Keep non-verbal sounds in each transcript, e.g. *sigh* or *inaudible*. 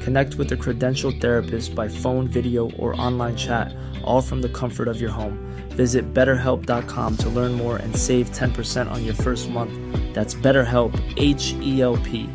Connect with a credentialed therapist by phone, video, or online chat, all from the comfort of your home. Visit betterhelp.com to learn more and save 10% on your first month. That's BetterHelp, H E L P.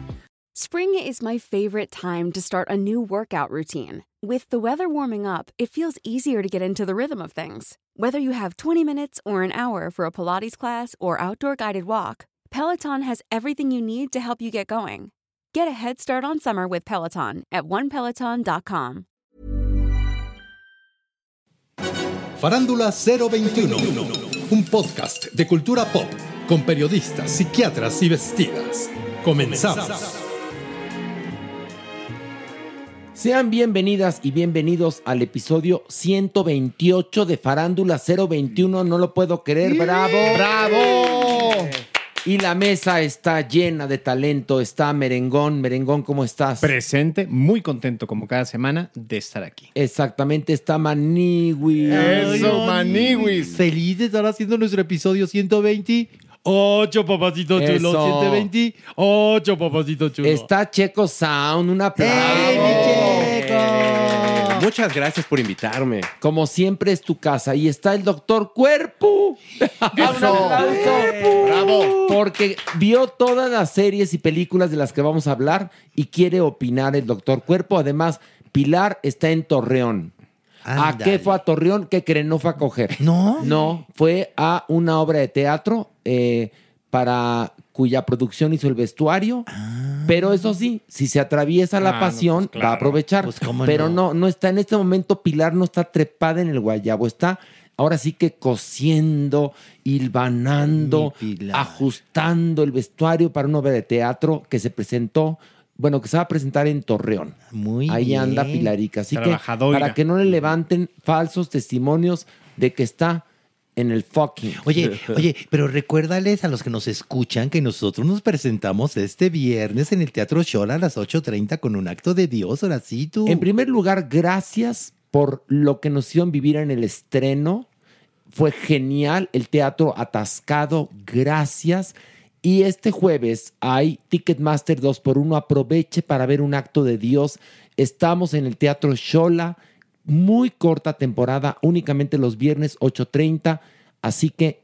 Spring is my favorite time to start a new workout routine. With the weather warming up, it feels easier to get into the rhythm of things. Whether you have 20 minutes or an hour for a Pilates class or outdoor guided walk, Peloton has everything you need to help you get going. Get a head start on summer with Peloton at onepeloton.com. Farándula 021, un podcast de cultura pop con periodistas, psiquiatras y vestidas. Comenzamos. Sean bienvenidas y bienvenidos al episodio 128 de Farándula 021. No lo puedo creer, bravo. ¡Bravo! Y la mesa está llena de talento. Está Merengón. Merengón, ¿cómo estás? Presente, muy contento como cada semana de estar aquí. Exactamente, está Maniwi. Eso, Maniwis. Feliz de estar haciendo nuestro episodio 128, papacito chulo. Eso. 128, papacito chulo. Está Checo Sound. Un aplauso. ¡Ey, mi Checo! Muchas gracias por invitarme. Como siempre es tu casa. Y está el doctor *laughs* Cuerpo. ¡Bravo! Porque vio todas las series y películas de las que vamos a hablar y quiere opinar el doctor Cuerpo. Además, Pilar está en Torreón. ¿A qué fue a Torreón? ¿Qué creen? No fue a coger. ¿No? No, fue a una obra de teatro eh, para cuya producción hizo el vestuario. Pero eso sí, si se atraviesa la Ah, no, pasión, pues va a aprovechar. Pues, ¿cómo pero no? no, no está en este momento. Pilar no está trepada en el guayabo, está ahora sí que cosiendo, hilvanando, ajustando el vestuario para una obra de teatro que se presentó, bueno, que se va a presentar en Torreón. Muy Ahí bien. anda Pilarica. Así que para que no le levanten falsos testimonios de que está en el fucking. Oye, *laughs* oye, pero recuérdales a los que nos escuchan que nosotros nos presentamos este viernes en el Teatro Shola a las 8.30 con un acto de Dios, ahora sí tú. En primer lugar, gracias por lo que nos hicieron vivir en el estreno. Fue genial, el teatro atascado, gracias. Y este jueves hay Ticketmaster 2x1. Aproveche para ver un acto de Dios. Estamos en el Teatro Shola, muy corta temporada, únicamente los viernes 8.30. Así que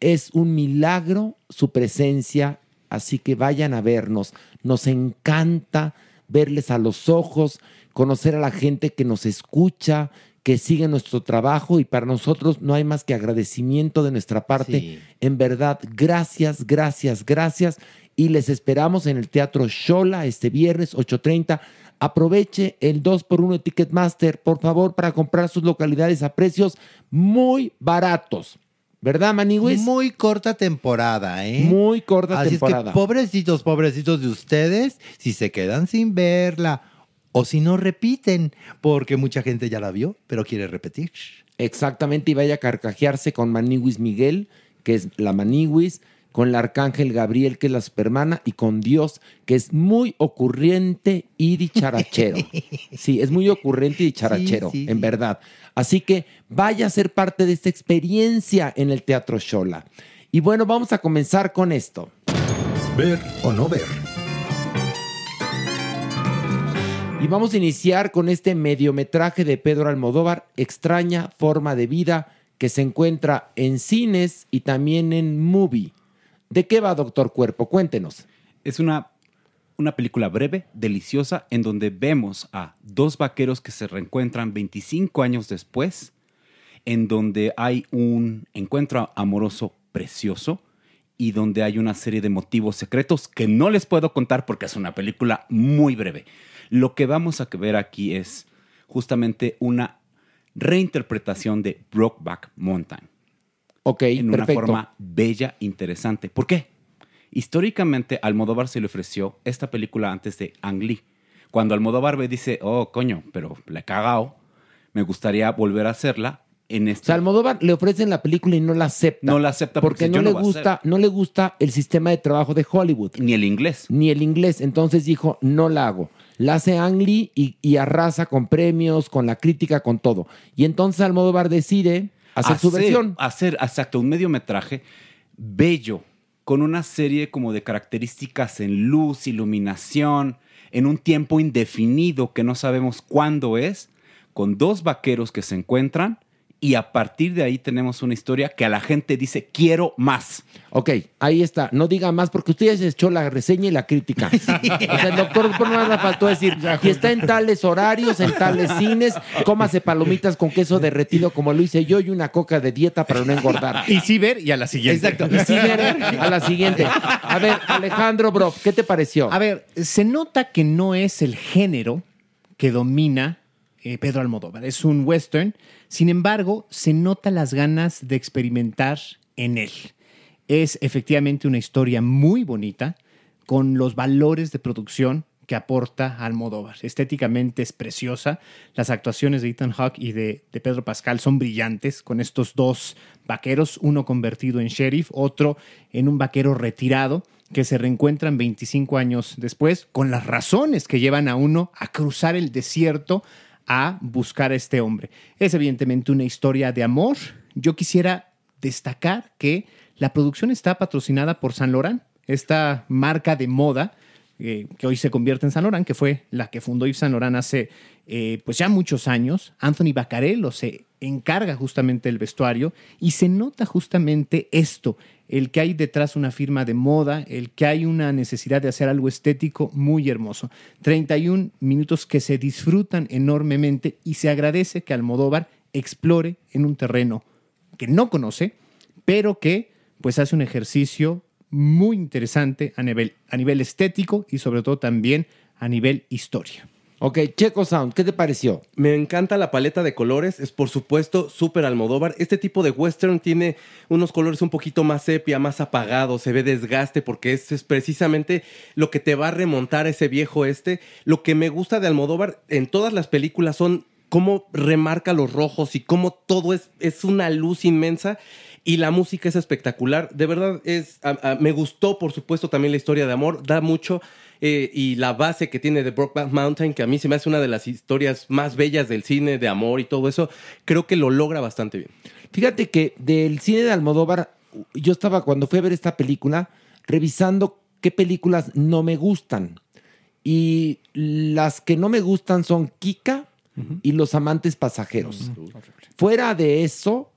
es un milagro su presencia, así que vayan a vernos. Nos encanta verles a los ojos, conocer a la gente que nos escucha, que sigue nuestro trabajo y para nosotros no hay más que agradecimiento de nuestra parte. Sí. En verdad, gracias, gracias, gracias. Y les esperamos en el Teatro Shola este viernes 8.30. Aproveche el 2x1 de Ticketmaster, por favor, para comprar sus localidades a precios muy baratos. ¿Verdad, Maniwis? Muy corta temporada, ¿eh? Muy corta Así temporada. es que pobrecitos, pobrecitos de ustedes, si se quedan sin verla o si no repiten, porque mucha gente ya la vio, pero quiere repetir. Exactamente, y vaya a carcajearse con Maniwis Miguel, que es la Maniwis, con el arcángel Gabriel, que es la supermana, y con Dios, que es muy ocurriente y dicharachero. *laughs* Sí, es muy ocurrente y dicharachero, Sí, sí, en sí. verdad. Así que vaya a ser parte de esta experiencia en el Teatro Shola. Y bueno, vamos a comenzar con esto. Ver o no ver. Y vamos a iniciar con este mediometraje de Pedro Almodóvar, Extraña Forma de Vida, que se encuentra en cines y también en movie. ¿De qué va, Doctor Cuerpo? Cuéntenos. Es una, una película breve, deliciosa, en donde vemos a dos vaqueros que se reencuentran 25 años después, en donde hay un encuentro amoroso precioso y donde hay una serie de motivos secretos que no les puedo contar porque es una película muy breve. Lo que vamos a ver aquí es justamente una reinterpretación de Brokeback Mountain. Ok, en una forma bella, interesante. ¿Por qué? Históricamente, Almodóvar se le ofreció esta película antes de Ang Lee. Cuando Almodóvar ve, dice, oh, coño, pero le he cagao, me gustaría volver a hacerla en O este... sea, Almodóvar le ofrecen la película y no la acepta. No la acepta porque, porque no le gusta, no le gusta el sistema de trabajo de Hollywood. Ni el inglés. Ni el inglés. Entonces dijo, no la hago. La hace Ang Lee y, y arrasa con premios, con la crítica, con todo. Y entonces Almodóvar decide hacer, su versión. Hacer, exacto, un mediometraje bello, con una serie como de características en luz, iluminación, en un tiempo indefinido que no sabemos cuándo es, con dos vaqueros que se encuentran y a partir de ahí tenemos una historia que a la gente dice, quiero más. Ok, ahí está. No diga más porque usted ya se echó la reseña y la crítica. *laughs* O sea, el doctor por nada le faltó decir, y está en tales horarios, en tales cines, cómase palomitas con queso derretido como lo hice yo y una coca de dieta para no engordar. Y sí ver y a la siguiente. Exacto. Y sí ver a la siguiente. A ver, Alejandro Bro, ¿qué te pareció? A ver, se nota que no es el género que domina eh, Pedro Almodóvar. Es un western. Sin embargo, se nota las ganas de experimentar en él. Es efectivamente una historia muy bonita, con los valores de producción que aporta Almodóvar. Estéticamente es preciosa. Las actuaciones de Ethan Hawke y de, de Pedro Pascal son brillantes, con estos dos vaqueros, uno convertido en sheriff, otro en un vaquero retirado que se reencuentran 25 años después con las razones que llevan a uno a cruzar el desierto a buscar a este hombre. Es evidentemente una historia de amor. Yo quisiera destacar que la producción está patrocinada por Saint Laurent, esta marca de moda eh, que hoy se convierte en Saint Laurent, que fue la que fundó Yves Saint Laurent hace eh, pues ya muchos años. Anthony Baccarello se encarga justamente del vestuario y se nota justamente esto, el que hay detrás una firma de moda, el que hay una necesidad de hacer algo estético muy hermoso. 31 minutos que se disfrutan enormemente y se agradece que Almodóvar explore en un terreno que no conoce, pero que pues hace un ejercicio muy interesante a nivel, a nivel estético y sobre todo también a nivel historia. Ok, Checo Sound, ¿qué te pareció? Me encanta la paleta de colores, es por supuesto súper Almodóvar. Este tipo de western tiene unos colores un poquito más sepia, más apagados, se ve desgaste porque es, es precisamente lo que te va a remontar a ese viejo este. Lo que me gusta de Almodóvar en todas las películas son cómo remarca los rojos y cómo todo es, es una luz inmensa. Y la música es espectacular. De verdad, es, a- me gustó, por supuesto, también la historia de amor. Da mucho. Eh, y la base que tiene de Brokeback Mountain, que a mí se me hace una de las historias más bellas del cine, de amor y todo eso, creo que lo logra bastante bien. Fíjate que del cine de Almodóvar, yo estaba cuando fui a ver esta película revisando qué películas no me gustan. Y las que no me gustan son Kika y Los amantes pasajeros. Fuera de eso,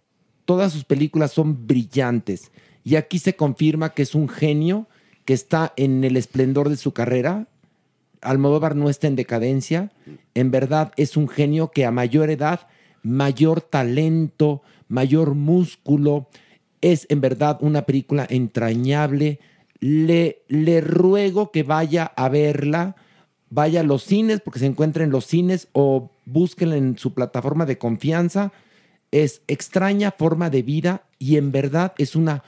todas sus películas son brillantes. Y aquí se confirma que es un genio que está en el esplendor de su carrera. Almodóvar no está en decadencia. En verdad es un genio que a mayor edad, mayor talento, mayor músculo. Es en verdad una película entrañable. Le, le ruego que vaya a verla. Vaya a los cines, porque se encuentra en los cines, o búsquenla en su plataforma de confianza. Es extraña forma de vida y en verdad es una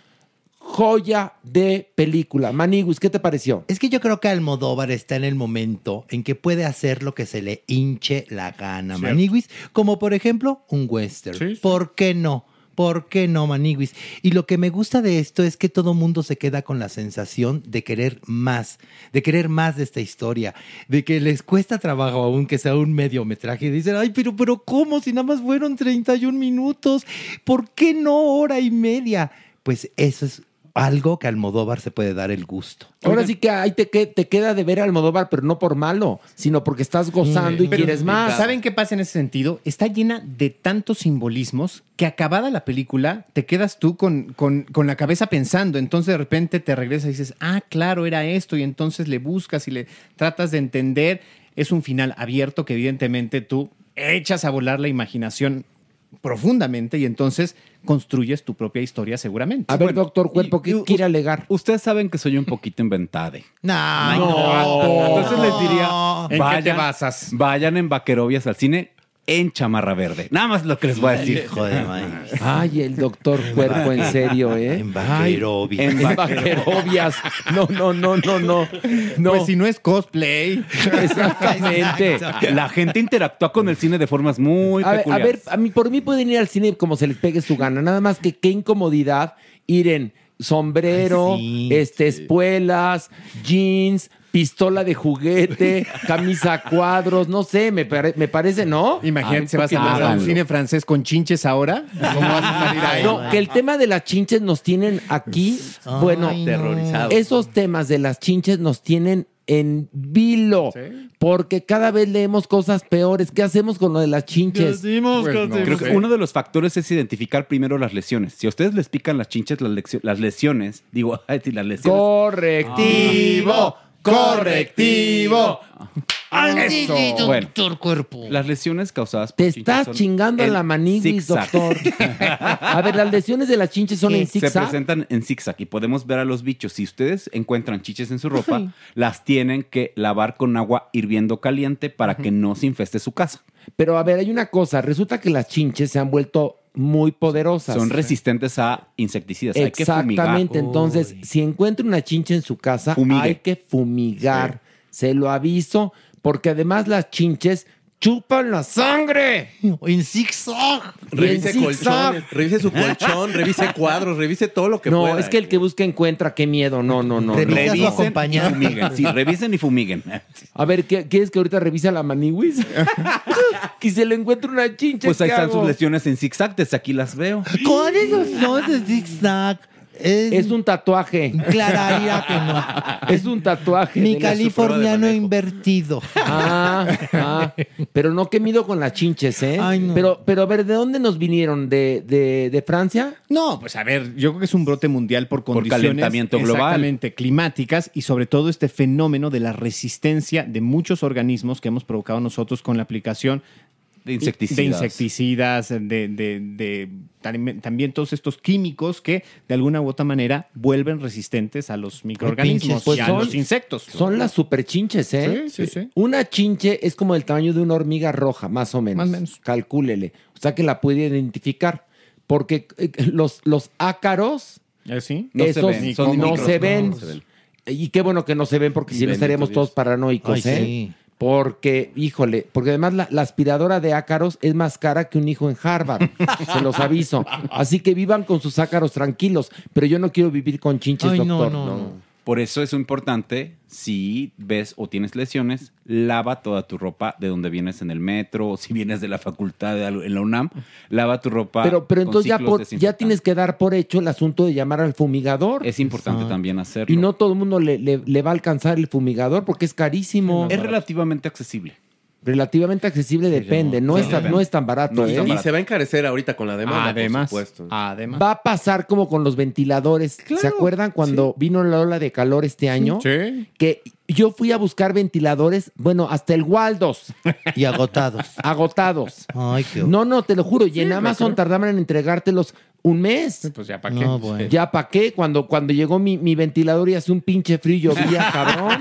joya de película. Maniguis, ¿qué te pareció? Es que yo creo que Almodóvar está en el momento en que puede hacer lo que se le hinche la gana, Cierto. Maniguis, como por ejemplo un western. Sí, sí. ¿Por qué no? ¿Por qué no, Maniguis? Y lo que me gusta de esto es que todo mundo se queda con la sensación de querer más, de querer más de esta historia, de que les cuesta trabajo aún que sea un mediometraje. Y dicen, ay, pero, pero ¿cómo? Si nada más fueron 31 minutos, ¿por qué no hora y media? Pues eso es algo que Almodóvar se puede dar el gusto. Ahora sí que ahí te, que- te queda de ver a Almodóvar, pero no por malo, sino porque estás gozando y Pero, quieres más. ¿Saben qué pasa en ese sentido? Está llena de tantos simbolismos que acabada la película te quedas tú con, con- con la cabeza pensando. Entonces de repente te regresas y dices, ah, claro, era esto. Y entonces le buscas y le tratas de entender. Es un final abierto que evidentemente tú echas a volar la imaginación profundamente y entonces construyes tu propia historia seguramente. A ver, doctor Cuerpo, ¿qué quiere alegar? Ustedes saben que soy un poquito inventade. *laughs* No, no. Entonces les diría, ¿En qué te vayan, basas? vayan en vaquerobias al cine en chamarra verde. Nada más lo que les voy a decir. Hijo de maíz. Ay, el doctor Cuerpo, en serio, ¿eh? En Ay, vaquerobias. En vaquerobias. No, no, no, no, no. No. Pues si no es cosplay. Exactamente. La gente interactúa con el cine de formas muy A ver, a peculiares. ver, a mí por mí pueden ir al cine como se les pegue su gana. Nada más que qué incomodidad ir en sombrero, Ay, sí, este, espuelas, jeans, pistola de juguete, camisa a cuadros, no sé, me, pare- me parece, ¿no? Imagínate, se vas a un cine francés con chinches ahora. ¿Cómo vas a salir ahí? No, que el tema de las chinches nos tienen aquí, Ay, bueno, no. Esos temas de las chinches nos tienen en vilo, porque cada vez leemos cosas peores. ¿Qué hacemos con lo de las chinches? Pues no. Creo que uno de los factores es identificar primero las lesiones. Si a ustedes les pican las chinches, las, lesiones, digo, *laughs* ay, sí, las lesiones. Correctivo, correctivo. Eso. Bueno, cuerpo. las lesiones causadas por Te chinches estás son chingando en la maniguis, zigzag. doctor. *laughs* A ver, las lesiones de las chinches son en Se zigzag. presentan en zigzag y podemos ver a los bichos. Si ustedes encuentran chiches en su ropa, las tienen que lavar con agua hirviendo caliente para que no se infeste su casa. Pero a ver, hay una cosa. Resulta que las chinches se han vuelto muy poderosas. Son resistentes a insecticidas. Hay que fumigar. Exactamente. Entonces, si encuentra una chincha en su casa, Fumigue. hay que fumigar. Se lo aviso, porque además las chinches chupan la sangre. En zigzag. Revise Y en zigzag. revise su colchón, revise cuadros, revise todo lo que no, pueda. es que el que busca encuentra, qué miedo. No, no, no. no. Revisen y acompañante. fumiguen. Sí, revisen y fumiguen. *laughs* A ver, ¿qué- ¿quieres que ahorita revise a la maniwis? *laughs* que se le encuentre una chincha. Pues ahí ¿qué están hago? sus lesiones en zigzag. Desde aquí las veo. ¿Cuáles son de zigzag? Es, Es un tatuaje. Clararía que no. *laughs* Es un tatuaje. Mi californiano invertido. Ah, ah, pero no que mido con las chinches, ¿eh? Ay, no. Pero, pero a ver, ¿de dónde nos vinieron? ¿De, de, de Francia? No, pues a ver, yo creo que es un brote mundial por Por condiciones calentamiento global. exactamente climáticas y sobre todo este fenómeno de la resistencia de muchos organismos que hemos provocado nosotros con la aplicación De insecticidas. de insecticidas, de, de- de- tam- también todos estos químicos que de alguna u otra manera vuelven resistentes a los microorganismos Pues y a son- los insectos. Son las super chinches, ¿eh? Sí, sí, sí. Una chinche es como el tamaño de una hormiga roja, más o menos. Más o menos. Calcúlele. O sea que la puede identificar. Porque eh, los, los ácaros, ¿Eh, ¿Sí? No se ven, son no micros, se ven. no se ven. Y qué bueno que no se ven, porque Y si no estaríamos todos paranoicos, Ay, ¿eh? sí. Porque, híjole, porque además la, la aspiradora de ácaros es más cara que un hijo en Harvard. *laughs* se los aviso. Así que vivan con sus ácaros tranquilos. Pero yo no quiero vivir con chinches, Ay, no, doctor. no, no. Por eso es importante, si ves o tienes lesiones, lava toda tu ropa de donde vienes en el metro, o si vienes de la facultad de en la UNAM, lava tu ropa. Pero, pero con entonces ya, por- ya tienes que dar por hecho el asunto de llamar al fumigador. Es importante también hacerlo. y no todo el mundo le, le- le va a alcanzar el fumigador porque es carísimo. es relativamente accesible. Relativamente accesible depende. No, es, tan- no es tan barato. No es ¿eh? tan Y barato. se va a encarecer ahorita con la demanda, Además, por supuesto. además. Va a pasar como con los ventiladores. ¿Se acuerdan cuando vino la ola de calor este año? Sí. Que yo fui a buscar ventiladores, bueno, hasta el Waldos, *laughs* Y agotados. agotados. Ay, qué No, no, te lo juro. Y en Amazon tardaban en entregártelos un mes. Pues ya para qué. No, bueno. ¿Ya para qué? Cuando, cuando llegó mi, mi ventilador y hace un pinche frío, llovía, *laughs* cabrón.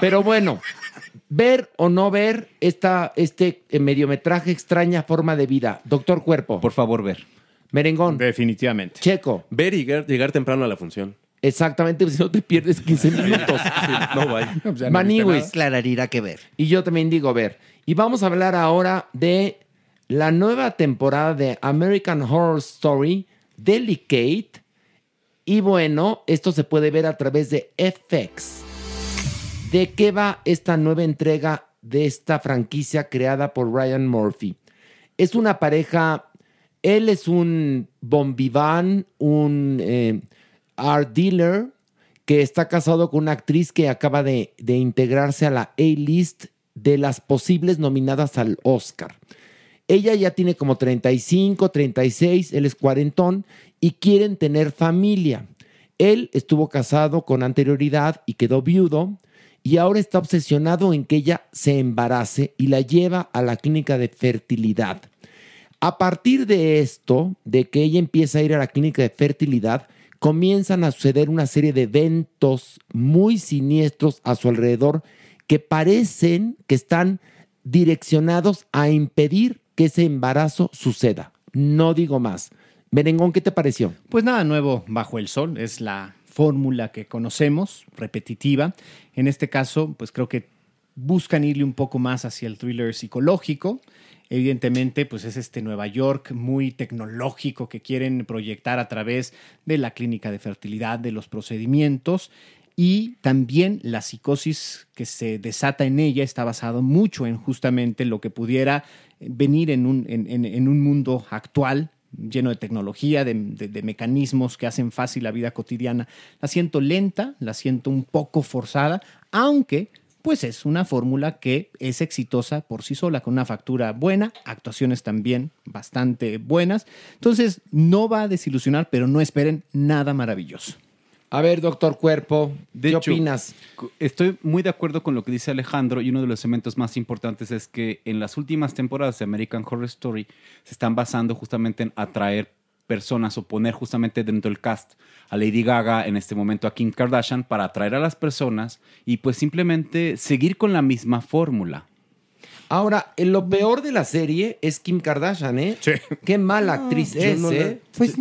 Pero bueno, ver o no ver esta, este eh, mediometraje extraña forma de vida. Doctor Cuerpo, Por favor, ver. Merengón, Definitivamente. Checo, Ver y llegar, llegar temprano a la función. exactamente, pues, si no te pierdes 15 minutos. *laughs* No vaya. Maniwis. Clararía que ver. Y yo también digo ver. Y vamos a hablar ahora de la nueva temporada de American Horror Story, Delicate. Y bueno, esto se puede ver a través de FX. ¿De qué va esta nueva entrega de esta franquicia creada por Ryan Murphy? Es una pareja Él es un bombiván, un eh, art dealer que está casado con una actriz que acaba de, de integrarse a la A-list de las posibles nominadas al Oscar. Ella ya tiene como 35, 36, él es cuarentón y quieren tener familia. Él estuvo casado con anterioridad y quedó viudo y ahora está obsesionado en que ella se embarace y la lleva a la clínica de fertilidad. A partir de esto, de que ella empieza a ir a la clínica de fertilidad, comienzan a suceder una serie de eventos muy siniestros a su alrededor que parecen que están direccionados a impedir que ese embarazo suceda. No digo más. Merengón, ¿qué te pareció? Pues nada nuevo bajo el sol, es la fórmula que conocemos, repetitiva. En este caso, pues creo que buscan irle un poco más hacia el thriller psicológico. Evidentemente, pues es este Nueva York muy tecnológico que quieren proyectar a través de la clínica de fertilidad, de los procedimientos. Y también la psicosis que se desata en ella está basado mucho en justamente lo que pudiera venir en un, en- un mundo actual lleno de tecnología, de, de- mecanismos que hacen fácil la vida cotidiana. La siento lenta, la siento un poco forzada, aunque pues es una fórmula que es exitosa por sí sola, con una factura buena, actuaciones también bastante buenas. Entonces, no va a desilusionar, pero no esperen nada maravilloso. A ver, doctor Cuerpo, De ¿qué hecho, opinas? Estoy muy de acuerdo con lo que dice Alejandro y uno de los elementos más importantes es que en las últimas temporadas de American Horror Story se están basando justamente en atraer personas o poner justamente dentro del cast a Lady Gaga, en este momento a Kim Kardashian, para atraer a las personas y pues simplemente seguir con la misma fórmula. Ahora, lo peor de la serie es Kim Kardashian, ¿eh? Qué mala actriz es, no la- ¿eh? Pues,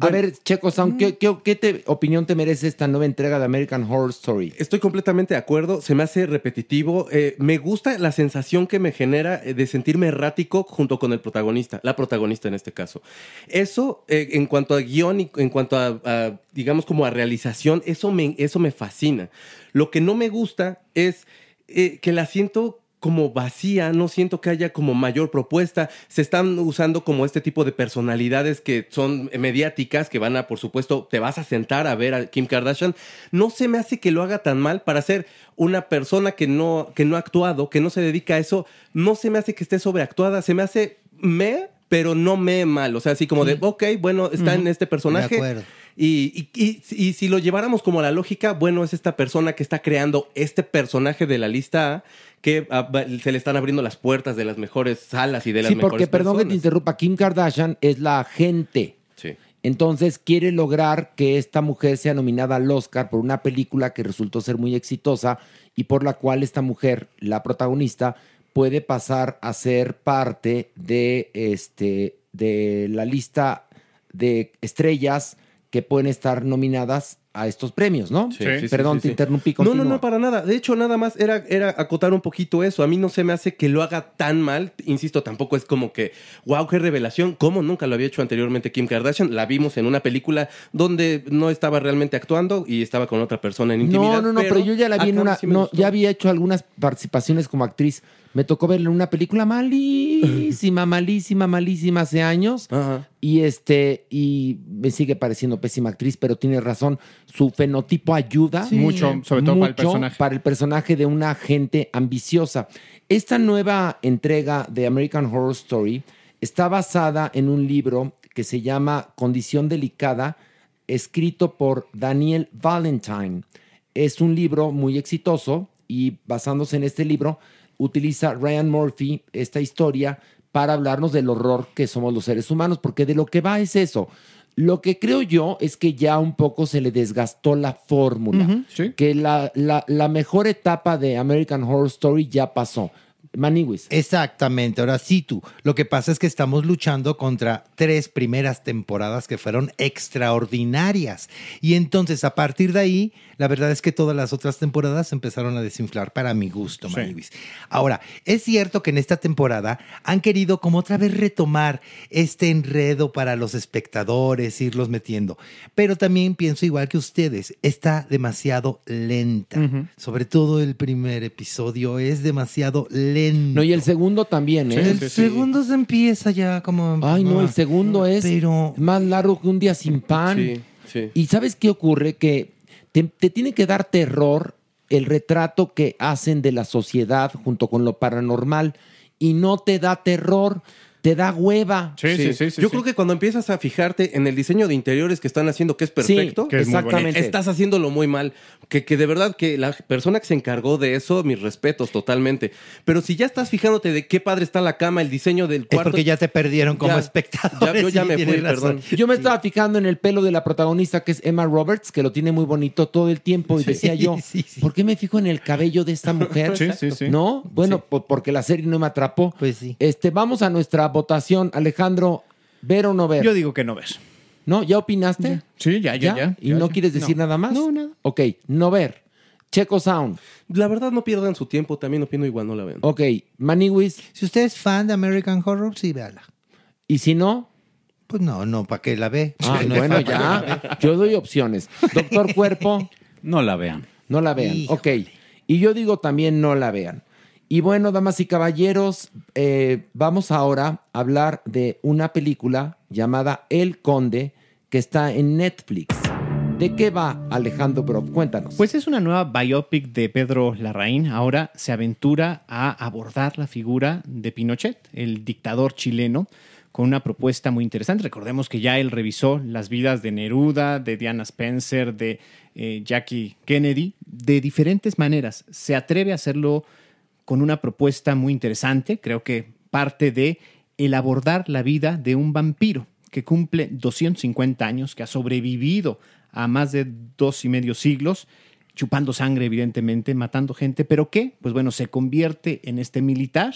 A ver, Checo Sound, ¿qué, qué, qué te- opinión te merece esta nueva entrega de American Horror Story? Estoy completamente de acuerdo, se me hace repetitivo. eh, me gusta la sensación que me genera eh, de sentirme errático junto con el protagonista, la protagonista en este caso. Eso, eh, en cuanto a guion y en cuanto a, a, digamos, como a realización, eso me, eso me fascina. Lo que no me gusta es eh, que la siento como vacía, no siento que haya como mayor propuesta. Se están usando como este tipo de personalidades que son mediáticas, que van a, por supuesto, te vas a sentar a ver a Kim Kardashian. No se me hace que lo haga tan mal para ser una persona que no, que no ha actuado, que no se dedica a eso. No se me hace que esté sobreactuada, se me hace me, pero no me mal. O sea, así como de, ok, bueno, está en este personaje. acuerdo. Y, y- y- y si lo lleváramos como a la lógica, bueno, es esta persona que está creando este personaje de la lista A que ah, se le están abriendo las puertas de las mejores salas y de las Sí, mejores porque, perdón que te interrumpa, Kim Kardashian es la agente. Sí. Entonces quiere lograr que esta mujer sea nominada al Oscar por una película que resultó ser muy exitosa y por la cual esta mujer, la protagonista, puede pasar a ser parte de, este, de la lista de estrellas que pueden estar nominadas a estos premios, ¿no? Sí, sí, sí, Perdón, sí, te interrumpí. No, no, continúa. no, para nada. De hecho, nada más era, era acotar un poquito eso. A mí no se me hace que lo haga tan mal. Insisto, tampoco es como que, wow, qué revelación. Como nunca lo había hecho anteriormente Kim Kardashian. La vimos en una película donde no estaba realmente actuando y estaba con otra persona en intimidad. No, no, no, pero, yo ya la vi en una. no, ya había hecho algunas participaciones como actriz. Me tocó verla en una película malísima, *laughs* malísima, malísima hace años. Ajá. Y este, y me sigue pareciendo pésima actriz, pero tiene razón. Su fenotipo ayuda Mucho, sobre todo para el personaje. para el personaje de una agente ambiciosa. Esta nueva entrega de American Horror Story está basada en un libro que se llama Condición Delicada, escrito por Daniel Valentine. Es un libro muy exitoso y basándose en este libro, utiliza Ryan Murphy esta historia para hablarnos del horror que somos los seres humanos, porque de lo que va es eso. Lo que creo yo es que ya un poco se le desgastó la fórmula, sí. que la, la- la mejor etapa de American Horror Story ya pasó. Maniwis. Exactamente, ahora sí tú. Lo que pasa es que estamos luchando contra tres primeras temporadas que fueron extraordinarias. Y entonces a partir de ahí La verdad es que todas las otras temporadas empezaron a desinflar para mi gusto, Sí. Ahora, es cierto que en esta temporada han querido como otra vez retomar este enredo para los espectadores, irlos metiendo. Pero también pienso igual que ustedes, está demasiado lenta. Sobre todo el primer episodio es demasiado lento. No, y el segundo también, ¿eh? el segundo se empieza ya como... Ay, no, el segundo es Pero... más largo que un día sin pan. Sí, sí. Y ¿sabes qué ocurre? Que te, tiene que dar terror el retrato que hacen de la sociedad junto con lo paranormal y no te da terror, te da hueva. Yo creo que cuando empiezas a fijarte en el diseño de interiores que están haciendo, que es perfecto, que es muy exactamente. bonito. estás haciéndolo muy mal. Que, que de verdad que la persona que se encargó de eso, mis respetos totalmente. Pero si ya estás fijándote de qué padre está la cama, el diseño del Es cuarto. porque ya te perdieron como Ya, espectador. yo ya me fui, perdón. Yo me estaba fijando en el pelo de la protagonista, que es Emma Roberts, que lo tiene muy bonito todo el tiempo. Y Sí, decía yo, *laughs* sí, sí. ¿por qué me fijo en el cabello de esta mujer? Sí, sí, sí. ¿No? Bueno, po- porque la serie no me atrapó. Pues sí. Este, vamos a nuestra votación. Alejandro, ¿ver o no ver? Yo digo que no ver. ¿No? ¿Ya opinaste? Sí, ya, ya, ya. ¿Y ya, no ya. quieres decir No. nada más? No, nada. Ok, no ver. Checo Sound. La verdad, no pierdan su tiempo. También opino igual, no la vean. Ok, Maniwis. Si usted es fan de American Horror, sí, véala. ¿Y si no? Pues no, no, ¿para qué la ve? Ah, No *laughs* bueno, ya. Yo doy opciones. Doctor Cuerpo. No la vean. No la vean. Ok. Y yo digo también no la vean. Y bueno, damas y caballeros, eh, vamos ahora a hablar de una película llamada El Conde que está en Netflix. ¿De qué va Alejandro Broff? Cuéntanos. Pues es una nueva biopic de Pedro Larraín. Ahora se aventura a abordar la figura de Pinochet, el dictador chileno, con una propuesta muy interesante. Recordemos que ya él revisó las vidas de Neruda, de Diana Spencer, de eh, Jackie Kennedy, de diferentes maneras. Se atreve a hacerlo con una propuesta muy interesante. Creo que parte de el abordar la vida de un vampiro que cumple 250 años, que ha sobrevivido a más de dos y medio siglos, chupando sangre, evidentemente, matando gente, pero que, pues bueno, se convierte en este militar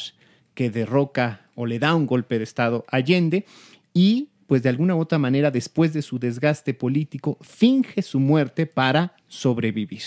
que derroca o le da un golpe de Estado a Allende y, pues de alguna u otra manera, después de su desgaste político, finge su muerte para sobrevivir.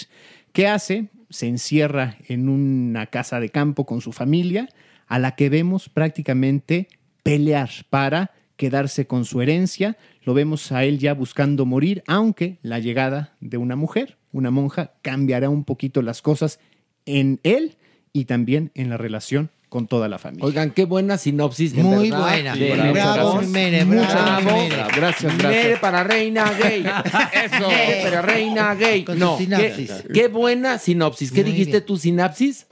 ¿Qué hace? Se encierra en una casa de campo con su familia, a la que vemos prácticamente pelear para quedarse con su herencia. Lo vemos a él ya buscando morir, aunque la llegada de una mujer, una monja, cambiará un poquito las cosas en él y también en la relación con toda la familia. Oigan, qué buena sinopsis. Muy verdad, buena. de Bravo, Leonardo. Mere, Muchas bravo, bravo. Mere. Gracias, Mere gracias. para reina gay. *laughs* Eso. Mere para reina gay. Con no, qué, sinapsis. qué buena sinopsis. ¿Qué Muy dijiste bien. tu sinapsis?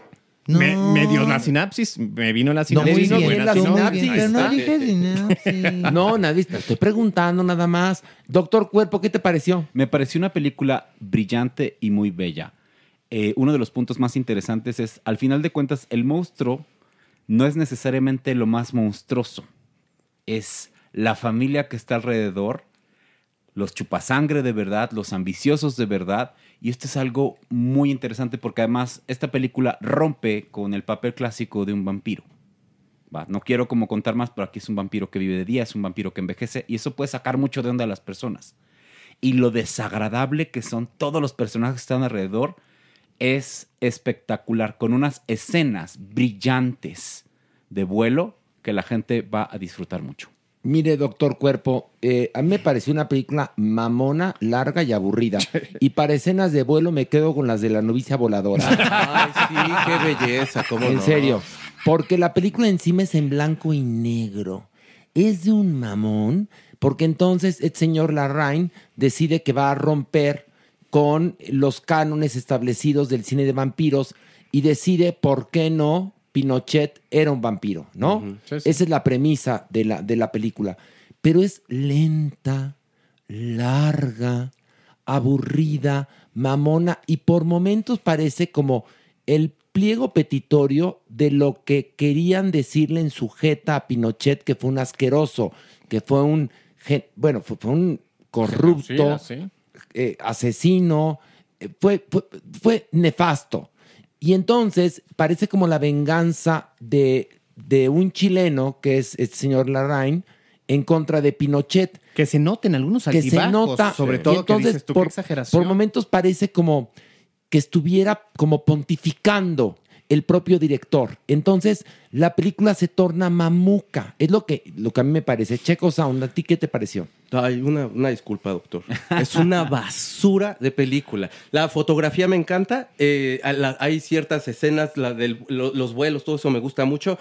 Me, me dio la sinapsis, me vino la No, sinapsis. muy y bien, buena la Tú muy sinopsis. bien, sinapsis. pero no está. dije sinapsis. No, nadie te estoy preguntando nada más. Doctor Cuerpo, ¿qué te pareció? Me pareció una película brillante y muy bella. Eh, uno de los puntos más interesantes es, al final de cuentas, el monstruo no es necesariamente lo más monstruoso. Es la familia que está alrededor, los chupasangre de verdad, los ambiciosos de verdad. Y esto es algo muy interesante porque además esta película rompe con el papel clásico de un vampiro. Va, no quiero como contar más, pero aquí es un vampiro que vive de día, es un vampiro que envejece y eso puede sacar mucho de onda a las personas. Y lo desagradable que son todos los personajes que están alrededor es espectacular, con unas escenas brillantes de vuelo que la gente va a disfrutar mucho. Mire, Doctor Cuerpo, eh, a mí me pareció una película mamona, larga y aburrida. Y para escenas de vuelo me quedo con las de la novicia voladora. *laughs* Ay, sí, qué belleza, cómo en no. serio. Porque la película encima es en blanco y negro. Es de un mamón, porque entonces el señor Larraín decide que va a romper con los cánones establecidos del cine de vampiros y decide por qué no Pinochet era un vampiro, ¿no? Ujú, sí, sí. Esa es la premisa de la, de la película. Pero es lenta, larga, aburrida, mamona y por momentos parece como el pliego petitorio de lo que querían decirle en sujeta a Pinochet que fue un asqueroso, que fue un, bueno, fue, fue un corrupto, Sí, sí. Eh, asesino, eh, fue, fue, fue nefasto. Y entonces parece como la venganza de, de un chileno, que es el señor Larraín, en contra de Pinochet. Que se noten algunos que se nota. sobre Y todo que entonces, dices tú, qué por, exageración. por momentos parece como que estuviera como pontificando el propio director. Entonces, la película se torna mamuca. Es lo que, lo que a mí me parece. Checo Sound, ¿a ti qué te pareció? Ay, una, una disculpa, doctor. Es una *laughs* basura de película. La fotografía me encanta. eh, la- hay ciertas escenas, la del- lo- los vuelos, todo eso me gusta mucho.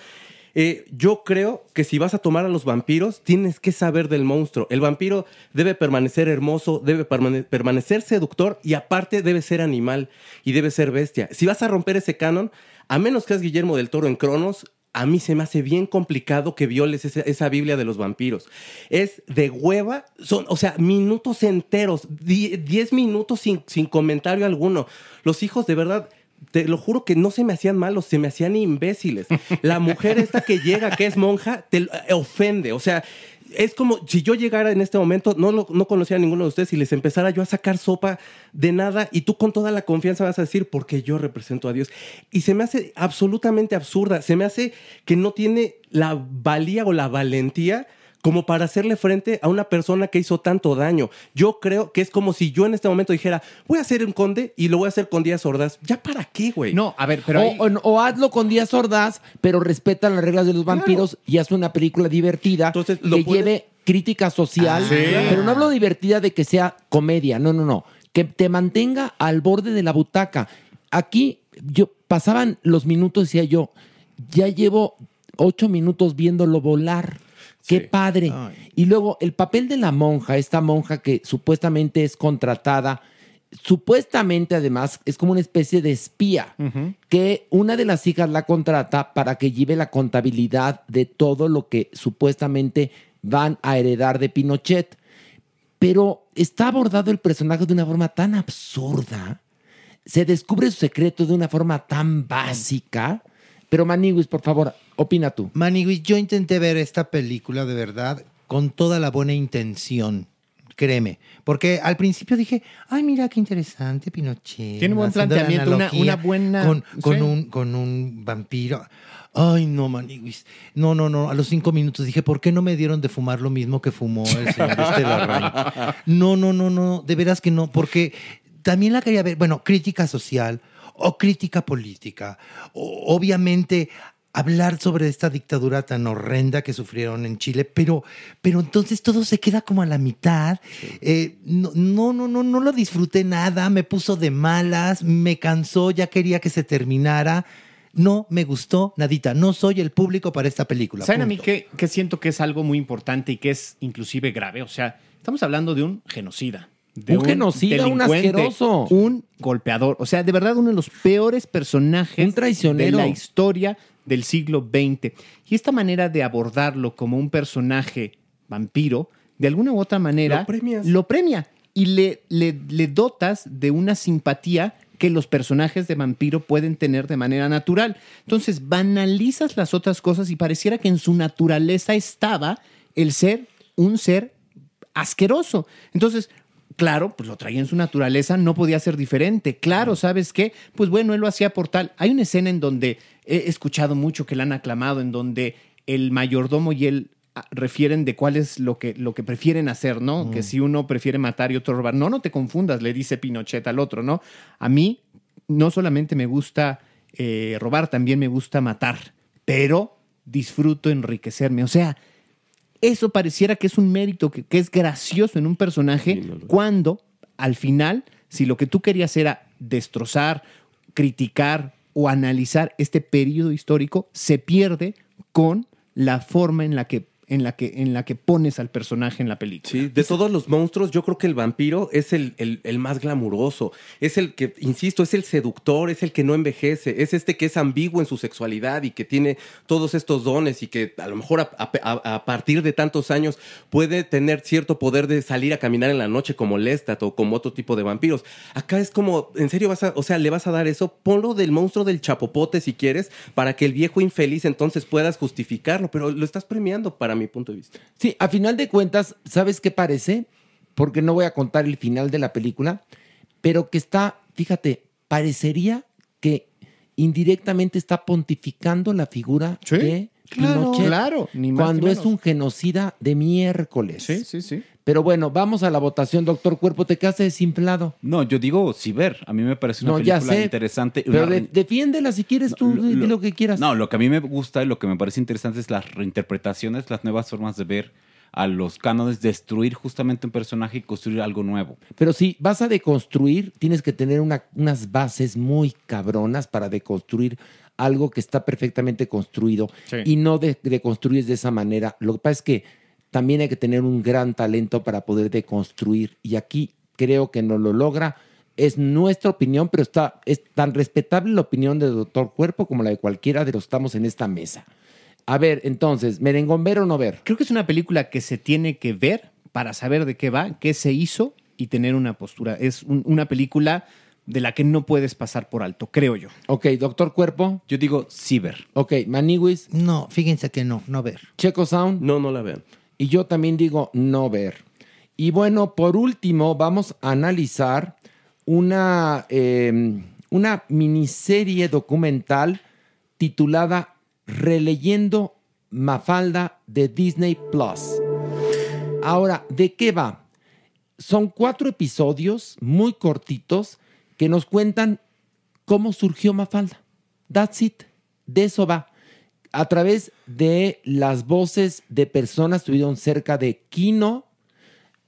Eh, yo creo que si vas a tomar a los vampiros, tienes que saber del monstruo. El vampiro debe permanecer hermoso, debe permane- permanecer seductor y aparte debe ser animal y debe ser bestia. Si vas a romper ese canon, a menos que seas Guillermo del Toro en Cronos, a mí se me hace bien complicado que violes esa, Biblia de los vampiros. Es de hueva, son, o sea, minutos enteros, 10 minutos sin, sin comentario alguno. Los hijos de verdad, te lo juro que no se me hacían malos, se me hacían imbéciles. La mujer esta que llega, que es monja, te eh, ofende. O sea, es como si yo llegara en este momento, no, lo- no conocía a ninguno de ustedes y les empezara yo a sacar sopa de nada y tú con toda la confianza vas a decir, porque yo represento a Dios. Y se me hace absolutamente absurda, se me hace que no tiene la valía o la valentía como para hacerle frente a una persona que hizo tanto daño. Yo creo que es como si yo en este momento dijera, voy a ser un conde y lo voy a hacer con Díaz Ordaz. ¿Ya para qué, güey? No, a ver, pero o, ahí- o- o hazlo con Díaz Ordaz, pero respeta las reglas de los vampiros y haz una película divertida lo que puedes- lleve crítica social. Ah, sí. Pero no hablo divertida de que sea comedia, no, no, no. Que te mantenga al borde de la butaca. Aquí yo pasaban los minutos, decía yo, ya llevo ocho minutos viéndolo volar. Qué padre. Y luego el papel de la monja, esta monja que supuestamente es contratada, supuestamente además es como una especie de espía, que una de las hijas la contrata para que lleve la contabilidad de todo lo que supuestamente van a heredar de Pinochet. Pero está abordado el personaje de una forma tan absurda, se descubre su secreto de una forma tan básica. Pero Maniguis, por favor, opina tú. Maniguis, yo intenté ver esta película de verdad con toda la buena intención. Créeme, porque al principio dije, ay, mira qué interesante, Pinochet. Tiene buen haciendo la planteamiento, una- buena- Con, con sí. un, con un vampiro. Ay, no, Maniguis. No, no, no. A los cinco minutos dije, ¿por qué no me dieron de fumar lo mismo que fumó el señor este? *laughs* No, no, no, no. De veras que no. Porque también la quería ver. Bueno, crítica social o crítica política. O- obviamente hablar sobre esta dictadura tan horrenda que sufrieron en Chile, pero, pero entonces todo se queda como a la mitad. Eh, no, no, no, no, no lo disfruté nada, me puso de malas, me cansó, ya quería que se terminara. No me gustó, nadita. No soy el público para esta película. ¿Saben a mí que, que siento que es algo muy importante y que es inclusive grave? O sea, estamos hablando de un genocida. De Un genocida, un asqueroso. Un golpeador. O sea, de verdad, uno de los peores personajes Un traicionero. de la historia del siglo XX. Y esta manera de abordarlo como un personaje vampiro, de alguna u otra manera, Lo premias. lo premia y le, le, le dotas de una simpatía que los personajes de vampiro pueden tener de manera natural. Entonces, banalizas las otras cosas y pareciera que en su naturaleza estaba el ser un ser asqueroso. Entonces, claro, pues lo traía en su naturaleza, no podía ser diferente. Claro, ¿sabes qué? Pues bueno, él lo hacía por tal. Hay una escena en donde he escuchado mucho que la han aclamado, en donde el mayordomo y él ah, refieren de cuál es lo que, lo que prefieren hacer, ¿no? Que si uno prefiere matar y otro robar. No, no te confundas, le dice Pinochet al otro, ¿no? A mí no solamente me gusta eh, robar, también me gusta matar, pero disfruto enriquecerme. O sea, eso pareciera que es un mérito, que, que es gracioso en un personaje, cuando al final, si lo que tú querías era destrozar, criticar o analizar este periodo histórico, se pierde con la forma en la que, en la que, en la que pones al personaje en la película. Sí, de todos los monstruos, yo creo que el vampiro es el, el- el más glamuroso. Es el que, insisto, es el seductor, es el que no envejece. Es este que es ambiguo en su sexualidad y que tiene todos estos dones y que a lo mejor a, a- a- a partir de tantos años puede tener cierto poder de salir a caminar en la noche como Lestat o como otro tipo de vampiros. Acá es como, ¿en serio vas a, o sea, le vas a dar eso? Ponlo del monstruo del chapopote si quieres, para que el viejo infeliz entonces puedas justificarlo, pero lo estás premiando para mi punto de vista. Sí, a final de cuentas, ¿sabes qué parece? Porque no voy a contar el final de la película, pero que está, fíjate, parecería que indirectamente está pontificando la figura de Pinochet, claro, ni más cuando ni es un genocida de miércoles. Sí, sí, sí. Pero bueno, vamos a la votación, doctor Cuerpo. Te quedaste desinflado. No, yo digo Ciber. A mí me parece una No, ya película sé. interesante. Pero Una- de- defiéndela si quieres tú, lo- lo- lo que quieras. No, lo que a mí me gusta y lo que me parece interesante es las reinterpretaciones, las nuevas formas de ver a los cánones, destruir justamente un personaje y construir algo nuevo. Pero si vas a deconstruir, tienes que tener una- unas bases muy cabronas para deconstruir algo que está perfectamente construido Sí. y no de- deconstruyes de esa manera. Lo que pasa es que también hay que tener un gran talento para poder deconstruir y aquí creo que no lo logra. Es nuestra opinión, pero está, es tan respetable la opinión del doctor Cuerpo como la de cualquiera de los que estamos en esta mesa. A ver, entonces, merengón ver o no ver. Creo que es una película que se tiene que ver para saber de qué va, qué se hizo y tener una postura. Es un- una película de la que no puedes pasar por alto, creo yo. Ok, doctor Cuerpo. Yo digo Ciber. Ok, Maniwis. No, fíjense que no, no ver. Checo Sound. No, no la vean. Y yo también digo no ver. Y bueno, por último, vamos a analizar una, eh, una miniserie documental titulada Releyendo Mafalda de Disney Plus. Ahora, ¿de qué va? Son cuatro episodios muy cortitos que nos cuentan cómo surgió Mafalda. That's it. De eso va. A través de las voces de personas, estuvieron cerca de Kino,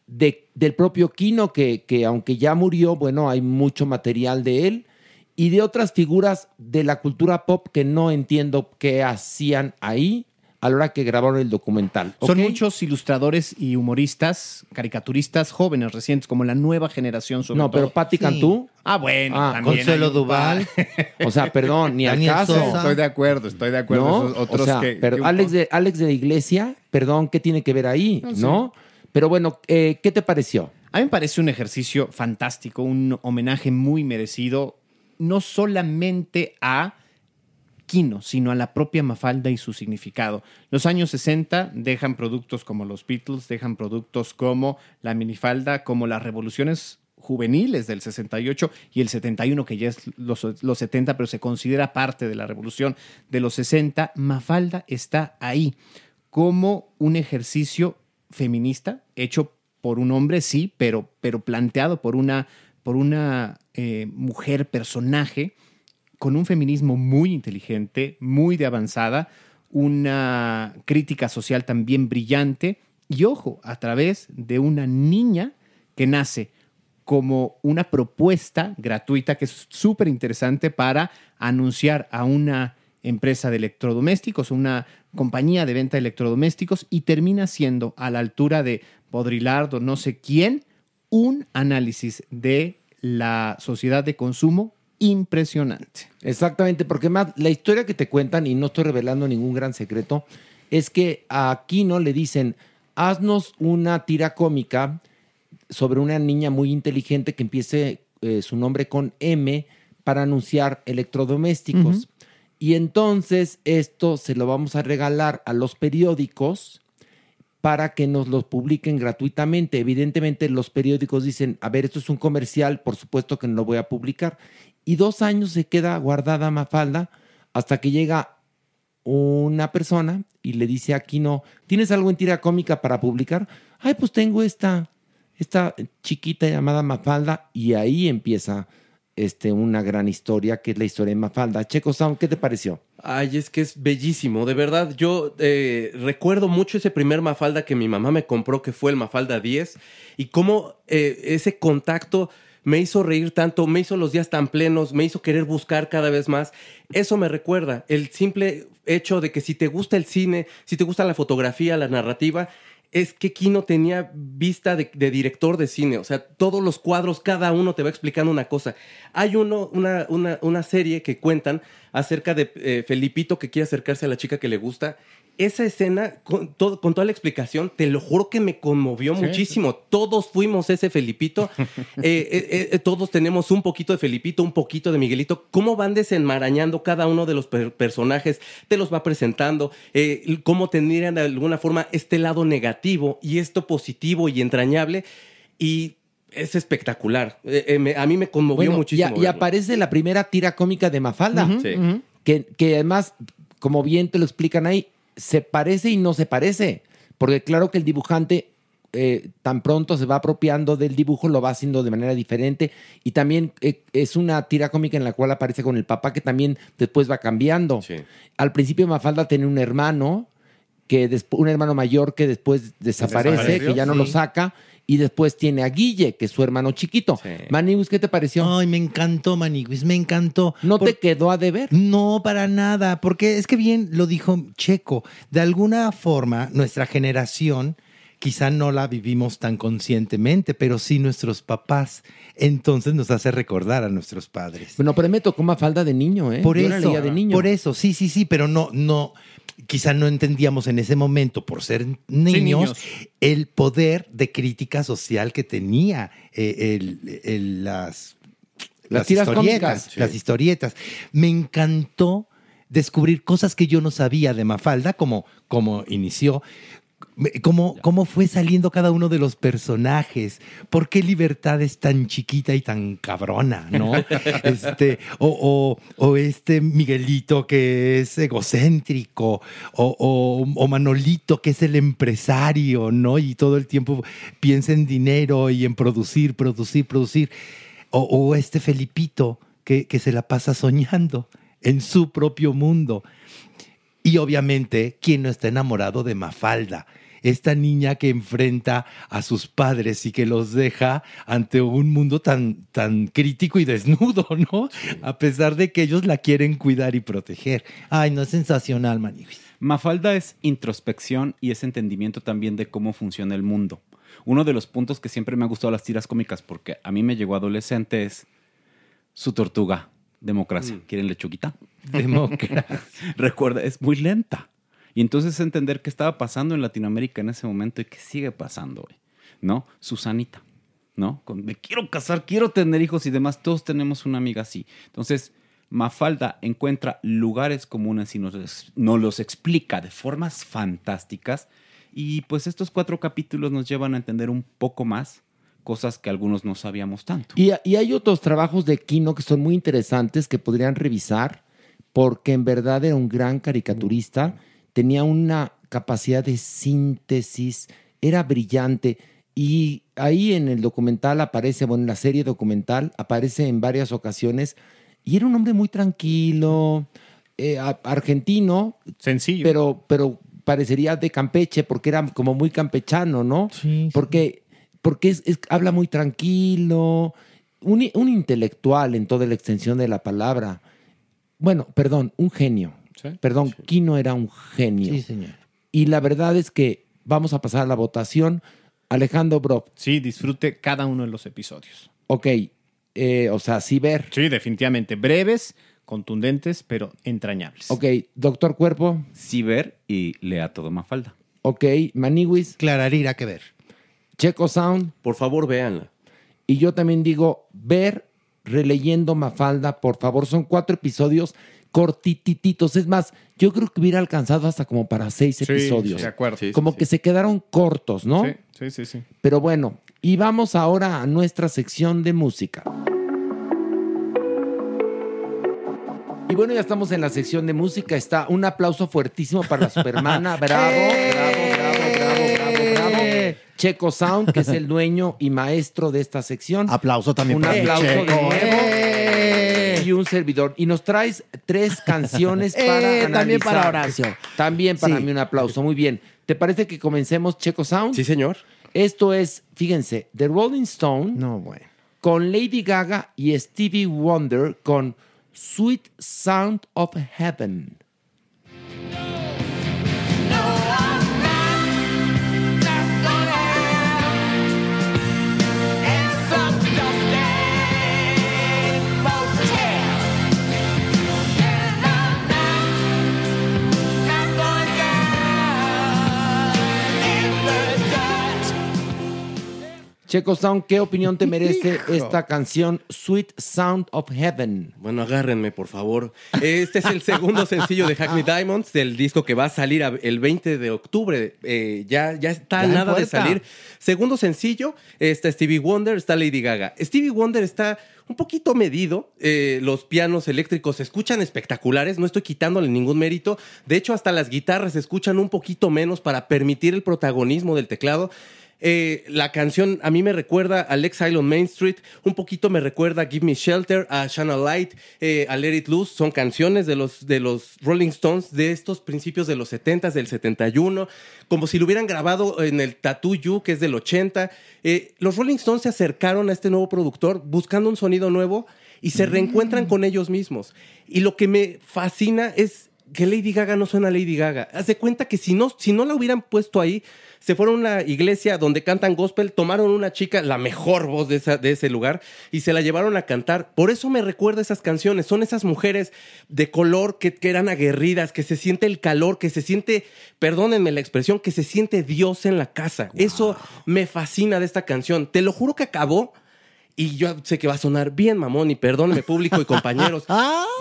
de- del propio Kino, que, que aunque ya murió, bueno, hay mucho material de él, y de otras figuras de la cultura pop que no entiendo qué hacían ahí a la hora que grabaron el documental. Son muchos ilustradores y humoristas, caricaturistas jóvenes recientes, como la nueva generación sobre No, pero todo. Patti Cantú. Ah, bueno, Ah, también Consuelo hay Duval. *laughs* O sea, perdón, ni al caso. Sosa. Estoy de acuerdo, estoy de acuerdo. ¿no? Esos otros o sea, que- pero que Alex, de, Alex de la Iglesia, perdón, ¿qué tiene que ver ahí? No, ¿No? sí. Pero bueno, eh, ¿qué te pareció? A mí me parece un ejercicio fantástico, un homenaje muy merecido, no solamente a Kino, sino a la propia Mafalda y su significado. Los años 60 dejan productos como los Beatles, dejan productos como la minifalda, como las revoluciones juveniles del 68 y el 71, que ya es los, los 70, pero se considera parte de la revolución de los 60. Mafalda está ahí como un ejercicio feminista hecho por un hombre, sí, pero, pero planteado por una, por una eh, mujer personaje con un feminismo muy inteligente, muy de avanzada, una crítica social también brillante y ojo, a través de una niña que nace como una propuesta gratuita que es súper interesante para anunciar a una empresa de electrodomésticos, una compañía de venta de electrodomésticos y termina siendo a la altura de Baudrillard o no sé quién un análisis de la sociedad de consumo impresionante. Exactamente, porque más la historia que te cuentan, y no estoy revelando ningún gran secreto, es que a Kino le dicen, haznos una tira cómica sobre una niña muy inteligente que empiece eh, su nombre con M para anunciar electrodomésticos. Y entonces esto se lo vamos a regalar a los periódicos para que nos los publiquen gratuitamente. Evidentemente los periódicos dicen, a ver, esto es un comercial, por supuesto que no lo voy a publicar. Y dos años se queda guardada Mafalda hasta que llega una persona y le dice a Kino, ¿tienes algo en tira cómica para publicar? Ay, pues tengo esta, esta chiquita llamada Mafalda y ahí empieza este, una gran historia que es la historia de Mafalda. Checo Sound, ¿qué te pareció? Ay, es que es bellísimo, de verdad. Yo eh, recuerdo mucho ese primer Mafalda que mi mamá me compró, que fue el Mafalda 10, y cómo eh, ese contacto me hizo reír tanto, me hizo los días tan plenos, me hizo querer buscar cada vez más. Eso me recuerda el simple hecho de que si te gusta el cine, si te gusta la fotografía, la narrativa, es que Kino tenía vista de, de director de cine. O sea, todos los cuadros, cada uno te va explicando una cosa. Hay uno, una, una, una serie que cuentan acerca de eh, Felipito que quiere acercarse a la chica que le gusta. Esa escena, con, todo, con toda la explicación, te lo juro que me conmovió Sí. muchísimo. Todos fuimos ese Felipito. *laughs* Eh, eh, todos tenemos un poquito de Felipito, un poquito de Miguelito. ¿Cómo van desenmarañando cada uno de los per- personajes? Te los va presentando. cómo tendrían de alguna forma este lado negativo y esto positivo y entrañable. Y es espectacular. Eh, eh, me- a mí me conmovió Bueno, muchísimo. Y, aparece la primera tira cómica de Mafalda. Sí. que, que además, como bien te lo explican ahí, se parece y no se parece. Porque claro que el dibujante eh, tan pronto se va apropiando del dibujo, lo va haciendo de manera diferente. Y también eh, es una tira cómica en la cual aparece con el papá que también después va cambiando. Al principio Mafalda tenía un hermano, que un hermano mayor que después desaparece, que ya no lo saca. Y después tiene a Guille, que es su hermano chiquito. Manibus, ¿qué te pareció? Ay, me encantó, Maniguis, me encantó. ¿No te quedó a deber? No, para nada, porque es que bien lo dijo Checo. De alguna forma, nuestra generación quizá no la vivimos tan conscientemente, pero sí nuestros papás. Entonces nos hace recordar a nuestros padres. Bueno, pero me tocó Mafalda de niño, ¿eh? Por Yo eso, de niño. por eso, sí, sí, sí, pero no, no, quizá no entendíamos en ese momento, por ser niños, niños. el poder de crítica social que tenía eh, el- el- las, Las tiras historietas, cómicas. las historietas. Me encantó descubrir cosas que yo no sabía de Mafalda, como, como inició. Cómo, cómo fue saliendo cada uno de los personajes, por qué Libertad es tan chiquita y tan cabrona, ¿no? *laughs* Este, o, o- o este Miguelito que es egocéntrico, o, o- Manolito que es el empresario, ¿no? Y todo el tiempo piensa en dinero y en producir, producir, producir. O, o este Felipito que, que se la pasa soñando en su propio mundo. Y obviamente, ¿quién no está enamorado de Mafalda? Esta niña que enfrenta a sus padres y que los deja ante un mundo tan, tan crítico y desnudo, *laughs* ¿no? A pesar de que ellos la quieren cuidar y proteger. Ay, no es sensacional, Maniguis. Mafalda es introspección y es entendimiento también de cómo funciona el mundo. Uno de los puntos que siempre me ha gustado las tiras cómicas, porque a mí me llegó adolescente, es su tortuga, democracia. ¿Quieren lechuguita? *laughs* Democracia. *laughs* Recuerda, es muy lenta. Y entonces entender qué estaba pasando en Latinoamérica en ese momento y qué sigue pasando hoy, ¿no? Susanita, ¿no? Con, me quiero casar, quiero tener hijos y demás, todos tenemos una amiga así. Entonces, Mafalda encuentra lugares comunes y nos, nos los explica de formas fantásticas y pues estos cuatro capítulos nos llevan a entender un poco más cosas que algunos no sabíamos tanto. Y, y hay otros trabajos de Kino que son muy interesantes que podrían revisar, porque en verdad era un gran caricaturista, tenía una capacidad de síntesis, era brillante. Y ahí en el documental aparece, bueno, en la serie documental aparece en varias ocasiones, y era un hombre muy tranquilo, eh, argentino, Sencillo. pero, pero parecería de Campeche, porque era como muy campechano, ¿no? Porque, porque es, es- habla muy tranquilo, un, un intelectual en toda la extensión de la palabra. Bueno, perdón, un genio. Perdón, Kino era un genio. Sí, señor. Y la verdad es que vamos a pasar a la votación. Alejandro Brock, Sí, disfrute cada uno de los episodios. ok, eh, o sea, sí ver. Sí, definitivamente. Breves, contundentes, pero entrañables. Ok, Doctor Cuerpo, Sí ver y lea todo Mafalda. ok, Maniwis, Clararira que ver. Checo Sound. Por favor, véanla. Y yo también digo, ver releyendo Mafalda, por favor, son cuatro episodios cortitititos. Es más, yo creo que hubiera alcanzado hasta como para seis Sí, episodios. de acuerdo. Sí, sí, como sí. que se quedaron cortos, ¿no? Sí, sí, sí, sí. Pero bueno, y vamos ahora a nuestra sección de música. Y bueno, ya estamos en la sección de música. Está un aplauso fuertísimo para la Supermana. *laughs* Bravo, bravo, bravo. Checo Sound, que es el *laughs* dueño y maestro de esta sección. Aplauso también Un para aplauso de nuevo. ¡Eh! Y un servidor. Y nos traes tres canciones *laughs* para Eh, analizar. también para Horacio. También para Sí. mí un aplauso. Muy bien. ¿Te parece que comencemos Checo Sound? Sí, señor. Esto es, fíjense, The Rolling Stone No, bueno. con Lady Gaga y Stevie Wonder con Sweet Sound of Heaven. Checo Sound, ¿qué opinión te merece Hijo. esta canción Sweet Sound of Heaven? Bueno, agárrenme, por favor. Este es el segundo sencillo de Hackney Diamonds, del disco que va a salir el 20 de octubre. Eh, ya, ya está Ya nada de salir. Segundo sencillo, está Stevie Wonder, está Lady Gaga. Stevie Wonder está un poquito medido. eh, los pianos eléctricos se escuchan espectaculares. No estoy quitándole ningún mérito. De hecho, hasta las guitarras se escuchan un poquito menos para permitir el protagonismo del teclado. Eh, la canción a mí me recuerda a Lex Island Main Street, un poquito me recuerda a Give Me Shelter, a Shana Light, eh, a Let It Loose. Son canciones de los, de los Rolling Stones de estos principios de los 70 del 71, como si lo hubieran grabado en el Tattoo You, que es del 80. Eh, los Rolling Stones se acercaron a este nuevo productor buscando un sonido nuevo y se reencuentran con ellos mismos. Y lo que me fascina es que Lady Gaga no suena a Lady Gaga. Haz de cuenta que si no, si no la hubieran puesto ahí, se fueron a una iglesia donde cantan gospel, tomaron una chica, la mejor voz de, esa- de ese lugar, y se la llevaron a cantar. Por eso me recuerda esas canciones. Son esas mujeres de color que, que eran aguerridas, que se siente el calor, que se siente, perdónenme la expresión, que se siente Dios en la casa. Eso me fascina de esta canción. Te lo juro que acabó. Y yo sé que va a sonar bien, mamón, y perdónenme, público y *laughs* compañeros.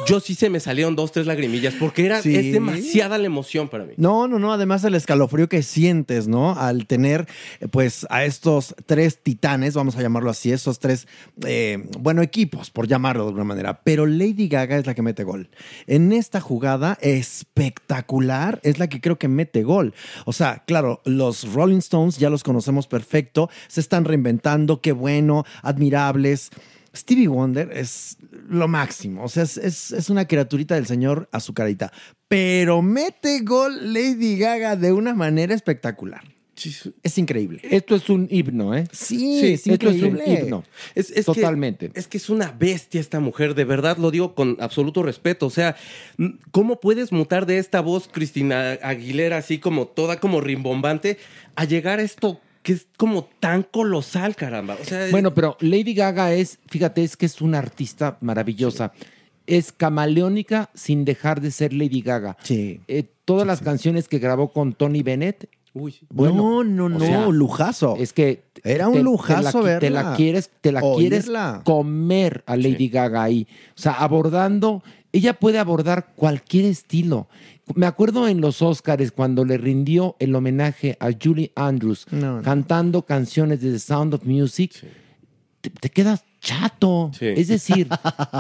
Yo sí se me salieron dos, tres lagrimillas, porque era, Sí. es demasiada la emoción para mí. No, no, no. Además, el escalofrío que sientes, ¿no? Al tener, eh, pues, a estos tres titanes, vamos a llamarlo así, esos tres, eh, bueno, equipos, por llamarlo de alguna manera. Pero Lady Gaga es la que mete gol. En esta jugada espectacular es la que creo que mete gol. O sea, claro, los Rolling Stones ya los conocemos perfecto, se están reinventando, qué bueno, Stevie Wonder es lo máximo. O sea, es, es- es una criaturita del señor azucarita. Pero mete gol Lady Gaga de una manera espectacular. Es increíble. Esto es un himno, ¿eh? Sí, es esto es un increíble. himno. Es, es Totalmente. Que, es que es una bestia esta mujer, de verdad lo digo con absoluto respeto. O sea, m- ¿cómo puedes mutar de esta voz Cristina Aguilera, así como toda como rimbombante, a llegar a esto que es como tan colosal, caramba? O sea, Bueno, pero Lady Gaga es, fíjate, es que es una artista maravillosa. Es camaleónica sin dejar de ser Lady Gaga. Sí. Eh, todas las canciones que grabó con Tony Bennett. Uy. no, no, no, sea, lujazo. Es que Era un te- lujazo te la, Te la quieres, te la quieres comer a Lady Gaga ahí. O sea, abordando, ella puede abordar cualquier estilo. Me acuerdo en los Oscars cuando le rindió el homenaje a Julie Andrews No, no. cantando canciones de The Sound of Music. Te, te quedas chato. Sí. Es decir,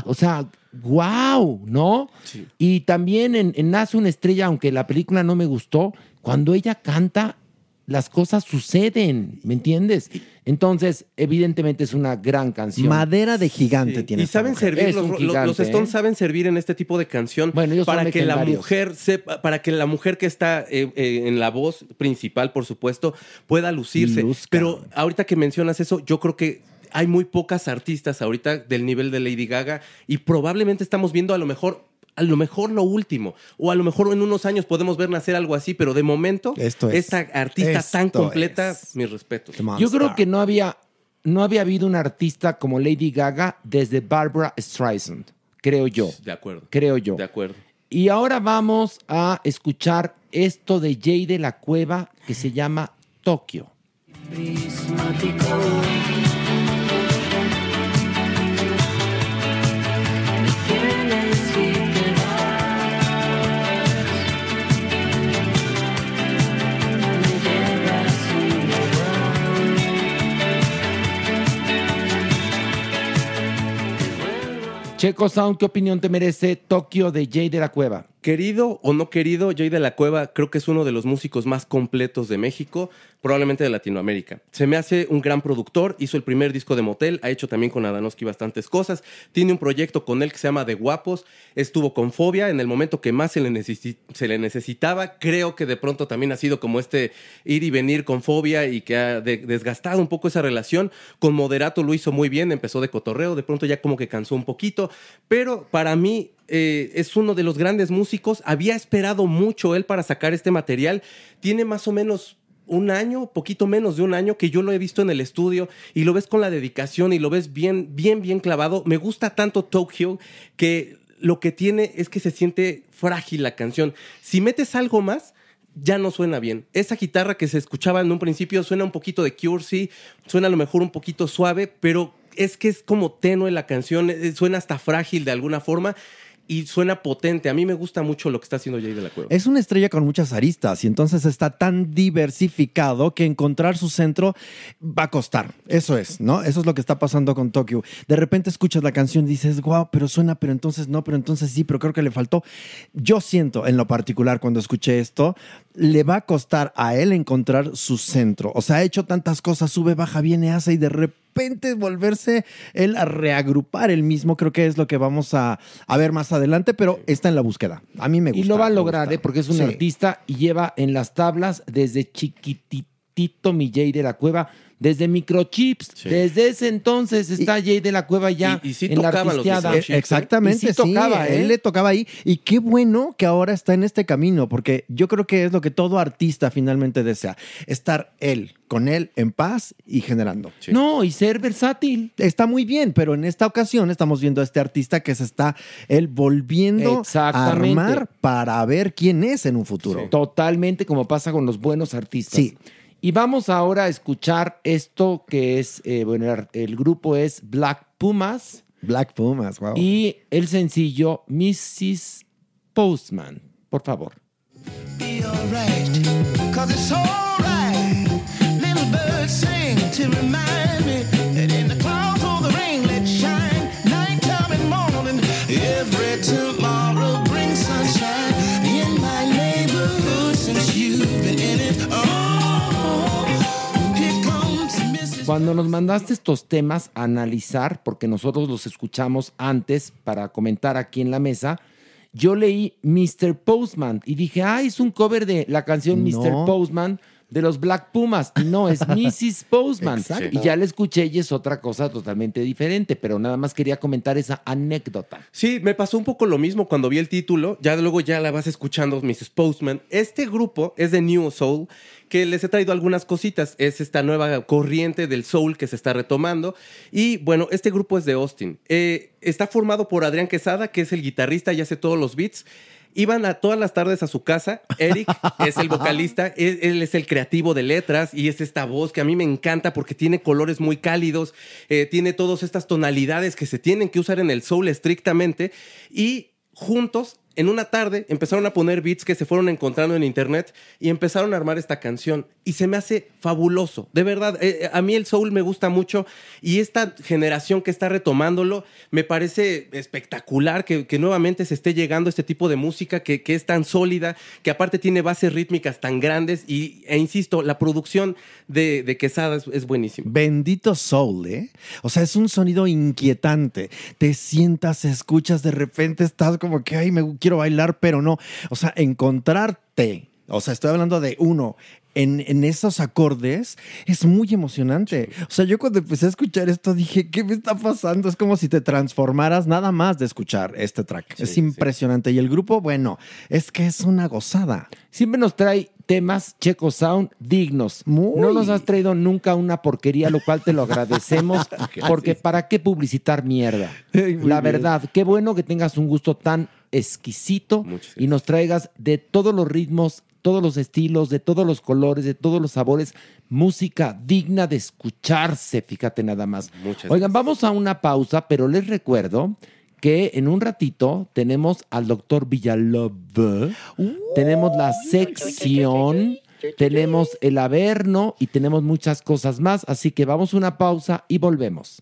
o sea, wow, ¿no? Sí. Y también en, en Nace una estrella, aunque la película no me gustó, cuando ella canta, las cosas suceden, ¿me entiendes? Entonces, evidentemente es una gran canción. Madera de gigante Sí, tiene Y esta saben mujer. servir, Es los, un los- gigante, los Stones ¿eh? saben servir en este tipo de canción Bueno, ellos son para que la mujer sepa, para que la mujer que está eh, eh, en la voz principal, por supuesto, pueda lucirse. Luzca. Pero ahorita que mencionas eso, yo creo que hay muy pocas artistas ahorita del nivel de Lady Gaga y probablemente estamos viendo a lo mejor a lo mejor lo último o a lo mejor en unos años podemos ver nacer algo así, pero de momento Esto es. esta artista tan completa, es. mis respetos. Yo creo que no había, no había habido una artista como Lady Gaga desde Barbara Streisand, creo yo. De acuerdo. Creo yo. De acuerdo. Y ahora vamos a escuchar esto de Jay de la Cueva que se llama Tokio. Checo Sound, ¿qué opinión te merece Tokio de Jay de la Cueva? Querido o no querido, Jay de la Cueva creo que es uno de los músicos más completos de México, probablemente de Latinoamérica. Se me hace un gran productor, hizo el primer disco de Motel, ha hecho también con Adanoski bastantes cosas, tiene un proyecto con él que se llama De Guapos, estuvo con Fobia en el momento que más se le, necesitaba, creo que de pronto también ha sido como este ir y venir con Fobia y que ha de- desgastado un poco esa relación, con Moderato lo hizo muy bien, empezó de cotorreo, de pronto ya como que cansó un poquito, pero para mí eh, es uno de los grandes músicos. Había esperado mucho él para sacar este material. Tiene más o menos un año, poquito menos de un año que yo lo he visto en el estudio y lo ves con la dedicación y lo ves bien, bien, bien clavado. Me gusta tanto Tokyo que lo que tiene es que se siente frágil la canción. Si metes algo más, ya no suena bien. Esa guitarra que se escuchaba en un principio suena un poquito de Cure, sí, suena a lo mejor un poquito suave, pero es que es como tenue la canción, eh, suena hasta frágil de alguna forma y suena potente. A mí me gusta mucho lo que está haciendo Jay de la Cueva. Es una estrella con muchas aristas y entonces está tan diversificado que encontrar su centro va a costar. Eso es, ¿no? Eso es lo que está pasando con Tokyo. De repente escuchas la canción dices, wow, pero suena, pero entonces no, pero entonces sí, pero creo que le faltó. Yo siento en lo particular cuando escuché esto, le va a costar a él encontrar su centro. O sea, ha hecho tantas cosas, sube, baja, viene, hace y de repente volverse él a reagrupar el mismo, creo que es lo que vamos a, a ver más adelante, pero está en la búsqueda. A mí me gusta. Y lo va a lograr. ¿eh? porque es un Sí. artista y lleva en las tablas desde chiquititito mi Jay de la Cueva, desde microchips. Desde ese entonces está Jay de la Cueva ya y- y sí en la los artisteada. Eh, Exactamente, Y sí tocaba, sí, ¿eh? él le tocaba ahí. Y qué bueno que ahora está en este camino, porque yo creo que es lo que todo artista finalmente desea, estar él, con él, en paz y generando. No, y ser versátil. Está muy bien, pero en esta ocasión estamos viendo a este artista que se está él volviendo a armar para ver quién es en un futuro. Totalmente como pasa con los buenos artistas. Sí. Y vamos ahora a escuchar esto que es, eh, bueno, el, grupo es Black Pumas Black Pumas, wow. y el sencillo Mrs. Postman. Por favor. be alright. Cause it's alright. Little birds sing to remind me that in the clouds or the rain, let shine. Nighttime and morning, every tomorrow Cuando nos mandaste estos temas a analizar, porque nosotros los escuchamos antes para comentar aquí en la mesa, yo leí Mr. Postman y dije, ah, es un cover de la canción Mr. No. Postman de los Black Pumas. Y no, es *laughs* Mrs. Postman. Exacto. Y ya la escuché y es otra cosa totalmente diferente, pero nada más quería comentar esa anécdota. Sí, me pasó un poco lo mismo cuando vi el título. Ya luego ya la vas escuchando, Mrs. Postman. Este grupo es de New Soul, que les he traído algunas cositas. Es esta nueva corriente del soul que se está retomando. Y bueno, este grupo es de Austin. Eh, está formado por Adrián Quesada, que es el guitarrista y hace todos los beats. Iban a todas las tardes a su casa. Eric *laughs* es el vocalista, él, él es el creativo de letras y es esta voz que a mí me encanta porque tiene colores muy cálidos, eh, tiene todas estas tonalidades que se tienen que usar en el soul estrictamente y juntos en una tarde empezaron a poner beats que se fueron encontrando en internet y empezaron a armar esta canción. Y se me hace fabuloso. De verdad, eh, eh, a mí el soul me gusta mucho y esta generación que está retomándolo me parece espectacular que, que nuevamente se esté llegando a este tipo de música que, que es tan sólida, que aparte tiene bases rítmicas tan grandes y, e insisto, la producción de, de Quesada es, es buenísima. Bendito soul, ¿eh? O sea, es un sonido inquietante. Te sientas, escuchas, de repente estás como que, ay, me quiero bailar, pero no. O sea, encontrarte, o sea, estoy hablando de uno. En, en esos acordes es muy emocionante. O sea, yo cuando empecé a escuchar esto dije, ¿qué me está pasando? Es como si te transformaras nada más de escuchar este track. es impresionante. Y el grupo, bueno, es que es una gozada. Siempre nos trae temas Checo Sound dignos. No nos has traído nunca una porquería, lo cual te lo agradecemos, *laughs* porque ¿para qué publicitar mierda? La verdad, qué bueno que tengas un gusto tan exquisito y nos traigas de todos los ritmos, todos los estilos, de todos los colores, de todos los sabores, música digna de escucharse, fíjate nada más. Oigan, vamos a una pausa, pero les recuerdo que en un ratito tenemos al doctor Villalobos, tenemos la sección, tenemos el averno y tenemos muchas cosas más, así que vamos a una pausa y volvemos.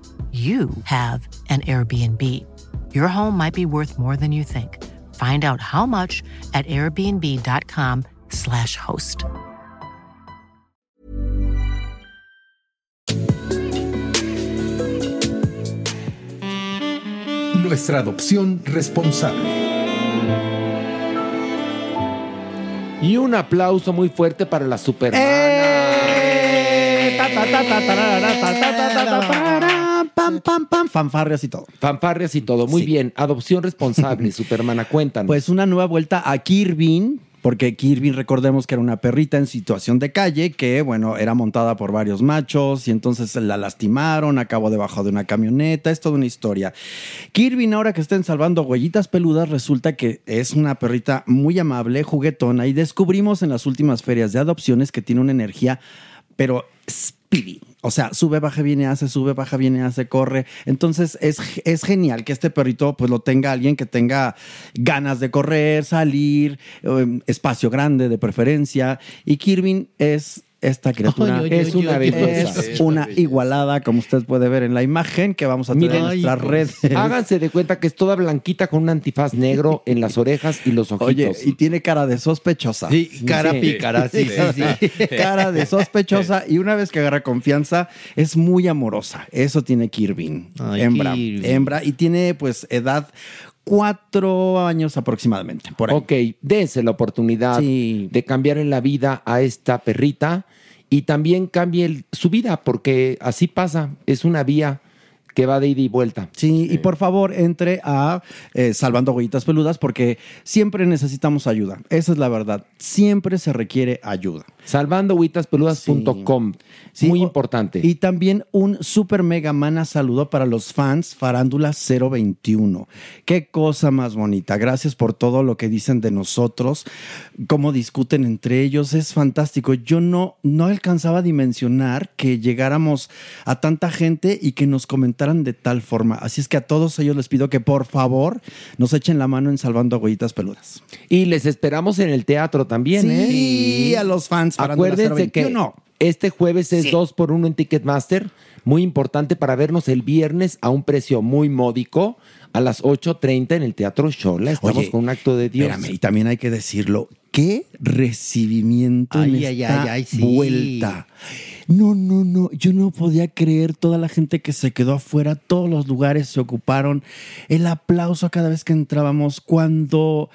you have an Airbnb. Your home might be worth more than you think. Find out how much at airbnb.com/slash host. Nuestra adopción responsable. Y un aplauso muy fuerte para la Supermana. Pam, pam, pam, fanfarrias y todo. Fanfarrias y todo. Muy bien. Adopción responsable, *laughs* Supermana. Cuéntanos. Pues una nueva vuelta a Kirby, porque Kirby, recordemos que era una perrita en situación de calle que, bueno, era montada por varios machos y entonces la lastimaron, acabó debajo de una camioneta, es toda una historia. Kirby, ahora que estén salvando huellitas peludas, resulta que es una perrita muy amable, juguetona y descubrimos en las últimas ferias de adopciones que tiene una energía, pero speedy. O sea, sube, baja, viene, hace, sube, baja, viene, hace, corre. Entonces es, es genial que este perrito pues lo tenga alguien que tenga ganas de correr, salir, eh, espacio grande de preferencia. Y Kirby es esta criatura. Es una. Es una igualada, como usted puede ver en la imagen que vamos a tener en nuestra red. Háganse de cuenta que es toda blanquita con un antifaz negro en las orejas y los ojitos. Oye, y tiene cara de sospechosa. Sí, cara pícara, sí, sí, sí. *laughs* Cara de sospechosa y una vez que agarra confianza es muy amorosa. Eso tiene Kirby. Ay, hembra, Kirby. hembra y tiene pues edad cuatro años aproximadamente. Por ahí. Ok, dense la oportunidad de cambiar en la vida a esta perrita y también cambie el- su vida, porque así pasa, es una vía que va de ida y vuelta. Sí, y por favor entre a eh, Salvando Huellitas Peludas porque siempre necesitamos ayuda. Esa es la verdad. Siempre se requiere ayuda. Salvandohuellitaspeludas.com. Muy importante. Y también un super mega mana saludo para los fans Farándula 021. Qué cosa más bonita. Gracias por todo lo que dicen de nosotros, cómo discuten entre ellos. Es fantástico. Yo no, no alcanzaba a dimensionar que llegáramos a tanta gente y que nos comentaran de tal forma. Así es que a todos ellos les pido que por favor nos echen la mano en Salvando Huellitas Peludas. Y les esperamos en el teatro también, ¿eh? Sí, a los fans Acuérdense que 021. este jueves es Sí. 2 por 1 en Ticketmaster. Muy importante para vernos el viernes a un precio muy módico a las 8.30 en el Teatro Shola. Estamos Oye, con un acto de Dios. Espérame, y también hay que decirlo. ¿Qué recibimiento Ay, en ay, esta ay, ay, sí. vuelta? No, no, no. Yo no podía creer toda la gente que se quedó afuera. Todos los lugares se ocuparon. El aplauso cada vez que entrábamos. Cuando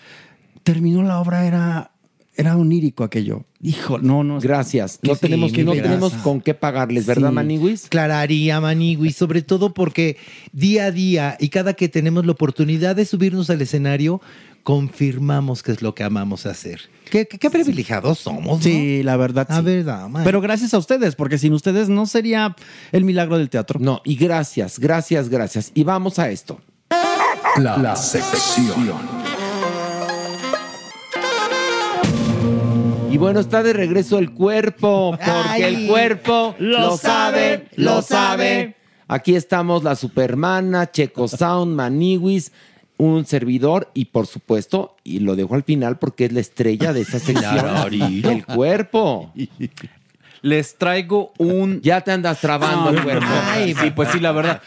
terminó la obra era, era onírico aquello. Hijo, no, no. Gracias. No Sí, tenemos, no tenemos con qué pagarles, ¿verdad, Sí. Maniwis? Clararía, Maniwis, sobre todo porque día a día y cada que tenemos la oportunidad de subirnos al escenario, confirmamos que es lo que amamos hacer. Qué, qué- qué privilegiados somos, ¿no? Sí, la verdad. La sí. verdad, man. Pero gracias a ustedes, porque sin ustedes no sería el milagro del teatro. No, y gracias, gracias, gracias. Y vamos a esto. La sección. Y Y bueno, está de regreso el cuerpo, porque Ay, el cuerpo lo sabe, lo sabe. Aquí estamos la Supermana, Checo Sound, Maniwis, un servidor y por supuesto, y lo dejo al final porque es la estrella de esta *laughs* sección, el cuerpo. *laughs* Les traigo un... Ya te andas trabando el cuerpo. Ay, sí, pues sí, la verdad.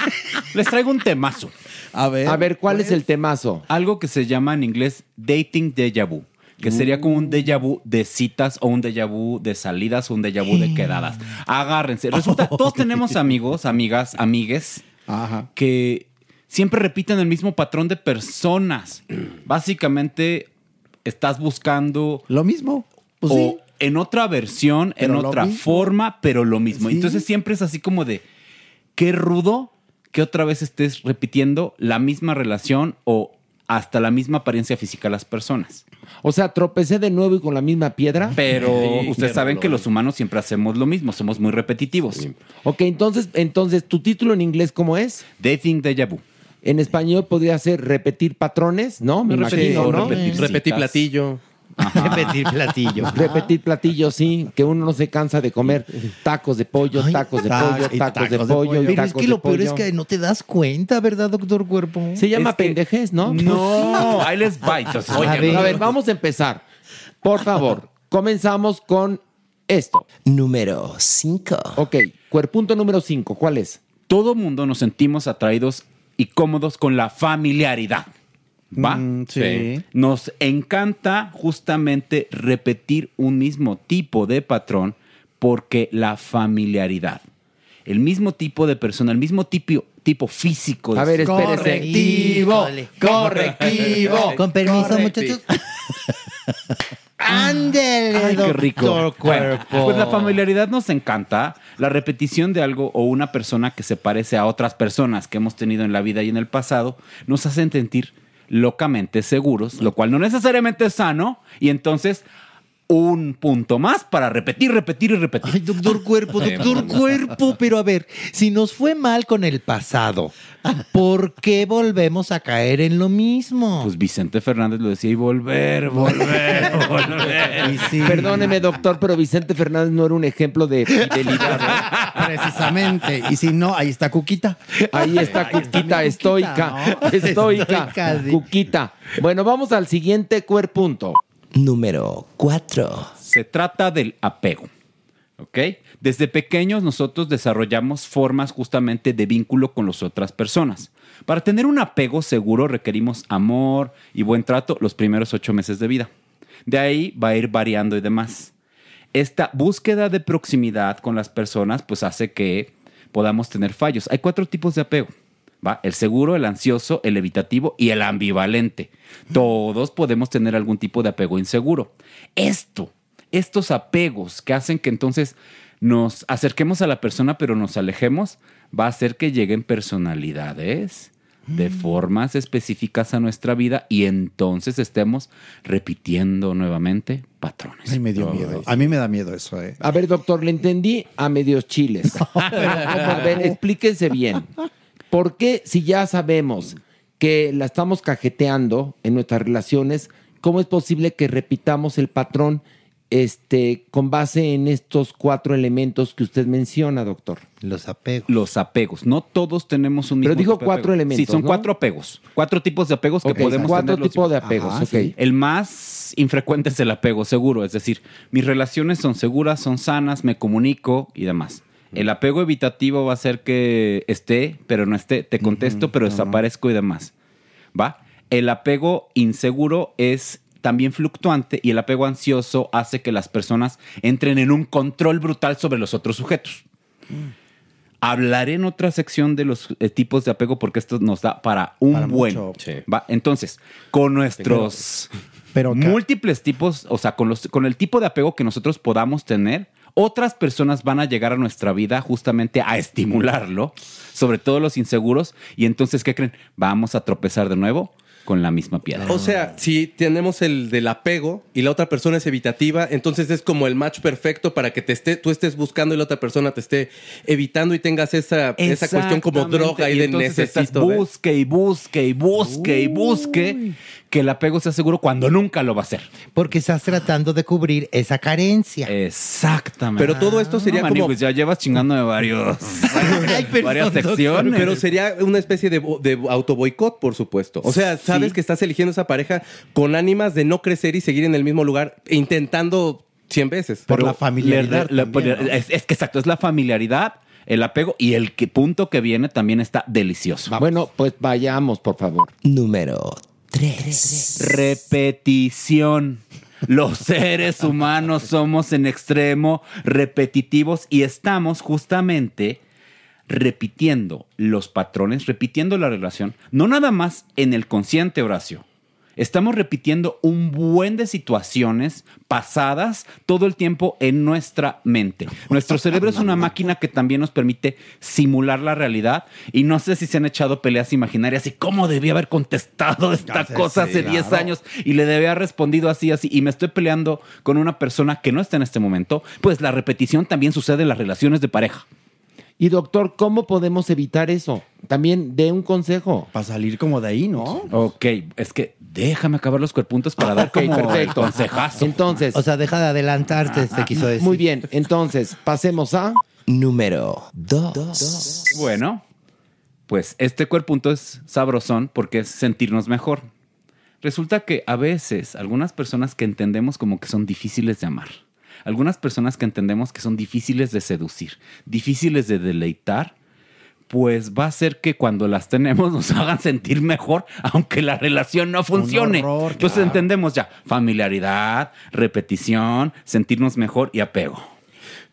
*laughs* Les traigo un temazo. A ver. A ver, ¿cuál es el temazo? Algo que se llama en inglés dating déjà vu. Que sería como un déjà vu de citas o un déjà vu de salidas o un déjà vu de quedadas. Agárrense. Resulta, todos tenemos amigos, amigas, amigues que siempre repiten el mismo patrón de personas. Básicamente, estás buscando. Lo mismo. Pues o sí. en otra versión, en Pero otra mismo. forma, pero lo mismo. Sí. Entonces siempre es así como de. Qué rudo que otra vez estés repitiendo la misma relación o hasta la misma apariencia física de las personas. O sea, tropecé de nuevo y con la misma piedra. Pero Sí, ustedes saben que los humanos siempre hacemos lo mismo, somos muy repetitivos. Ok, entonces, entonces, ¿tu título en inglés cómo es? Dating déjà vu. En español podría ser repetir patrones, ¿no? Me Repetir, imagino, repetir Repetir platillo. *laughs* Repetir platillo. Repetir platillo, sí. Que uno no se cansa de comer tacos de pollo, tacos de pollo, tacos de pollo, y Pero es tacos que de lo peor es que no te das cuenta, ¿verdad, doctor Cuerpo? Se llama Es que- pendejez, ¿no? No, ahí les va. Entonces, a, ver, vamos a empezar. Por favor, comenzamos con esto. Número 5. Ok, cuerpunto número 5, ¿cuál es? Todo mundo nos sentimos atraídos y cómodos con la familiaridad. ¿Va? Mm, sí. Nos encanta justamente repetir un mismo tipo de patrón porque la familiaridad, el mismo tipo de persona, el mismo tipo, tipo físico. de A ver, espérese. Correctivo, correctivo. *laughs* Con permiso, muchachos. *laughs* Ándele, Ay, qué rico. Bueno, pues la familiaridad nos encanta. La repetición de algo o una persona que se parece a otras personas que hemos tenido en la vida y en el pasado nos hacen sentir locamente seguros, lo cual no necesariamente es sano. Y entonces, un punto más para repetir, repetir y repetir. Ay, doctor *laughs* Cuerpo, doctor Cuerpo, pero a ver, si nos fue mal con el pasado, ¿por qué volvemos a caer en lo mismo? Pues Vicente Fernández lo decía y volver, volver, *laughs* volver. Perdóneme, doctor, pero Vicente Fernández no era un ejemplo de fidelidad. ¿no? *laughs* Precisamente. Y si no, ahí está Cuquita. Ahí está Cuquita, estoica. ¿no? Estoica. Estoica, sí. Cuquita. Bueno, vamos al siguiente cuerpunto. Número 4. Se trata del apego. ¿Ok? Desde pequeños nosotros desarrollamos formas justamente de vínculo con las otras personas. Para tener un apego seguro requerimos amor y buen trato los primeros ocho meses de vida. De ahí va a ir variando y demás. Esta búsqueda de proximidad con las personas pues hace que podamos tener fallos. Hay cuatro tipos de apego. ¿Va? El seguro, el ansioso, el evitativo y el ambivalente. Todos podemos tener algún tipo de apego inseguro. Esto, estos apegos que hacen que entonces nos acerquemos a la persona pero nos alejemos, va a hacer que lleguen personalidades de formas específicas a nuestra vida y entonces estemos repitiendo nuevamente patrones. Ay, me dio miedo. A mí me da miedo eso, ¿eh? A ver, doctor, le entendí a medios chiles. *laughs* a ver, explíquense bien. ¿Por qué si ya sabemos que la estamos cajeteando en nuestras relaciones, cómo es posible que repitamos el patrón este, con base en estos cuatro elementos que usted menciona, doctor? Los apegos. Los apegos. No todos tenemos un mismo Pero dijo tipo de cuatro apego. elementos, Sí, son ¿no? cuatro apegos. Cuatro tipos de apegos que podemos cuatro tener. los- tipos de apegos, Ajá, ok. sí. El más infrecuente es el apego seguro. Es decir, mis relaciones son seguras, son sanas, me comunico y demás. El apego evitativo va a ser que esté, pero no esté. Te contesto, pero desaparezco y demás. ¿Va? El apego inseguro es también fluctuante y el apego ansioso hace que las personas entren en un control brutal sobre los otros sujetos. Hablaré en otra sección de los eh, tipos de apego porque esto nos da para un Para buen. mucho. ¿va? Entonces, con nuestros múltiples tipos, o sea, con, los, con el tipo de apego que nosotros podamos tener, otras personas van a llegar a nuestra vida justamente a estimularlo, sobre todo los inseguros, y entonces, ¿qué creen? Vamos a tropezar de nuevo con la misma piedra. O sea, si tenemos el del apego y la otra persona es evitativa, entonces es como el match perfecto para que te esté, tú estés buscando y la otra persona te esté evitando y tengas esa, esa cuestión como droga y, de necesito. busque y busque y busque y busque que el apego sea seguro cuando nunca lo va a ser. Porque estás tratando de cubrir esa carencia. Exactamente. Pero todo esto sería No, como- Maniguis, ya llevas chingando de varios, *laughs* varias secciones. Pero sería una especie de, de autoboicot, por supuesto. O sea, sabes que estás eligiendo esa pareja con ánimas de no crecer y seguir en el mismo lugar, intentando 100 veces. Pero la- la- es, es que exacto, es la familiaridad, el apego y el que, punto que viene también está delicioso. Bueno, pues vayamos, por favor. Número 3. Repetición. Los seres humanos somos en extremo repetitivos y estamos justamente repitiendo los patrones, repitiendo la relación, no nada más en el consciente, Horacio. Estamos repitiendo un buen de situaciones pasadas todo el tiempo en nuestra mente. Nuestro cerebro es una máquina que también nos permite simular la realidad y no sé si se han echado peleas imaginarias y cómo debía haber contestado esta sé, cosa sí, hace 10 claro. años y le debía haber respondido así, así y me estoy peleando con una persona que no está en este momento, pues la repetición también sucede en las relaciones de pareja. Y doctor, ¿cómo podemos evitar eso? También dé un consejo. Para salir como de ahí, ¿no? Ok, es que déjame acabar los cuerpuntos para dar Ok, *laughs* como el perfecto. consejazo. Entonces. O sea, deja de adelantarte, te quiso decir. Muy bien, entonces, pasemos a. Número 2. Bueno, pues este cuerpunto es sabrosón porque es sentirnos mejor. Resulta que a veces algunas personas que entendemos como que son difíciles de amar, algunas personas que entendemos que son difíciles de seducir, difíciles de deleitar, pues va a ser que cuando las tenemos *laughs* nos hagan sentir mejor, aunque la relación no funcione. horror, Entonces claro. entendemos ya familiaridad, repetición, sentirnos mejor y apego.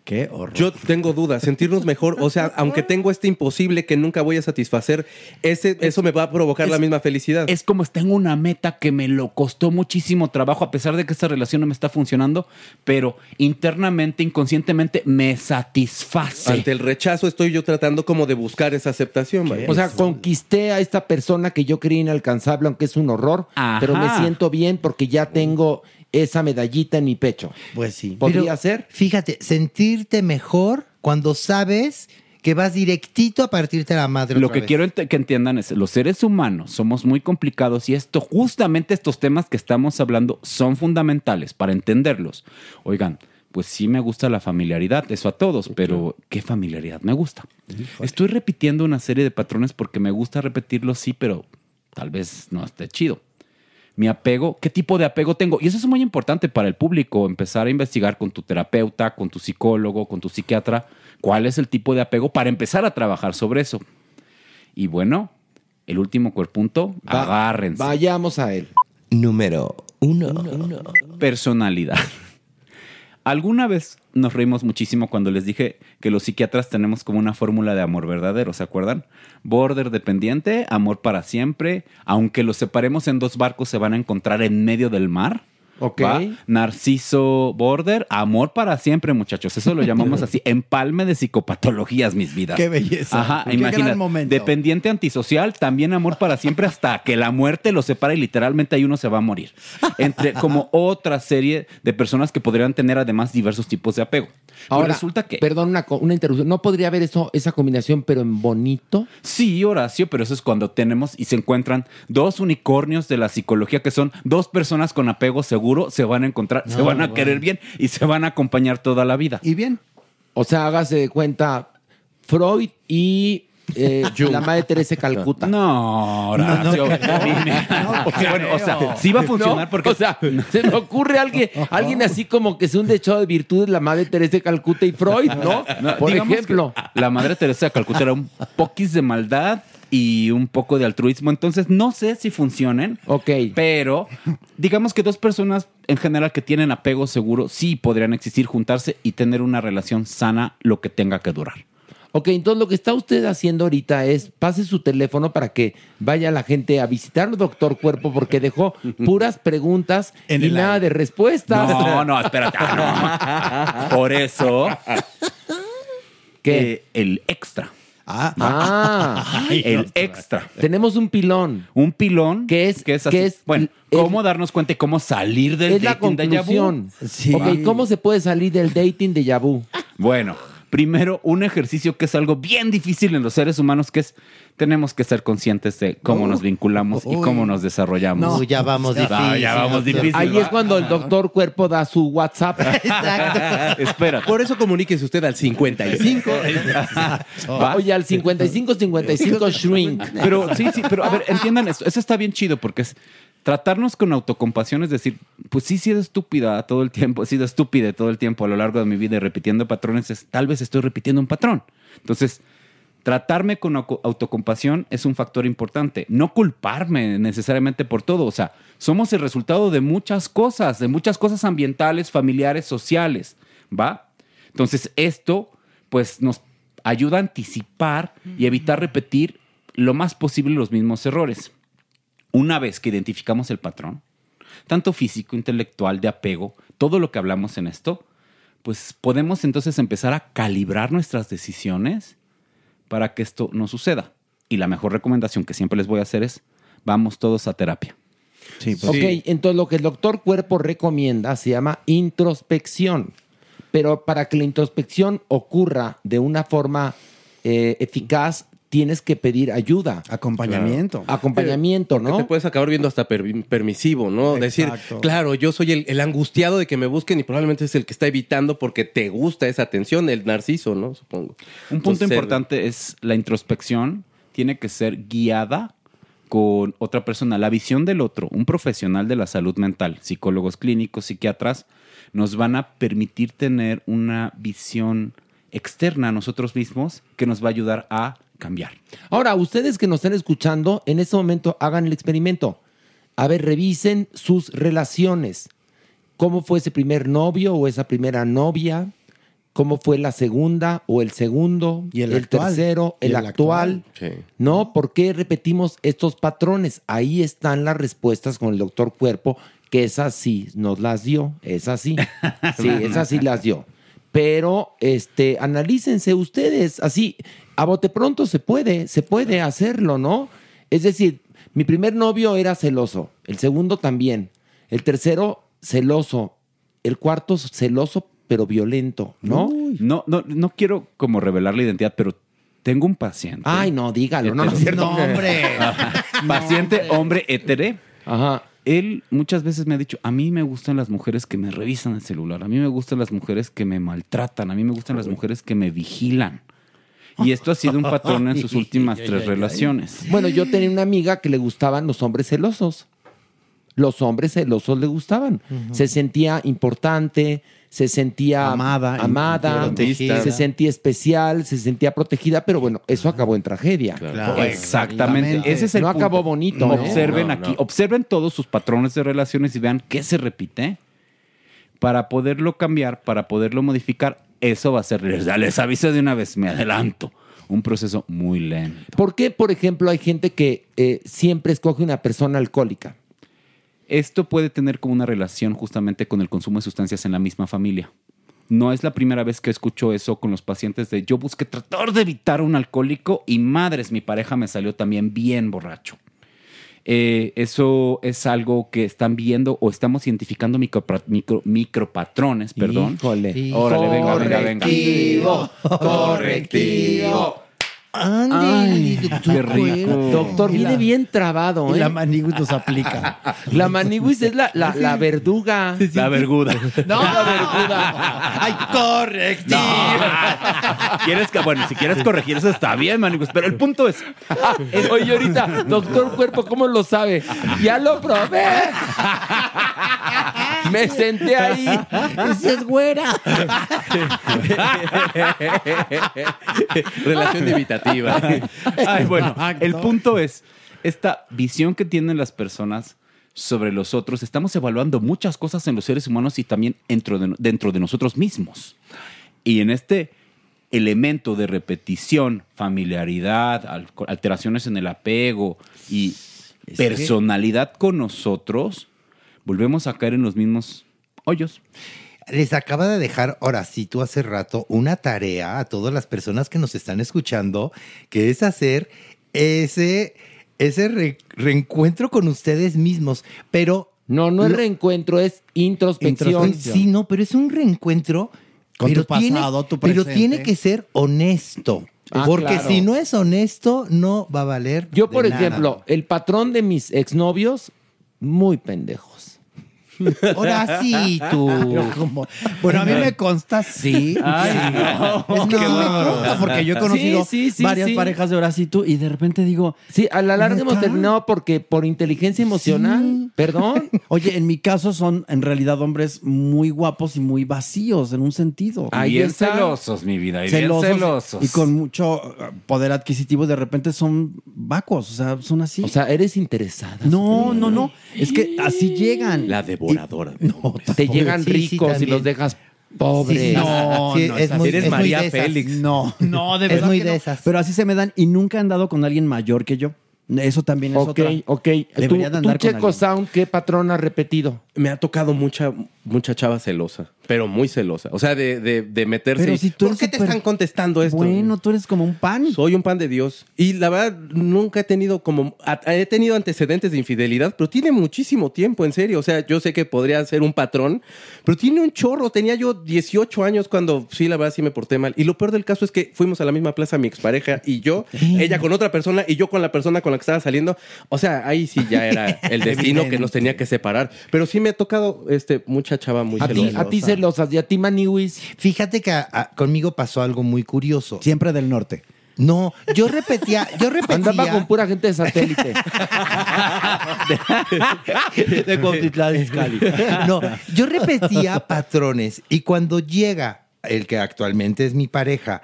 Qué horror. Yo tengo dudas, sentirnos mejor, o sea, aunque tengo este imposible que nunca voy a satisfacer, ese, eso me va a provocar la misma felicidad. Es como tengo una meta que me lo costó muchísimo trabajo, a pesar de que esta relación no me está funcionando, pero internamente, inconscientemente, me satisface. Ante el rechazo estoy yo tratando como de buscar esa aceptación. O sea, conquisté a esta persona que yo creía inalcanzable, aunque es un horror, Ajá. pero me siento bien porque ya tengo esa medallita en mi pecho. Pues sí. ¿Podría Pero, ser? Fíjate, sentirte mejor cuando sabes que vas directito a partirte la madre. Lo otra que vez. quiero ent- que entiendan es, los seres humanos somos muy complicados y esto, justamente estos temas que estamos hablando son fundamentales para entenderlos. Oigan, pues sí me gusta la familiaridad, eso a todos, pero ¿qué familiaridad me gusta? Estoy repitiendo una serie de patrones porque me gusta repetirlos, sí, pero tal vez no esté chido. Mi apego, ¿qué tipo de apego tengo? Y eso es muy importante para el público, empezar a investigar con tu terapeuta, con tu psicólogo, con tu psiquiatra, cuál es el tipo de apego para empezar a trabajar sobre eso. Y bueno, el último cuerpunto, Va- agárrense. Vayamos a él. Número 1. Personalidad. *laughs* Alguna vez nos reímos muchísimo cuando les dije que los psiquiatras tenemos como una fórmula de amor verdadero, ¿se acuerdan? Border dependiente, amor para siempre, aunque los separemos en dos barcos se van a encontrar en medio del mar. Ok. ¿va? Narciso Border, amor para siempre, muchachos. Eso lo llamamos así, *laughs* empalme de psicopatologías, mis vidas. Qué belleza. Ajá, Qué imagina. momento. Dependiente antisocial, también amor para siempre hasta que la muerte los separa y literalmente ahí uno se va a morir. Entre como otra serie de personas que podrían tener además diversos tipos de apego. Ahora, resulta que Perdón, una, interrupción. ¿No podría haber eso, esa combinación, pero en bonito? Sí, Horacio, pero eso es cuando tenemos y se encuentran dos unicornios de la psicología que son dos personas con apego seguro, se van a encontrar, se No, van a bueno. querer bien y se van a acompañar toda la vida. Y bien. O sea, hágase de cuenta Freud y eh, *laughs* la madre Teresa de Calcuta. No, Horacio. Porque, *laughs* bueno, o sea, sí va a funcionar No, porque O sea, *laughs* se me ocurre alguien, alguien así como que sea un dechado de virtudes, la madre Teresa de Calcuta y Freud, ¿no? No, Por ejemplo. la madre Teresa de Calcuta era un poquis de maldad y un poco de altruismo. Entonces, no sé si funcionen. Ok. Pero digamos que dos personas en general que tienen apego seguro sí podrían existir, juntarse y tener una relación sana lo que tenga que durar. Ok, entonces lo que está usted haciendo ahorita es pase su teléfono para que vaya la gente a visitarlo, doctor Cuerpo, porque dejó puras preguntas En y nada aire. de respuestas. No, no, espérate. ah, no. *laughs* Por eso. ¿Qué? eh, el extra. Ah. *laughs* el extra. Tenemos un pilón. Un pilón que es, que es así. que es bueno, cómo darnos cuenta y cómo salir del es la dating de conclusión. vu. Ok, ¿cómo se puede salir del dating de Yabu? Bueno, primero un ejercicio que es algo bien difícil en los seres humanos, que es tenemos que ser conscientes de cómo Oh. nos vinculamos y cómo nos desarrollamos. No, ya vamos difícil. ya vamos difícil. Ahí ¿va? es cuando el doctor Cuerpo da su WhatsApp. *laughs* *laughs* Espera. Por eso comuníquese usted al 55. *laughs* Oye, al 55 55 shrink. Pero sí, sí, pero a ver, entiendan esto. Eso está bien chido porque es tratarnos con autocompasión, es decir, pues sí, he sido estúpida todo el tiempo, he sido estúpida todo el tiempo a lo largo de mi vida y repitiendo patrones, es, tal vez estoy repitiendo un patrón. Entonces, tratarme con au- autocompasión es un factor importante. No culparme necesariamente por todo. O sea, somos el resultado de muchas cosas, de muchas cosas ambientales, familiares, sociales. ¿Va? Entonces, esto, pues, nos ayuda a anticipar y evitar repetir lo más posible los mismos errores. Una vez que identificamos el patrón, tanto físico, intelectual, de apego, todo lo que hablamos en esto, pues podemos entonces empezar a calibrar nuestras decisiones para que esto no suceda. Y la mejor recomendación que siempre les voy a hacer es, vamos todos a terapia. ok, entonces lo que el doctor Cuerpo recomienda se llama introspección. Pero para que la introspección ocurra de una forma eh, eficaz, tienes que pedir ayuda. Acompañamiento. Acompañamiento, Porque ¿no? Te puedes acabar viendo hasta per- permisivo, ¿no? Decir, Exacto. claro, yo soy el, el angustiado de que me busquen y probablemente es el que está evitando porque te gusta esa atención, el narciso, ¿no? Supongo. Un punto Entonces, importante es la introspección tiene que ser guiada con otra persona. La visión del otro, un profesional de la salud mental, psicólogos clínicos, psiquiatras, nos van a permitir tener una visión externa a nosotros mismos que nos va a ayudar a cambiar. Ahora, ustedes que nos están escuchando, en este momento hagan el experimento. A ver, revisen sus relaciones. ¿Cómo fue ese primer novio o esa primera novia? ¿Cómo fue la segunda o el segundo? Y el actual. tercero, Y el, el actual. actual. ¿No? ¿Por qué repetimos estos patrones? Ahí están las respuestas con el doctor Cuerpo, que esas sí nos las dio. Esas sí. *laughs* Sí, esas sí las dio. Pero este, analícense ustedes, así, a bote pronto se puede, se puede hacerlo, ¿no? Es decir, mi primer novio era celoso, el segundo también, el tercero celoso, el cuarto celoso pero violento, ¿no? No, no, no quiero como revelar la identidad, pero tengo un paciente. Ay, no, dígalo, no, no es cierto. No, *laughs* hombre. paciente hombre hétere. Ajá. Él muchas veces me ha dicho, a mí me gustan las mujeres que me revisan el celular, a mí me gustan las mujeres que me maltratan, a mí me gustan las mujeres que me vigilan. Y esto ha sido un patrón en sus *laughs* últimas tres relaciones. Bueno, yo tenía una amiga que le gustaban los hombres celosos. Los hombres celosos le gustaban. Se sentía importante, se sentía Amada, amada protegida. se sentía especial, se sentía protegida, pero bueno, eso acabó en tragedia. Claro. Exactamente. Ese es el no punto. acabó bonito. ¿eh? Observen No, aquí, no. observen todos sus patrones de relaciones y vean qué se repite para poderlo cambiar, para poderlo modificar. Eso va a ser, les, les aviso de una vez, me adelanto, un proceso muy lento. ¿Por qué, por ejemplo, hay gente que eh, siempre escoge una persona alcohólica? Esto puede tener como una relación justamente con el consumo de sustancias en la misma familia. No es la primera vez que escucho eso con los pacientes de yo busqué tratar de evitar a un alcohólico y madres, mi pareja me salió también bien borracho. Eh, eso es algo que están viendo o estamos identificando micropra- micro, micropatrones, perdón. Híjole. Órale, venga, venga, venga. Correctivo, correctivo. Ay, qué rico. Doctor, la- viene bien trabado, Y ¿eh? la maniguis nos aplica. *laughs* La maniguis es la, la, la verduga. La verguda. No, la verduga. Ay, correctivo. ¿Quieres que, bueno, si quieres corregir eso está bien, manigos, pero el punto es, Oye, ahorita, doctor Cuerpo, ¿cómo lo sabe? Ya lo probé. Me senté ahí. Esa es güera. Relación *laughs* Ay, bueno, el punto es esta visión que tienen las personas sobre los otros. Estamos evaluando muchas cosas en los seres humanos y también dentro de, dentro de nosotros mismos. Y en este elemento de repetición, familiaridad, al- alteraciones en el apego y personalidad con nosotros, volvemos a caer en los mismos hoyos. Les acaba de dejar Horacito hace rato una tarea a todas las personas que nos están escuchando, que es hacer ese, ese re- reencuentro con ustedes mismos. Pero. No, no es reencuentro, es introspección. Sí, no, pero es un reencuentro. Con pero tu pasado, tu Pero presente. tiene que ser honesto. Ah, porque claro. si no es honesto, no va a valer. Yo, por de nada. ejemplo, el patrón de mis exnovios, muy pendejos. Ahora sí, tú. Como- Bueno, a mí me consta, sí. Ay, Sí. no. Es que me consta porque yo he conocido Sí, sí, sí, varias sí. parejas de Horacito y de repente digo. Sí, a la larga hemos terminado porque por inteligencia emocional, perdón. *laughs* Oye, en mi caso son en realidad hombres muy guapos y muy vacíos en un sentido. Y bien celosos, mi vida, y bien celosos. Y con mucho eh, poder adquisitivo, de repente son vacuos, o sea, son así. O sea, eres interesada. No, no, no. Es que así llegan. La devoradora. no, Te llegan Sí, sí, ricos y los dejas pobres. Sí. No, *laughs* Sí, no, es muy- Eres es muy María esas. Félix. No, *laughs* no, de Es verdad. muy que de no. esas. Pero así se me dan y nunca he andado con alguien mayor que yo. Eso también es Ok, otra. ok. Tú, Debería de tú, andar con Checo alguien. Sound, ¿qué patrón has repetido? Me ha tocado mucha, mucha chava celosa, pero muy celosa. O sea, de, de, de meterse. Pero si tú ¿Por qué te están contestando esto? Bueno, tú eres como un pan. Soy un pan de Dios. Y la verdad, nunca he tenido como. a- He tenido antecedentes de infidelidad, pero tiene muchísimo tiempo, en serio. O sea, yo sé que podría ser un patrón, pero tiene un chorro. Tenía yo 18 años cuando sí, la verdad, sí me porté mal. Y lo peor del caso es que fuimos a la misma plaza, mi expareja y yo, ella con otra persona y yo con la persona con la que estaba saliendo. O sea, ahí sí ya era *laughs* el destino que nos tenía que separar. Pero sí me ha tocado este, mucha chava muy A ti, celosa. a ti celosas y a ti maniwis. Fíjate que a- a- conmigo pasó algo muy curioso. Siempre del norte. No, yo repetía, yo repetía. Andaba con pura gente de satélite. *laughs* de Cuautitlán Izcalli. No, yo repetía patrones y cuando llega el que actualmente es mi pareja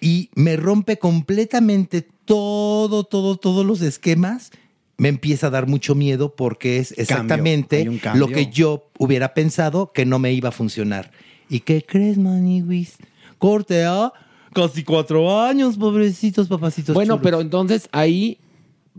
y me rompe completamente todo, todo, todos los esquemas, me empieza a dar mucho miedo porque es exactamente lo que yo hubiera pensado que no me iba a funcionar. ¿Y qué crees, Maniwis? Corte a casi cuatro años, pobrecitos papacitos. Bueno, chulos. pero entonces ahí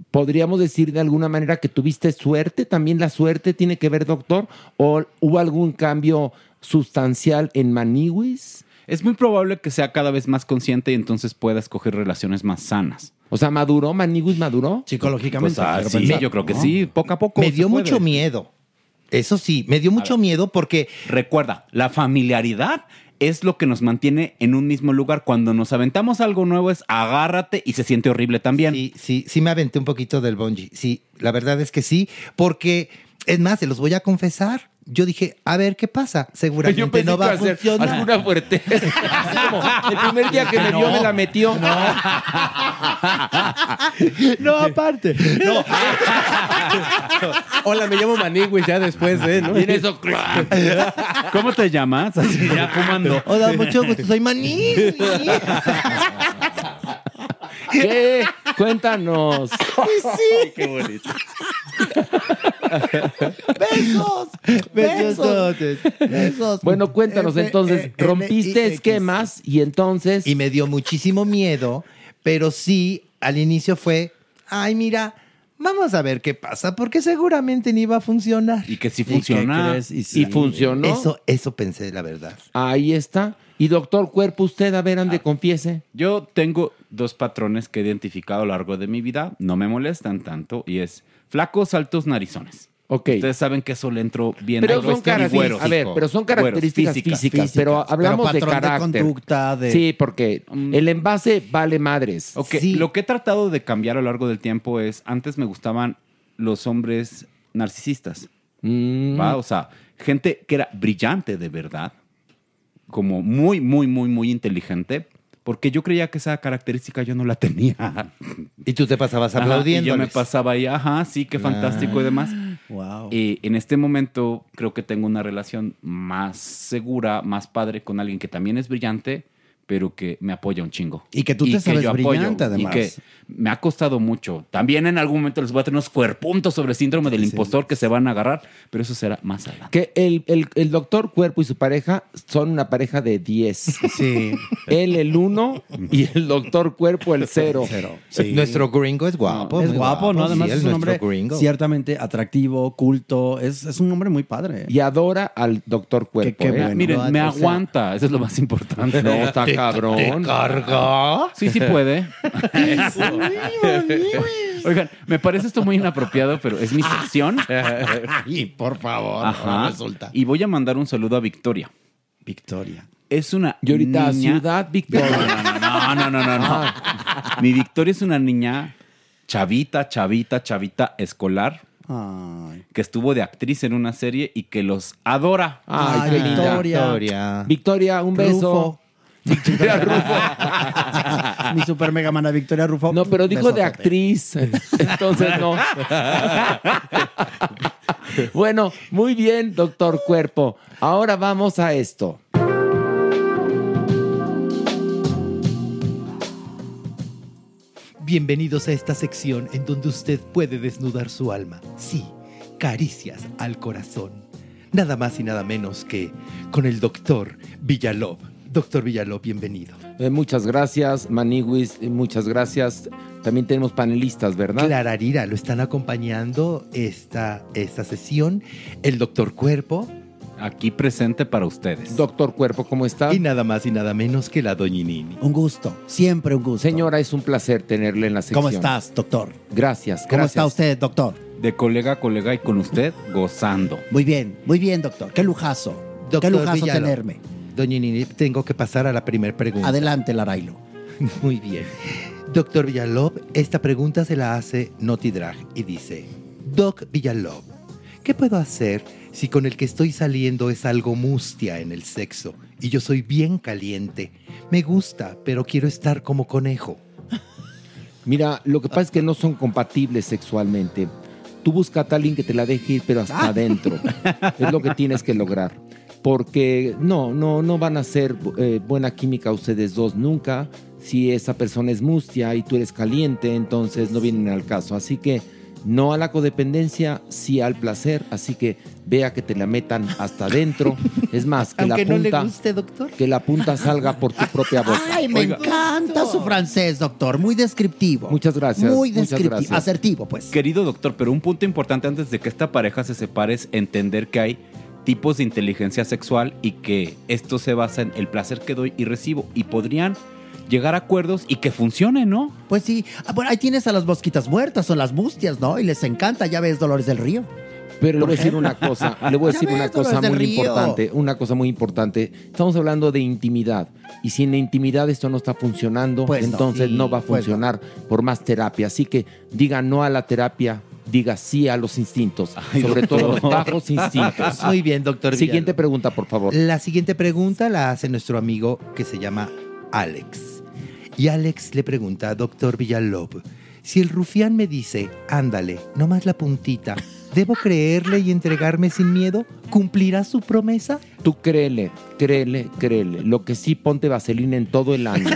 podríamos decir de alguna manera que tuviste suerte. También la suerte tiene que ver, doctor. ¿O hubo algún cambio sustancial en maniwis? Es muy probable que sea cada vez más consciente y entonces pueda escoger relaciones más sanas. O sea, maduró, maniwis maduró. Psicológicamente. Pues, ah, sí, pensar, yo creo que ¿no? sí, poco a poco. me dio puede. mucho miedo. Eso sí, me dio mucho miedo porque Recuerda, la familiaridad es lo que nos mantiene en un mismo lugar. Cuando nos aventamos algo nuevo es agárrate y se siente horrible también. Sí, sí, sí me aventé un poquito del bungee. Sí, la verdad es que sí, porque es más, se los voy a confesar. Yo dije, a ver qué pasa. Seguramente Yo pensé no va a hacer funcionar. alguna fuerte. *laughs* Como el primer día que *laughs* me vio me la metió. No, *laughs* aparte. No. Hola, me llamo Manigüis ya después de, ¿no? Eso, ¿Cómo te llamas? Así ya fumando. Hola, mucho gusto, soy Maní. ¿Qué? Cuéntanos. Ay, qué bonito. ¡Besos! ¡Besos! ¡Besos! Bueno, cuéntanos F, entonces, E, L, rompiste esquemas y entonces... Y me dio muchísimo miedo, pero sí, al inicio fue, ay, mira, vamos a ver qué pasa, porque seguramente ni iba a funcionar. Y que si ¿Y qué funciona. crees? Y Y sí. funcionó. Eso, eso pensé, la verdad. Ahí está. Y doctor Cuerpo, usted, a ver, ande, confiese. Yo tengo dos patrones que he identificado a lo largo de mi vida. No me molestan tanto. Y es flacos, altos, narizones. Ok. Ustedes saben que eso le entro bien Pero a los son características, a ver, pero son características Güeros, físicas, pero hablamos de patrón de carácter. conducta, de- Sí, porque el envase vale madres. Ok, Sí. lo que he tratado de cambiar a lo largo del tiempo es, antes me gustaban los hombres narcisistas, Mm. ¿va? O sea, gente que era brillante de verdad, como muy, muy, muy, muy inteligente, porque yo creía que esa característica yo no la tenía. Y tú te pasabas aplaudiendo. y yo me pasaba ahí, ajá, sí, qué fantástico y demás. Wow. Y en este momento creo que tengo una relación más segura, más padre con alguien que también es brillante, pero que me apoya un chingo. Y que tú te sabes yo apoyo, brillante, además. Y que me ha costado mucho. También en algún momento les voy a tener unos cuerpuntos sobre síndrome del impostor que se van a agarrar, pero eso será más adelante. Que el, el- el doctor Cuerpo y su pareja son una pareja de 10. Sí. Él el 1 y el doctor Cuerpo el 0. Sí. Nuestro gringo es guapo. es guapo, ¿no? Además Sí, es un nuestro hombre gringo. ciertamente atractivo, culto. Es, es un hombre muy padre. Y adora al doctor Cuerpo. qué ¿eh? bueno. Miren, me aguanta, eso es lo más importante. *laughs* No, está cabrón. te carga? Sí, sí puede. *laughs* Oigan, me parece esto muy inapropiado, pero es mi sección. *laughs* Y por favor, Ajá. ahora resulta. Y voy a mandar un saludo a Victoria. Victoria. Es una Y ahorita niña- Ciudad Victoria. No, no, no, no, no. no. Mi Victoria es una niña chavita, chavita, chavita escolar Ay. que estuvo de actriz en una serie y que los adora. Ay. Victoria. Victoria. Victoria, un beso. Victoria *laughs* Rufo. Mi super mega mana Victoria Rufo. No, pero dijo de actriz. *laughs* Entonces no. bueno, muy bien, doctor Cuerpo. Ahora vamos a esto. Bienvenidos a esta sección en donde usted puede desnudar su alma. Sí, caricias al corazón. Nada más y nada menos que con el doctor Villalob. Doctor Villalob, bienvenido. Eh, muchas gracias, Maniwis. eh, Muchas gracias. También tenemos panelistas, ¿verdad? Clararira, lo están acompañando esta, esta sesión. El doctor Cuerpo Aquí presente para ustedes. Doctor Cuerpo, ¿cómo está? y nada más y nada menos que la doñinini. Un gusto, siempre un gusto. Señora, es un placer tenerle en la sección. ¿Cómo estás, doctor? Gracias, ¿Cómo gracias. está usted, doctor? De colega a colega y con usted gozando. Muy bien, muy bien, doctor. Qué lujazo. Qué Doctor lujazo Villalobos. tenerme. Doñinini, tengo que pasar a la primera pregunta. Adelante, Larailo. *laughs* Muy bien. Doctor Villalob, esta pregunta se la hace Noti Drag y dice, Doc Villalob, ¿qué puedo hacer si con el que estoy saliendo es algo mustia en el sexo y yo soy bien caliente? Me gusta, pero quiero estar como conejo. Mira, lo que pasa es que no son compatibles sexualmente. Tú busca a alguien que te la deje ir, pero hasta adentro. Es lo que tienes que lograr. Porque no, no, no van a ser eh, buena química ustedes dos nunca. Si esa persona es mustia y tú eres caliente, entonces no vienen al caso. Así que no a la codependencia, sí al placer. Así que vea que te la metan hasta adentro. *laughs* Es más, que Aunque la no le punta, guste, doctor. que la punta salga por tu propia boca. Ay, me encanta su francés, doctor. Muy descriptivo. Muchas gracias. Muy descriptivo. gracias. Asertivo, pues. Querido doctor, pero un punto importante antes de que esta pareja se separe es entender que hay tipos de inteligencia sexual y que esto se basa en el placer que doy y recibo y podrían llegar a acuerdos y que funcione, ¿no? Pues sí. Ah, bueno, ahí tienes a las mosquitas muertas o las mustias, ¿no? Y les encanta, ya ves, Dolores del Río. Pero le voy a decir una cosa, *laughs* le voy a decir una cosa muy Río. importante, una cosa muy importante. Estamos hablando de intimidad y si en la intimidad esto no está funcionando, Pues no. entonces Sí, no va a pues no. funcionar por más terapia. Así que diga no a la terapia, diga sí a los instintos, Ay, sobre todo los bajos instintos. *laughs* Muy bien, doctor Siguiente Villalobos. pregunta, por favor. La siguiente pregunta la hace nuestro amigo que se llama Alex. Y Alex le pregunta a doctor Villalob, si el rufián me dice, ándale, no más la puntita, ¿debo creerle y entregarme sin miedo? ¿Cumplirá su promesa? Tú créele, créele, créele. Lo que sí ponte vaselina en todo el año.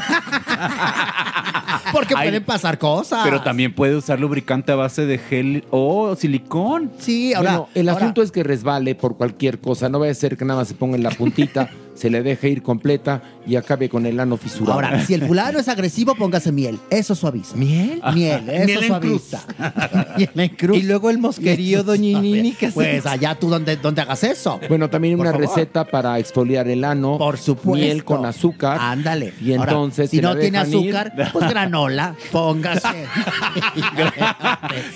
Porque Ay, pueden pasar cosas. Pero también puede usar lubricante a base de gel o silicón. Sí, ahora. bueno, el ahora- asunto es que resbale por cualquier cosa. No vaya a ser que nada más se ponga en la puntita, *laughs* se le deje ir completa y acabe con el ano fisurado. Ahora, si el fulano es agresivo, póngase miel. Eso suaviza. ¿Miel? Miel, *laughs* eso Miel en suaviza. *laughs* miel en cruz. Y luego el mosquerío, doñinini, ¿qué Pues allá tú donde, donde hagas eso. Bueno, también Por una favor. receta para exfoliar el ano. Por supuesto. Miel con azúcar. Ándale. Y Ahora, entonces si no tiene ir. azúcar, pues granola, *laughs* póngase.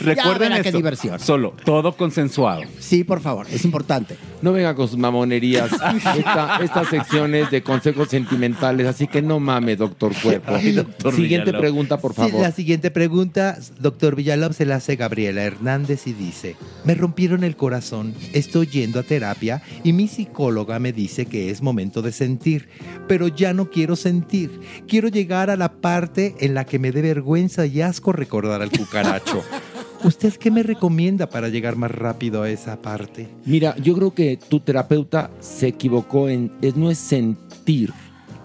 Recuerden verá qué esto, diversión. Solo, todo consensuado. Sí, por favor, es importante. No venga con sus mamonerías. Esta, esta sección es de consejos sentimentales, así que no mame, doctor Cuerpo. doctor Siguiente Villalobos. pregunta, por Sí, favor. la siguiente pregunta, doctor Villalobos, se la hace Gabriela Hernández y dice, me rompieron el corazón, estoy yendo a terapia y mi psicóloga me dice que es momento de sentir, pero ya no quiero sentir. Quiero llegar a la parte en la que me dé vergüenza y asco recordar al cucaracho. *laughs* ¿Usted qué me recomienda para llegar más rápido a esa parte? Mira, yo creo que tu terapeuta se equivocó en. es- no es sentir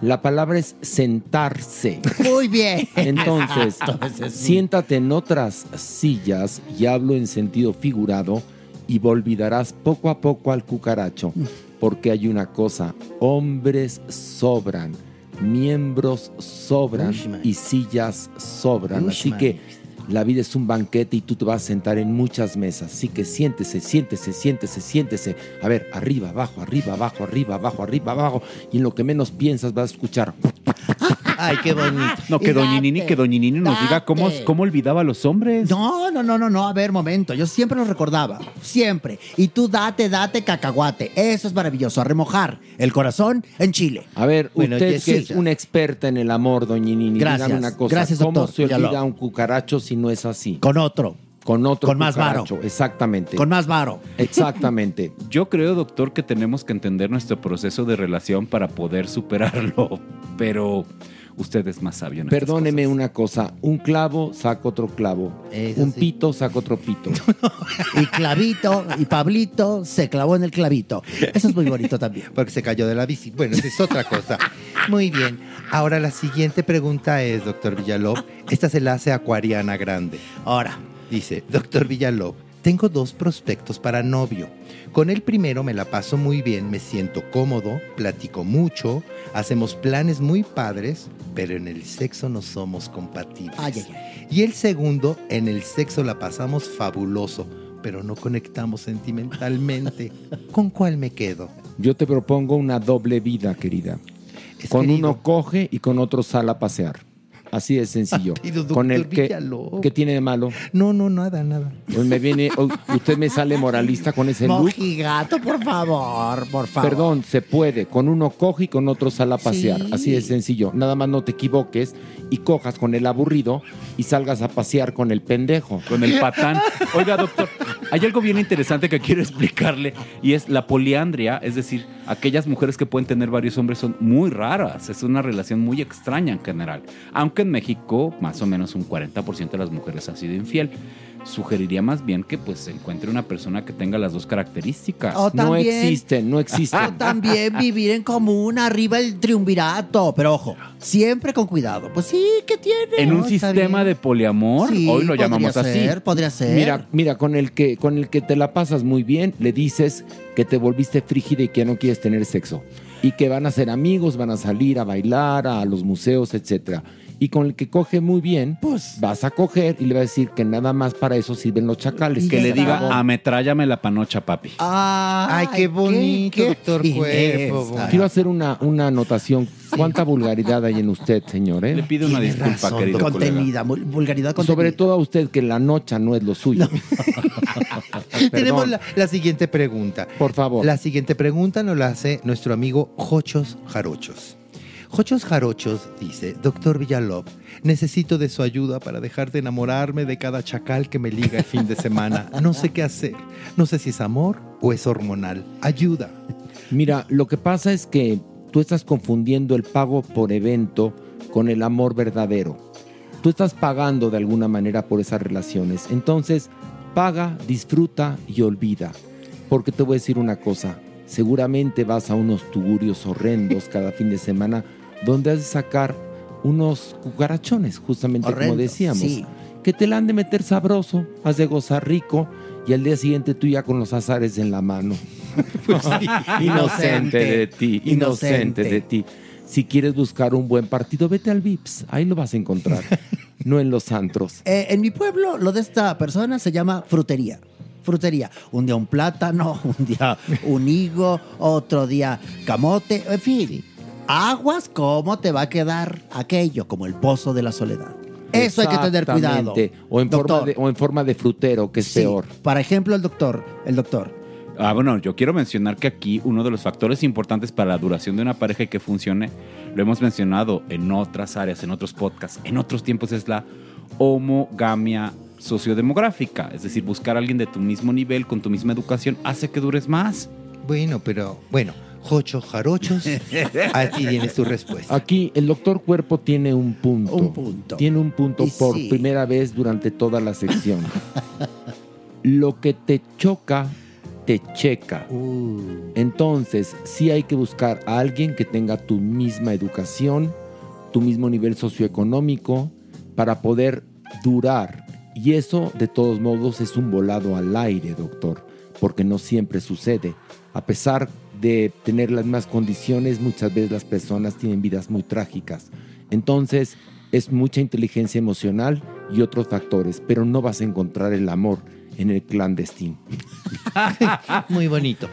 La palabra es sentarse. Muy bien. Entonces, *laughs* siéntate en otras sillas y hablo en sentido figurado y olvidarás poco a poco al cucaracho, porque hay una cosa, hombres sobran, miembros sobran y sillas sobran. Así que la vida es un banquete y tú te vas a sentar en muchas mesas. Así que siéntese, siéntese, siéntese, siéntese. A ver, arriba, abajo, arriba, abajo, arriba, abajo, arriba, abajo. Y en lo que menos piensas vas a escuchar. Ay, qué bonito. *laughs* No, que Doña Nini, que Doña Nini nos diga cómo, cómo olvidaba a los hombres. No, no, no, no, no. A ver, momento. Yo siempre los recordaba. Siempre. Y tú date, date cacahuate. Eso es maravilloso. A remojar el corazón en Chile. A ver, Bueno, usted que es una experta en el amor, doña Nini, Gracias. dígame una cosa. Gracias, ¿Cómo doctor se olvida Villalobos. un cucaracho si no es así? Con otro. Con otro Con más varo. Exactamente. Con más varo. *laughs* Exactamente. *laughs* Yo creo, doctor, que tenemos que entender nuestro proceso de relación para poder superarlo. *laughs* Pero usted es más sabio en estas Perdóneme una cosa. Un clavo saca otro clavo. un pito saca otro pito. *laughs* Y Clavito y Pablito se clavó en el clavito. Eso es muy bonito también. Porque se cayó de la bici. Bueno, esa es otra cosa. Muy bien. Ahora la siguiente pregunta es, doctor Villalob. Esta se la hace Acuariana Grande. Ahora. Dice, doctor Villalob, tengo dos prospectos para novio. Con el primero me la paso muy bien, me siento cómodo, platico mucho, hacemos planes muy padres, pero en el sexo no somos compatibles. Ay, ay, ay. Y el segundo, en el sexo la pasamos fabuloso, pero no conectamos sentimentalmente. *laughs* ¿Con cuál me quedo? Yo te propongo una doble vida, querida. con uno coge y con otro sale a pasear. Así de sencillo. Rápido, con el que. ¿Qué tiene de malo? No, no, nada, nada. Pues me viene, usted me sale moralista con ese look. Mojigato, por favor, por favor. Perdón, se puede. Con uno coge y con otro sale a pasear. Sí. Así de sencillo. Nada más no te equivoques y cojas con el aburrido y salgas a pasear con el pendejo. Con el patán. Oiga, doctor, hay algo bien interesante que quiero explicarle y es la poliandria, es decir, aquellas mujeres que pueden tener varios hombres son muy raras. Es una relación muy extraña en general. Aunque en México, más o menos un 40% de las mujeres ha sido infiel. Sugeriría más bien que pues se encuentre una persona que tenga las dos características. O No también- existen, no existen. O también vivir en común, arriba el triunvirato. Pero ojo, siempre con cuidado. Pues sí, ¿qué tiene? En un sistema de poliamor, Sí, hoy lo podría llamamos así. ser, Podría ser. Mira, mira, con el que con el que te la pasas muy bien, le dices que te volviste frígida y que ya no quieres tener sexo. Y que van a ser amigos, van a salir a bailar, a los museos, etcétera. Y con el que coge muy bien, pues vas a coger y le va a decir que nada más para eso sirven los chacales. Que le diga, ametrállame la panocha, papi. Ay, qué bonito, doctor Cuerpo. Quiero hacer una, una anotación. ¿Cuánta vulgaridad hay en usted, señor? eh? Le pido una Tiene disculpa, razón, querido colega. Contenida, mul- vulgaridad contenida. Sobre todo a usted, que la nocha no es lo suyo. *laughs* *laughs* Tenemos la, la siguiente pregunta. Por favor. La siguiente pregunta nos la hace nuestro amigo Jochos Jarochos. Jochos Jarochos dice, doctor Villalob, necesito de su ayuda para dejar de enamorarme de cada chacal que me liga el fin de semana. No sé qué hacer. No sé si es amor o es hormonal. Ayuda. Mira, lo que pasa es que tú estás confundiendo el pago por evento con el amor verdadero. Tú estás pagando de alguna manera por esas relaciones. Entonces, paga, disfruta y olvida. Porque te voy a decir una cosa. Seguramente vas a unos tugurios horrendos cada fin de semana donde has de sacar unos cucarachones, justamente como decíamos. sí. Que te la han de meter sabroso, has de gozar rico y al día siguiente tú ya con los azares en la mano. *laughs* *laughs* Inocente de ti, inocente Inocente. de ti. Si quieres buscar un buen partido, vete al VIPS, ahí lo vas a encontrar, *laughs* no en los antros. Eh, en mi pueblo, lo de esta persona se llama frutería. Frutería. Un día un plátano, un día un higo, otro día camote, en fin. Aguas, ¿cómo te va a quedar aquello? Como el pozo de la soledad. Eso hay que tener cuidado. Exactamente. O en, forma de, o en forma de frutero, que es Sí. peor. Por ejemplo, el doctor, el doctor. Ah, bueno, yo quiero mencionar que aquí uno de los factores importantes para la duración de una pareja y que funcione, lo hemos mencionado en otras áreas, en otros podcasts, en otros tiempos, es la homogamia sociodemográfica. Es decir, buscar a alguien de tu mismo nivel, con tu misma educación, hace que dures más. Bueno, pero bueno, Jochos Jarochos, *laughs* aquí tienes tu respuesta. Aquí el doctor Cuerpo tiene un punto. Un punto. Tiene un punto Y por sí. primera vez durante toda la sección. *laughs* Lo que te choca te checa. Entonces, sí hay que buscar a alguien que tenga tu misma educación, tu mismo nivel socioeconómico, para poder durar. Y eso, de todos modos, es un volado al aire, doctor, porque no siempre sucede. A pesar de tener las mismas condiciones, muchas veces las personas tienen vidas muy trágicas. Entonces, es mucha inteligencia emocional y otros factores, pero no vas a encontrar el amor en el clandestino. *laughs* Muy bonito.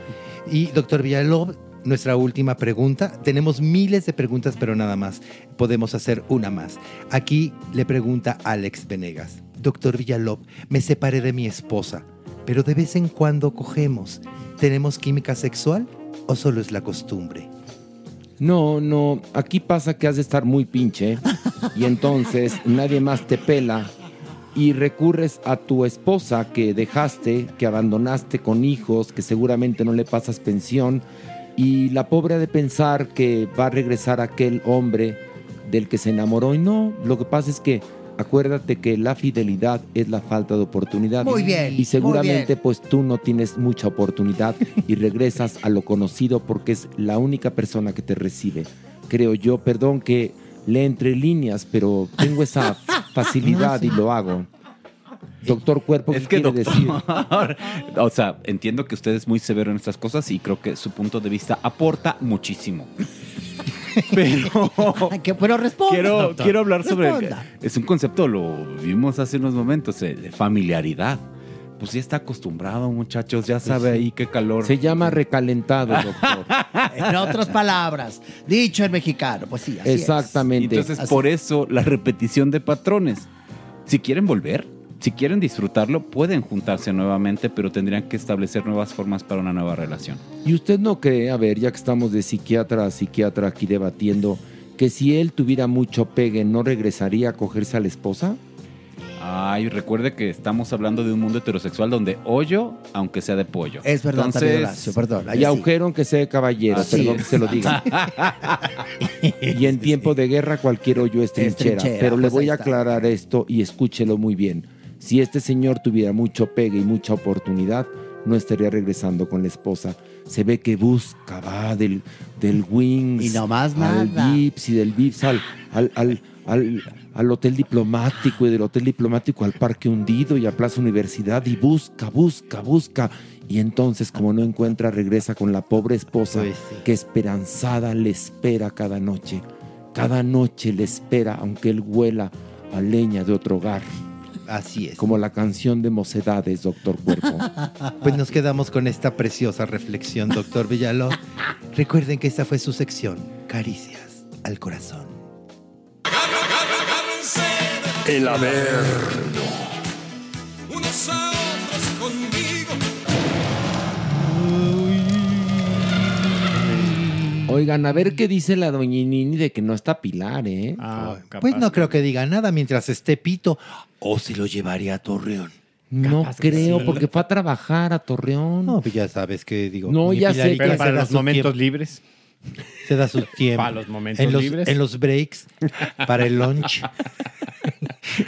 Y doctor Villalobos, nuestra última pregunta. Tenemos miles de preguntas, pero nada más. Podemos hacer una más. Aquí le pregunta Alex Venegas. Doctor Villalob, me separé de mi esposa, pero de vez en cuando cogemos. ¿Tenemos química sexual o solo es la costumbre? No, no, aquí pasa que has de estar muy pinche y entonces nadie más te pela y recurres a tu esposa que dejaste, que abandonaste con hijos, que seguramente no le pasas pensión y la pobre ha de pensar que va a regresar aquel hombre del que se enamoró y no, lo que pasa es que acuérdate que la fidelidad es la falta de oportunidad. Muy bien, Y seguramente bien. pues tú no tienes mucha oportunidad y regresas a lo conocido porque es la única persona que te recibe. Creo yo, perdón que le entre líneas, pero tengo esa *laughs* facilidad y lo hago. Doctor Cuerpo, ¿qué Es que, quiere decir? doctor, *laughs* o sea, entiendo que usted es muy severo en estas cosas y creo que su punto de vista aporta muchísimo. *laughs* Pero que, pero responda. quiero, doctor. quiero hablar sobre... Responda. Es un concepto, lo vimos hace unos momentos, eh, de familiaridad. Pues ya está acostumbrado, muchachos, ya sabe ahí qué calor. Se llama recalentado, doctor. *laughs* En otras palabras, dicho en mexicano, pues sí, así es. Exactamente. Entonces, Así. por eso la repetición de patrones. Si quieren volver, si quieren disfrutarlo, pueden juntarse nuevamente, pero tendrían que establecer nuevas formas para una nueva relación. ¿Y usted no cree, a ver, ya que estamos de psiquiatra a psiquiatra aquí debatiendo, que si él tuviera mucho pegue, no regresaría a cogerse a la esposa? Ay, recuerde que estamos hablando de un mundo heterosexual donde hoyo, aunque sea de pollo. Es verdad, también, Entonces, Horacio, perdón. Y sí. agujero aunque sea de caballero, Así perdón es. que se lo diga. *laughs* y en tiempo de guerra cualquier hoyo es trinchera. trinchera, Pero le pues voy ahí a aclarar esto y escúchelo muy bien. Si este señor tuviera mucho pegue y mucha oportunidad, no estaría regresando con la esposa. Se ve que busca, va del, del Wings Y no más al. Vips y del Vips al, al, al, al- al Hotel Diplomático y del Hotel Diplomático al Parque Hundido y a Plaza Universidad y busca, busca, busca. Y entonces, como no encuentra, regresa con la pobre esposa Pues sí. que esperanzada le espera cada noche. Cada noche le espera, aunque él huela a leña de otro hogar. Así es. Como la canción de Mocedades, Doctor Cuerpo. *laughs* Pues nos quedamos con esta preciosa reflexión, doctor Villalobos. Recuerden que esta fue su sección, Caricias al Corazón. El Averno. Oigan, a ver qué dice la doñinini de que no está Pilar, ¿eh? Pues no creo que diga nada mientras esté Pito. O se lo llevaría a Torreón. No Capaz que creo, sí. porque fue a trabajar a Torreón. No, pues ya sabes que digo. No, mi ya sé, Pilarita pero se para da los su momentos tiempo. libres. Se da su *laughs* tiempo. Para los momentos en los, libres. En los breaks, para el lunch,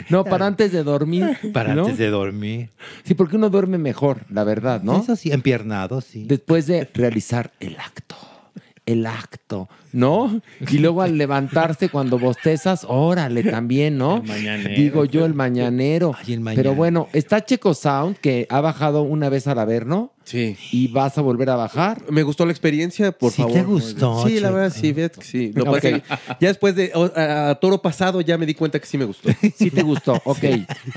No, para antes de dormir. para ¿no? antes de dormir. Sí, porque uno duerme mejor, la verdad, ¿no? Eso sí, empiernado, sí. Después de realizar el acto. El acto, ¿no? Y luego al levantarse cuando bostezas, órale también, ¿no? El mañanero. Digo yo, el mañanero. Ay, el Pero bueno, está Checo Sound, que ha bajado una vez al Averno Sí. y vas a volver a bajar. Me gustó la experiencia, por Sí favor. te gustó, Sí, la verdad, sí, fíjate que sí. Lo ya después de a toro pasado ya me di cuenta que sí me gustó. Sí te gustó, ok.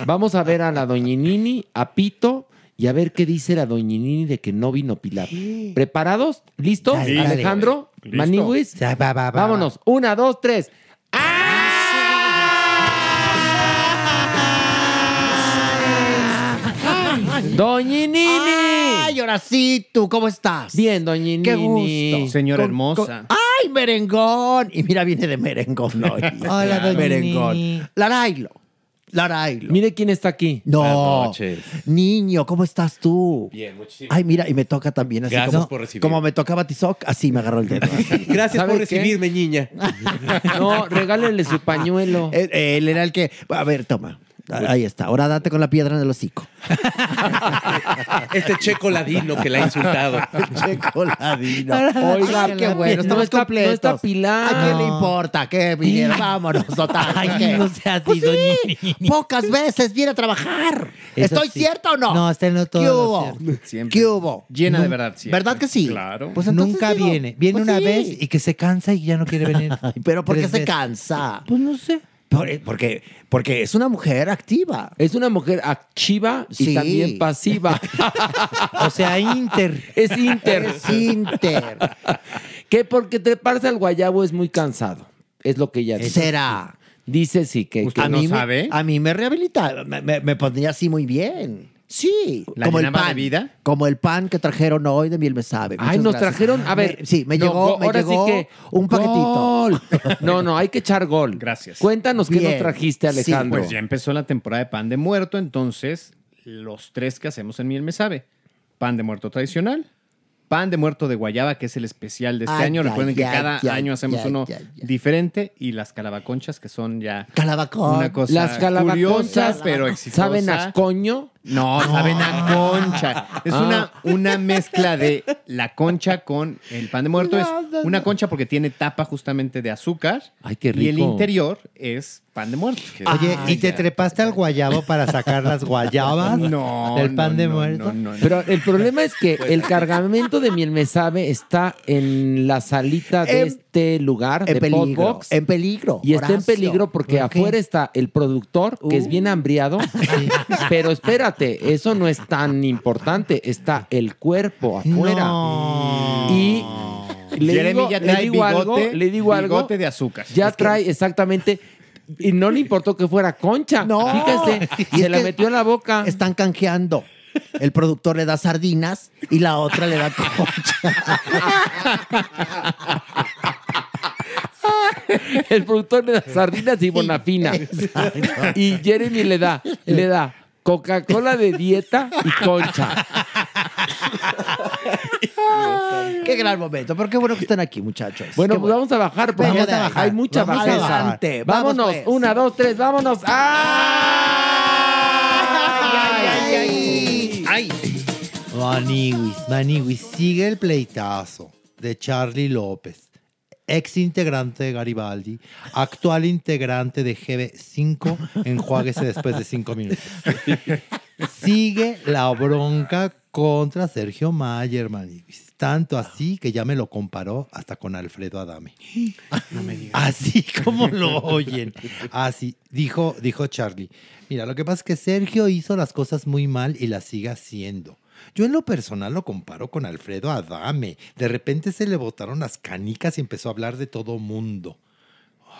Vamos a ver a la doñinini, a Pito, y a ver qué dice la doñinini de que no vino Pilar. ¿Preparados? ¿Listos? Dale, dale. Alejandro, Listo. Maniwis. Ya, va, va, va, Vámonos. Una, dos, tres. Doñinini. Ay, Horacito, ¿cómo estás? Bien, doñinini. Qué gusto. Señora Con- hermosa. con- ¡Ay, merengón! Y mira, viene de merengón hoy. Hola, merengón. Nini. Larailo. Mire quién está aquí. No. Buenas noches. Niño, ¿cómo estás tú? Bien, muchísimas Ay, mira, y me toca también así Gracias como, por recibir. como me tocaba Tizoc, así me agarró el dedo. *laughs* Gracias ¿Sabe por qué? recibirme, niña. *laughs* No, regálenle su pañuelo. él, él era el que. A ver, toma. Ahí está. Ahora date con la piedra en el hocico. Este checo ladino que la ha insultado. *laughs* checo ladino. Oiga, qué bueno. no Estamos no completos. está Pilar. ¿A quién le importa? ¿Qué viniera? Vámonos, total. Ay, ¿qué? no seas Pues así, sí, pocas veces viene a trabajar. Eso ¿Estoy sí. cierto o no? No, está en lo todo ¿Qué hubo? Siempre. ¿Qué hubo? Llena de verdad siempre. ¿Verdad que sí? Claro. Pues entonces Nunca digo, viene. Viene pues una sí. vez y que se cansa y ya no quiere venir. *laughs* Pero ¿por qué se cansa? Pues no sé. Por- porque, porque es una mujer activa. Es una mujer activa y también pasiva. *laughs* O sea, Inter. es Inter. Es Inter. que porque treparse al guayabo es muy cansado. Es lo que ella dice. ¿Será? Dice sí, que, que a no mí sabe. Me, a mí me rehabilita, me, me- me pondría así muy bien. Sí, ¿La como el llenaba de pan. vida? Como el pan que trajeron hoy de miel me sabe. Ay, nos gracias. trajeron, a ver. Me- sí, me no, llegó, go- me ahora llegó sí que, un paquetito. gol. *laughs* No, no, hay que echar gol. Gracias. Cuéntanos qué nos trajiste, Alejandro. Pues ya empezó la temporada de pan de muerto, entonces los tres que hacemos en Miel Me Sabe. Pan de muerto tradicional, pan de muerto de guayaba, que es el especial de este Ay, año. ay, Recuerden que ay, cada ay, año hacemos ay, uno ay, diferente y las calabaconchas que son ya Calabacón. una cosa Las calabaconchas curiosa, pero exitosa. saben a coño. No, saben a concha. Es Ah. una, una mezcla de la concha con el pan de muerto. es una no. concha porque tiene tapa justamente de azúcar. Ay, qué Y el rico. interior es pan de muerto. Oye, ¿y te trepaste al guayabo para sacar las guayabas No, del pan no, de no, muerto? no, no, no. Pero el problema es que el cargamento de miel me sabe está en la salita de En- este lugar En de peligro. Podbox. En peligro. Y está en Horacio. peligro porque ¿Por qué? afuera está el productor, que es bien hambriado. *laughs* Pero espérate, eso no es tan importante. Está el cuerpo afuera. No. Y le Jeremy digo, ya le trae digo algo, bigote- le digo algo. bigote de azúcar. Ya Es que- trae exactamente. Y no le importó que fuera concha. No. Fíjese, Y se es la que metió en la boca. Están canjeando. El productor le da sardinas y la otra le da concha. *laughs* *laughs* El productor le da sardinas y bonafina. *laughs* Y Jeremy le da, le da Coca-Cola de dieta y concha. Qué gran momento. Pero qué bueno que estén aquí, muchachos. Bueno, Qué pues vamos a bajar porque Venga de ahí. hay mucha Vamos bajeza. Vamos, Vámonos, pues. una, dos, tres, vámonos. ¡Ay! Maniwis, Maniwis, sigue el pleitazo de Charlie López, ex integrante de Garibaldi, actual integrante de GB5, enjuáguese después de cinco minutos. Sigue la bronca contra Sergio Mayer. Tanto así que ya me lo comparó hasta con Alfredo Adame. Así como lo oyen. Así, dijo, dijo Charlie. Mira, lo que pasa es que Sergio hizo las cosas muy mal y las sigue haciendo. Yo en lo personal lo comparo con Alfredo Adame. De repente se le botaron las canicas y empezó a hablar de todo mundo.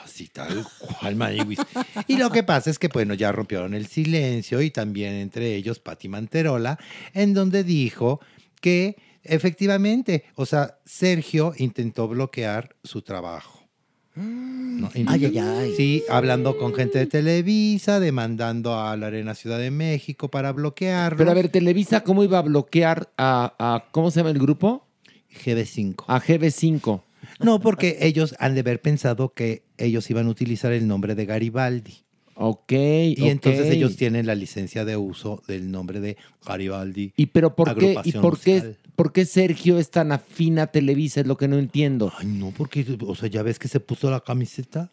Así tal cual, Maniwis. Y lo que pasa es que, bueno, ya rompieron el silencio y también entre ellos Pati Manterola, en donde dijo que efectivamente, o sea, Sergio intentó bloquear su trabajo. ¿No? Ay, ay, ay. Sí, hablando con gente de Televisa, demandando a la Arena Ciudad de México para bloquearlo. Pero a ver, Televisa, ¿cómo iba a bloquear a, a- ¿cómo se llama el grupo? GB5. A GB5. No, porque ellos han de haber pensado que ellos iban a utilizar el nombre de Garibaldi. Ok. Y entonces ellos tienen la licencia de uso del nombre de Garibaldi. ¿Y pero por qué, y por qué, por qué Sergio es tan afín a Televisa? Es lo que no entiendo. Ay, no, porque, o sea, ya ves que se puso la camiseta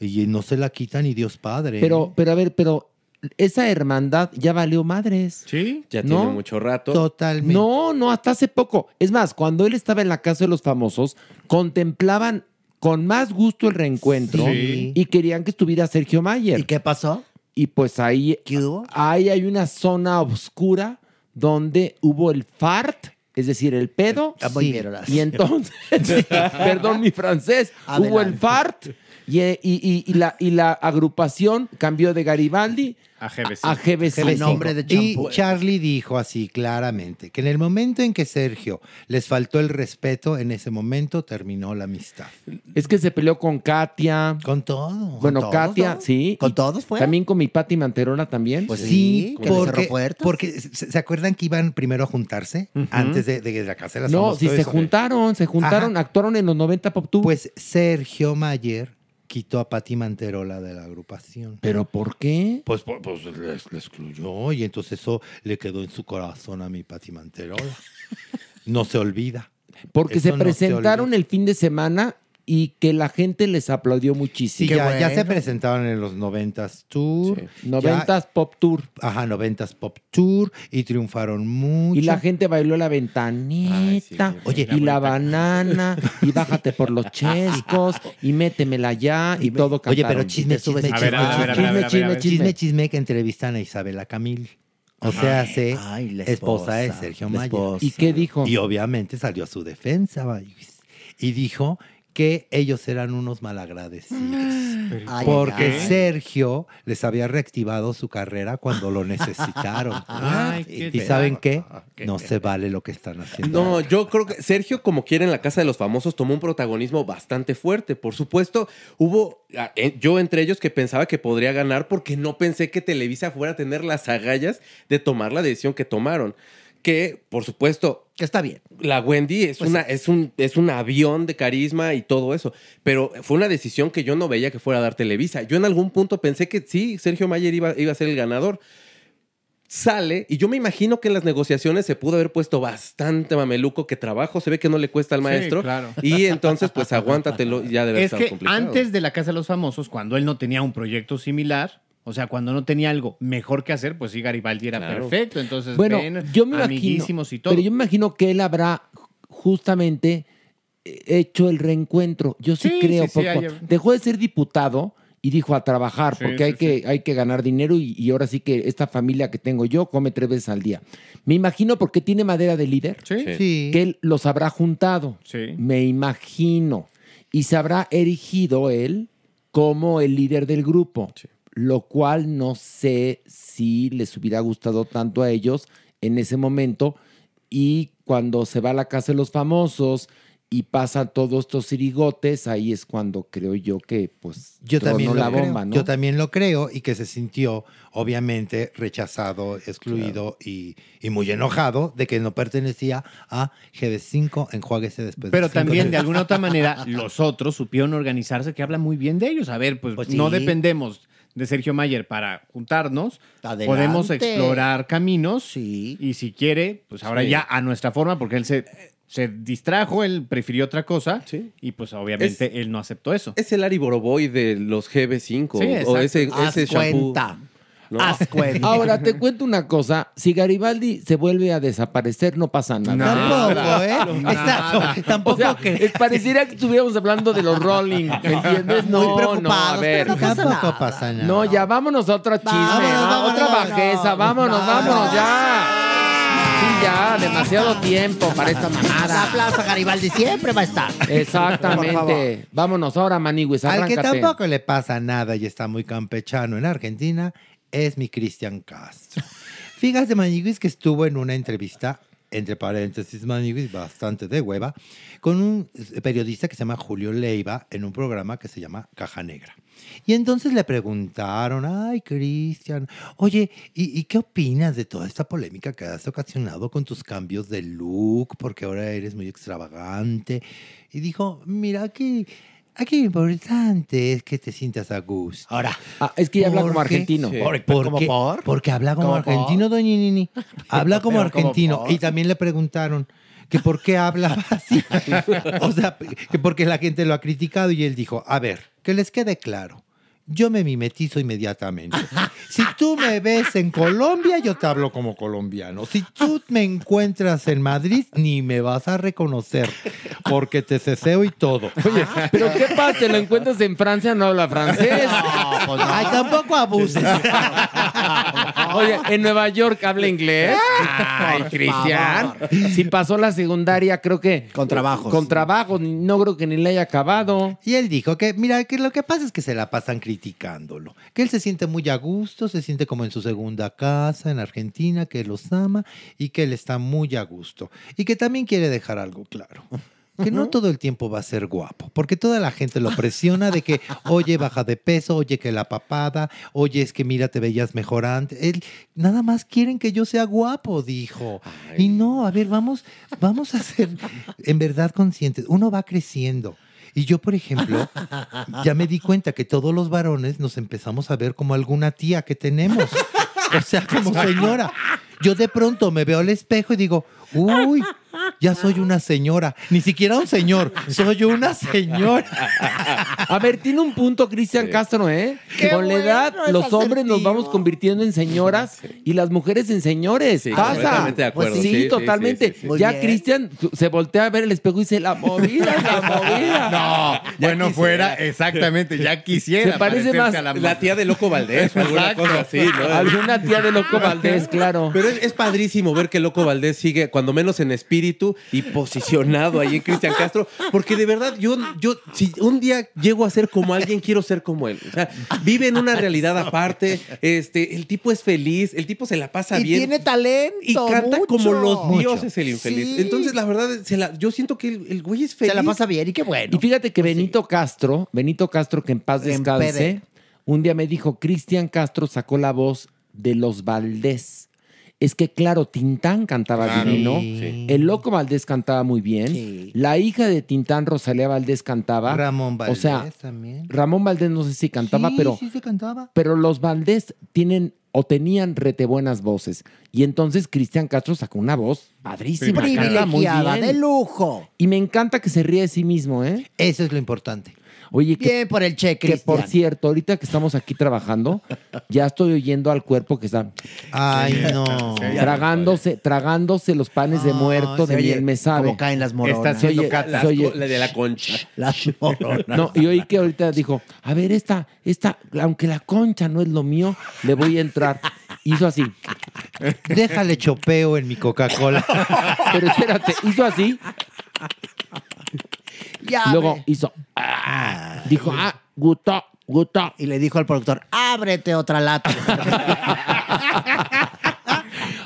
y no se la quita ni Dios Padre. Pero, pero a ver, pero esa hermandad ya valió madres. Sí. Ya ¿No? tiene mucho rato. Totalmente. No, no, hasta hace poco. Es más, cuando él estaba en la casa de los famosos, contemplaban con más gusto el reencuentro Sí. y querían que estuviera Sergio Mayer. ¿Y qué pasó? Y pues ahí, ¿Qué hubo? ahí hay una zona oscura donde hubo el fart, es decir, el pedo. Ah, Horacio. Y entonces, *laughs* sí, perdón mi francés, hubo el Adelante. fart y, y- y- y la, y la agrupación cambió de Garibaldi A GB5. a GB5. GB5. nombre de Y. Charlie dijo así claramente que en el momento en que Sergio les faltó el respeto, en ese momento terminó la amistad. Es que se peleó con Katia. Con todo. Bueno, Katia, sí. ¿Con todos fue? También con mi Pati Manterola también. Pues Sí, Sí, que le cerró porque, porque ¿se, se acuerdan que iban primero a juntarse antes de, de la casa de las no, si todo se eso? juntaron, se juntaron, actuaron en los 90 Pop Tour. Pues Sergio Mayer quitó a Pati Manterola de la agrupación. ¿Pero por qué? Pues, pues, pues, le excluyó y entonces eso le quedó en su corazón a mi Pati Manterola. *laughs* No se olvida. Porque Eso se no se presentaron el fin de semana y que la gente les aplaudió muchísimo. Sí, ya, ya se presentaron en los 90s Tour. Sí. 90s Pop Tour. Ajá, 90s Pop Tour y triunfaron mucho. Y la gente bailó la ventanita, Oye, y la banana, y bájate por los chescos, y métemela ya, y todo Oye, cantaron. pero chisme, chisme, chisme, ver, a chisme, ver. chisme, chisme, que entrevistan a Isabela Camil. O sea, hace Ay, la esposa, de esposa, Sergio Mayer. esposa. ¿Y qué dijo? Y obviamente salió a su defensa, y dijo que ellos eran unos malagradecidos. *gasps* Ay, porque ay. Sergio les había reactivado su carrera cuando lo necesitaron. *laughs* Ay, ¿Y saben qué? No se vale lo que están haciendo. No, yo creo que Sergio, como quiere en la Casa de los Famosos, tomó un protagonismo bastante fuerte. Por supuesto, hubo ah, eh, yo entre ellos que pensaba que podría ganar porque no pensé que Televisa fuera a tener las agallas de tomar la decisión que tomaron. Que, por supuesto, Que está bien. la Wendy es, Pues una, es, un, es un avión de carisma y todo eso. Pero fue una decisión que yo no veía que fuera a dar Televisa. Yo en algún punto pensé que sí, Sergio Mayer iba, iba a ser el ganador. Sale, y yo me imagino que en las negociaciones se pudo haber puesto bastante mameluco, que trabajo se ve que no le cuesta al Sí, maestro. claro. Y entonces, pues aguántatelo, ya debe Es estar que complicado. antes de la Casa de los Famosos, cuando él no tenía un proyecto similar, o sea, cuando no tenía algo mejor que hacer, pues sí, Garibaldi era Claro. perfecto. Entonces, Bueno, ven, yo me imagino, amiguísimos y todo. pero yo me imagino que él habrá justamente eh, hecho el reencuentro. Yo sí, Sí, creo, sí, sí, hay- dejó de ser diputado y dijo a trabajar, Sí, porque sí, hay, que, hay que ganar dinero y, y ahora sí que esta familia que tengo yo come tres veces al día. Me imagino porque tiene madera de líder, Sí. que él los habrá juntado. Sí. Me imagino. Y se habrá erigido él como el líder del grupo, lo cual no sé si les hubiera gustado tanto a ellos en ese momento. Y cuando se va a la casa de los famosos y pasan todos estos sirigotes, ahí es cuando creo yo que pues Yo también, lo la creo. bomba, ¿no? Yo también lo creo y que se sintió obviamente rechazado, excluido y, y muy enojado de que no pertenecía a GB5, enjuáguese después. Pero de también, de alguna otra manera, *laughs* los otros supieron organizarse, que habla muy bien de ellos. A ver, pues, Pues no sí. dependemos de Sergio Mayer para juntarnos. Adelante. Podemos explorar caminos. Sí. Y si quiere, pues ahora Sí. ya a nuestra forma, porque él se, se distrajo, él prefirió otra cosa. Sí. Y pues obviamente él no aceptó eso. Es el Ari Boroboy de los GB5. Sí, o ese, Haz ese shampoo. cuenta. ¿No? Haz *laughs* cuenta. Ahora te cuento una cosa, si Garibaldi se vuelve a desaparecer no pasa nada. Tampoco, ¿eh? Exacto. Tampoco O sea, que- es- pareciera que estuviéramos hablando de los Rolling, ¿me entiendes? Muy No, no, a preocupados, ver. pero no pasa Tampoco nada. pasa nada. No, ya vámonos a otra chisme, Vámonos, a vámonos, otra bajeza, vámonos, vámonos, ya. Sí, ya, demasiado tiempo para esta La mamada. Plaza Garibaldi siempre va a estar. Exactamente. Vámonos ahora, Maniwis, Al que tampoco le pasa nada y está muy campechano en Argentina es mi Cristian Castro. Fíjate, Maniguis, que estuvo en una entrevista, entre paréntesis, Maniguis, bastante de hueva, con un periodista que se llama Julio Leiva en un programa que se llama Caja Negra. Y entonces le preguntaron, ay, Cristian, oye, ¿y, y qué opinas de toda esta polémica que has ocasionado con tus cambios de look? Porque ahora eres muy extravagante. Y dijo, mira, aquí, aquí lo importante es que te sientas a gusto. Ahora, Ah, es que habla como argentino. Sí. ¿por, ¿Por ¿cómo qué? por? Porque habla como ¿Cómo por? argentino, doña Nini. *laughs* Habla como Pero ¿cómo argentino. Y también le preguntaron que por qué hablaba *laughs* así. *laughs* o sea, que porque la gente lo ha criticado y él dijo, a ver, que les quede claro. Yo me mimetizo inmediatamente. Si tú me ves en Colombia, yo te hablo como colombiano. Si tú me encuentras en Madrid, ni me vas a reconocer, porque te ceseo y todo. Oye, pero ¿qué pasa? ¿Te lo encuentras en Francia? No habla francés. No, pues no. Ay, tampoco abuses. Oye, en Nueva York habla inglés. Ay, Cristian. Si pasó la secundaria, creo que. Con trabajos. Con trabajos. No creo que ni le haya acabado. Y él dijo que, mira, que lo que pasa es que se la pasan criticándolo. Que él se siente muy a gusto, se siente como en su segunda casa en Argentina, que los ama y que él está muy a gusto. Y que también quiere dejar algo claro. Que no todo el tiempo va a ser guapo, porque toda la gente lo presiona de que, oye, baja de peso, oye, que la papada, oye, es que mira, te veías mejor antes. Él, nada más quieren que yo sea guapo, dijo. Y no, a ver, vamos, vamos a ser en verdad conscientes. Uno va creciendo. Y yo, por ejemplo, *laughs* ya me di cuenta que todos los varones nos empezamos a ver como alguna tía que tenemos. O sea, como señora. Yo de pronto me veo al espejo y digo, uy, ya soy una señora. Ni siquiera un señor, soy una señora. A ver, tiene un punto Cristian Castro, ¿eh? Qué Con la edad, los hombres nos vamos convirtiendo en señoras y las mujeres en señores. Sí, Pasa. completamente de acuerdo. Pues Sí, sí, sí, totalmente. sí, sí, sí. Ya. Cristian se voltea a ver el espejo y dice, la movida, la *laughs* movida. No, bueno, fuera, exactamente, ya quisiera. Se parece más a la, La tía de Loco Valdés o alguna cosa así, ¿no? Alguna tía de Loco Valdés, claro. Pero es, es padrísimo ver que Loco Valdés sigue, cuando menos en espíritu y posicionado ahí en Cristian Castro, porque de verdad yo, yo, si un día llego a ser como alguien, quiero ser como él. O sea, vive en una realidad aparte, este, el tipo es feliz, el tipo se la pasa Y bien. tiene talento. Y canta mucho. como los Mucho. dioses el infeliz. Sí. Entonces, la verdad, se la- yo siento que el, el güey es feliz. Se la pasa bien y qué bueno. Y fíjate que Benito Castro, Benito Castro, que en paz descanse, un día me dijo, Cristian Castro sacó la voz de los Valdés. Es que claro, Tintán cantaba Claro, divino, sí. el loco Valdés cantaba muy bien, la hija de Tintán, Rosalía Valdés, cantaba. Ramón O Valdés sea, también. Ramón Valdés no sé si cantaba, Sí, pero, sí se cantaba. pero los Valdés tienen o tenían rete buenas voces. Y entonces Cristian Castro sacó una voz padrísima. canta muy Privilegiada, bien. de lujo. Y me encanta que se ríe de sí mismo, ¿eh? Eso es lo importante. Oye, que, Bien por el che, que por cierto, ahorita que estamos aquí trabajando, *laughs* ya estoy oyendo al cuerpo que está Ay, no. tragándose, tragándose los panes de muerto de miel me sabe. cómo caen las moronas. Está haciendo Se oye- cata. La, se oye- la de la concha. *laughs* Las moronas. no, y oí que ahorita dijo, a ver, esta, esta, aunque la concha no es lo mío, le voy a entrar. Hizo así. Déjale chopeo en mi Coca-Cola. Pero espérate, hizo así. Ya Luego ve. hizo. ah, dijo, ah, gustó, gustó. Y le dijo al productor, ábrete otra lata. *laughs*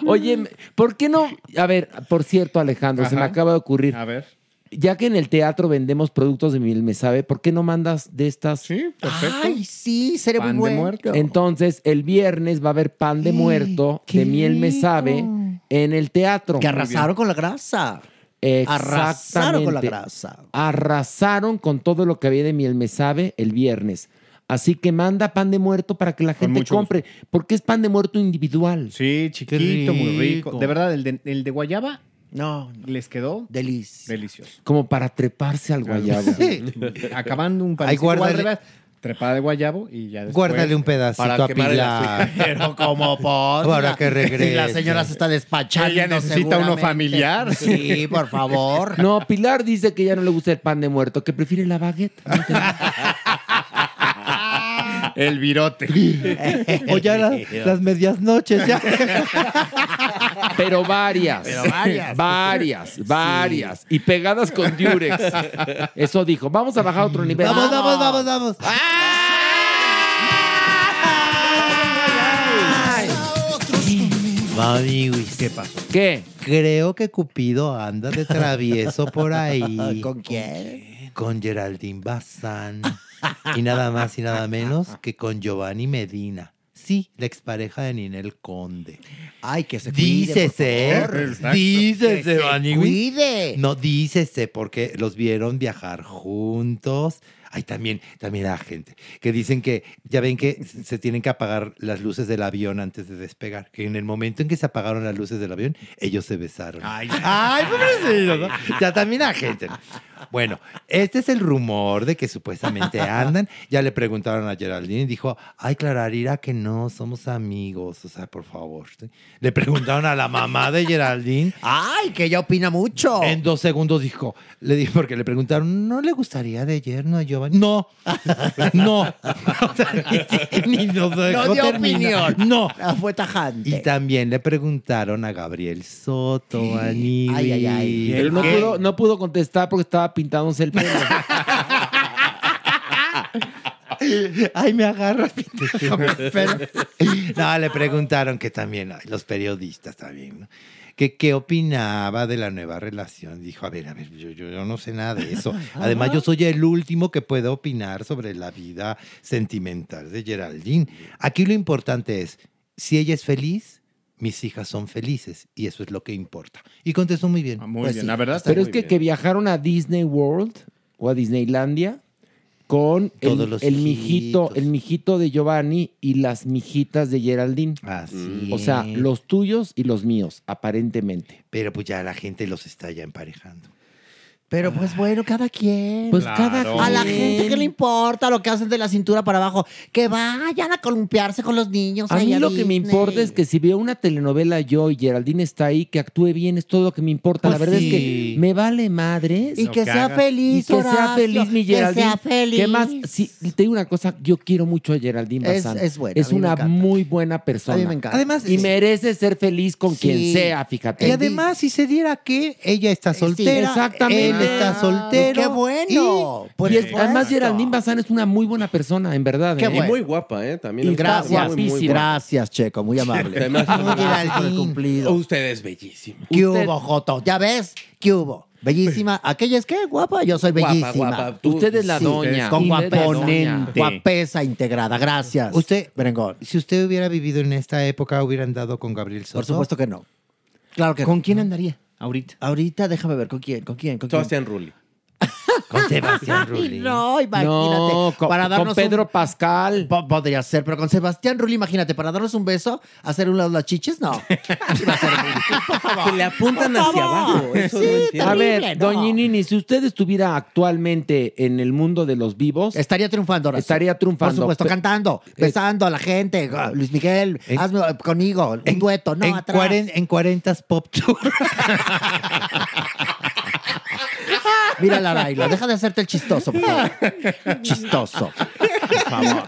Oye, ¿por qué no? A ver, por cierto, Alejandro, se me Ajá. acaba de ocurrir. A ver. Ya que en el teatro vendemos productos de miel me sabe, ¿por qué no mandas de estas? Sí, perfecto. Ay, sí, sería Pan de muy bueno. muerto. Entonces, el viernes va a haber pan de muerto de miel me sabe en el teatro. Que arrasaron con la grasa. Arrasaron con la grasa. Arrasaron con todo lo que había de miel me sabe el viernes. Así que manda pan de muerto para que la gente mucho compre, porque es pan de muerto individual. Sí, chiquito, muy rico. De verdad, el de, el de guayaba No, les quedó delis. delicioso. Como para treparse al guayabo. *laughs* Acabando un guárdale- al revés, trepada de guayabo y ya después... Guárdale un pedacito para a Pilar. Pero como por Para que regrese. Si la señora se está despachando. Ella necesita uno familiar. Sí, por favor. No, Pilar dice que ya no le gusta el pan de muerto, que prefiere la baguette. *laughs* El virote. *laughs* O ya la- las medias noches, ya. *laughs* Pero varias. Pero varias. Varias, varias. Y pegadas con Durex. Eso dijo. Vamos a bajar a otro nivel. Vamos, vamos, vamos, vamos. Maniwis. ¿Qué pasó? ¿Qué? Creo que Cupido anda de travieso por ahí. *laughs* ¿Con quién? Con Geraldine Bazán. Y nada más y nada menos que con Giovanni Medina. Sí, la expareja de Ninel Conde. Ay, que se cuide, Dícese, por favor. Exacto. dícese, Que se Maniwis. cuide. No, dícese, porque los vieron viajar juntos. Hay también, también hay gente que dicen que, ya ven que se tienen que apagar las luces del avión antes de despegar. Que en el momento en que se apagaron las luces del avión, ellos se besaron. Ay, Ay, pobrecito, ¿no? Ya también hay gente. Bueno, este es el rumor de que supuestamente andan. Ya le preguntaron a Geraldine y dijo, ay, Clararira, que no, somos amigos. O sea, por favor. ¿sí? Le preguntaron a la mamá de Geraldine. Ay, que ella opina mucho. En dos segundos dijo, le dijo, porque le preguntaron, ¿no le gustaría de yerno a Giovanni? No, no. *laughs* O sea, ni, ni nos dejó No dio terminar. opinión. No. Ah, Fue tajante. Y también le preguntaron a Gabriel Soto, a Ay, ay, ay. Pero no pudo, no pudo contestar porque estaba pintándose el pelo. Ay, me agarras. *laughs* Pero- no, le preguntaron que también, los periodistas también, ¿no? Que qué opinaba de la nueva relación. Dijo, a ver, a ver, yo, yo- yo no sé nada de eso. *laughs* Además, yo soy el último que puede opinar sobre la vida sentimental de Geraldine. Aquí lo importante es, si ella es feliz, mis hijas son felices. Y eso es lo que importa. Y contestó muy bien. Ah, Muy Pues bien, sí, la verdad. Pero está es que, muy que bien. viajaron a Disney World o a Disneylandia con Todos el, los el mijito, el mijito de Giovanni y las mijitas de Geraldine. Así O sea, es. los tuyos y los míos, aparentemente. Pero pues ya la gente los está ya emparejando. Pero pues bueno, cada quien. Pues cada A la quien. gente que le importa lo que hacen de la cintura para abajo, que vayan a columpiarse con los niños. A ahí mí lo que me Disney. importa es que si veo una telenovela yo y Geraldine está ahí, que actúe bien, es todo lo que me importa. la Pues verdad es que me vale madres. Y que sea feliz, Y que sea Horacio, feliz mi que Geraldine. sea feliz. ¿Qué más? Sí, te digo una cosa, yo quiero mucho a Geraldine Es- Bazán. es buena, Es a mí me una encanta. muy buena persona. A mí me encanta. Además, y merece ser feliz con Sí. quien sea, fíjate. Y además, si se diera que ella está soltera, exactamente. él está soltero. ¡Qué bueno! Pues y es- además. Geraldine Bazán es una muy buena persona, en verdad. Qué ¿eh? bueno. muy guapa, ¿eh? También. Y gracias, muy, muy guapa. gracias, Checo, muy amable. Además, Gracias por el cumplido. Usted es bellísimo. ¿Qué hubo, Joto? ¿Ya ves? ¿Qué hubo? Bellísima. ¿Aquella es qué? Guapa. Yo soy Guapa, bellísima. guapa. Tú- Usted es la doña. Con doña. guapesa integrada. Gracias. Usted, Brengón. si usted hubiera vivido en esta época, hubiera andado con Gabriel Soto. Por supuesto que no. Claro que ¿Con no. quién andaría ahorita? Ahorita déjame ver con quién, con quién, con quién. Sebastián Rulli. Con Sebastián *laughs* Rulli. no, imagínate. No, con, para con darnos Pedro un- Pascal. Po- Podría ser, pero con Sebastián Rulli, imagínate, para darnos un beso, hacer un lado las chiches, no. *laughs* Por favor. Que le apuntan Por hacia favor. abajo. Eso Sí, no. A ver, no. doña Nini, si usted estuviera actualmente en el mundo de los vivos, Estaría triunfando, Horacio. estaría triunfando. Por supuesto, cantando, besando a la gente. Luis Miguel, En- hazme eh, conmigo, un dueto, no, en, atrás. cuaren- en 40 Pop Tour. *laughs* Mira la baila, deja de hacerte el chistoso, por favor. Chistoso. Por favor.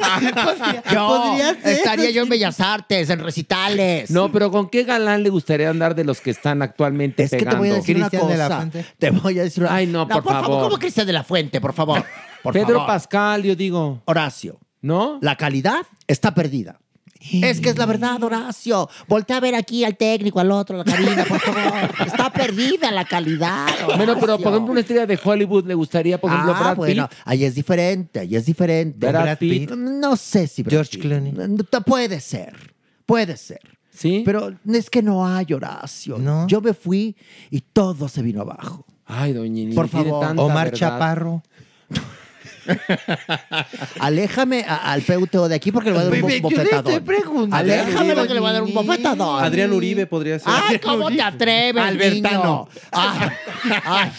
Yo estaría yo en Bellas Artes, en recitales. No, pero ¿con qué galán le gustaría andar de los que están actualmente Es que te pegando? voy a decir una Cristian de la cosa. Fuente. Te voy a decir una Ay, no, por favor. ¿Cómo Cristian de la Fuente, por favor? Por Pedro favor. Pascal, yo digo. Horacio, ¿No? la calidad está perdida. Es que es la verdad, Horacio. Voltea a ver aquí al técnico, al otro, a la cabina, por favor. Está perdida la calidad. Bueno, pero por Horacio. ejemplo, una estrella de Hollywood le gustaría, por ejemplo, ah, Brad bueno, Pitt. ahí es diferente, ahí es diferente. Brad Brad Pitt. Pitt. No sé si Brad George Pitt. Clooney. No, te- Puede ser, puede ser. ¿Sí? Pero es que no hay Horacio. No. Yo me fui y todo se vino abajo. Ay, doña Por favor. tanta Omar verdad. Chaparro. *laughs* Aléjame a- al PUTO de aquí porque le voy a dar un Bebé, bofetadón. Aléjame porque le voy a dar un bofetadón. Adrián Uribe podría ser. Ay, ¿cómo te atreves, Albertano. niño? Ay, ay.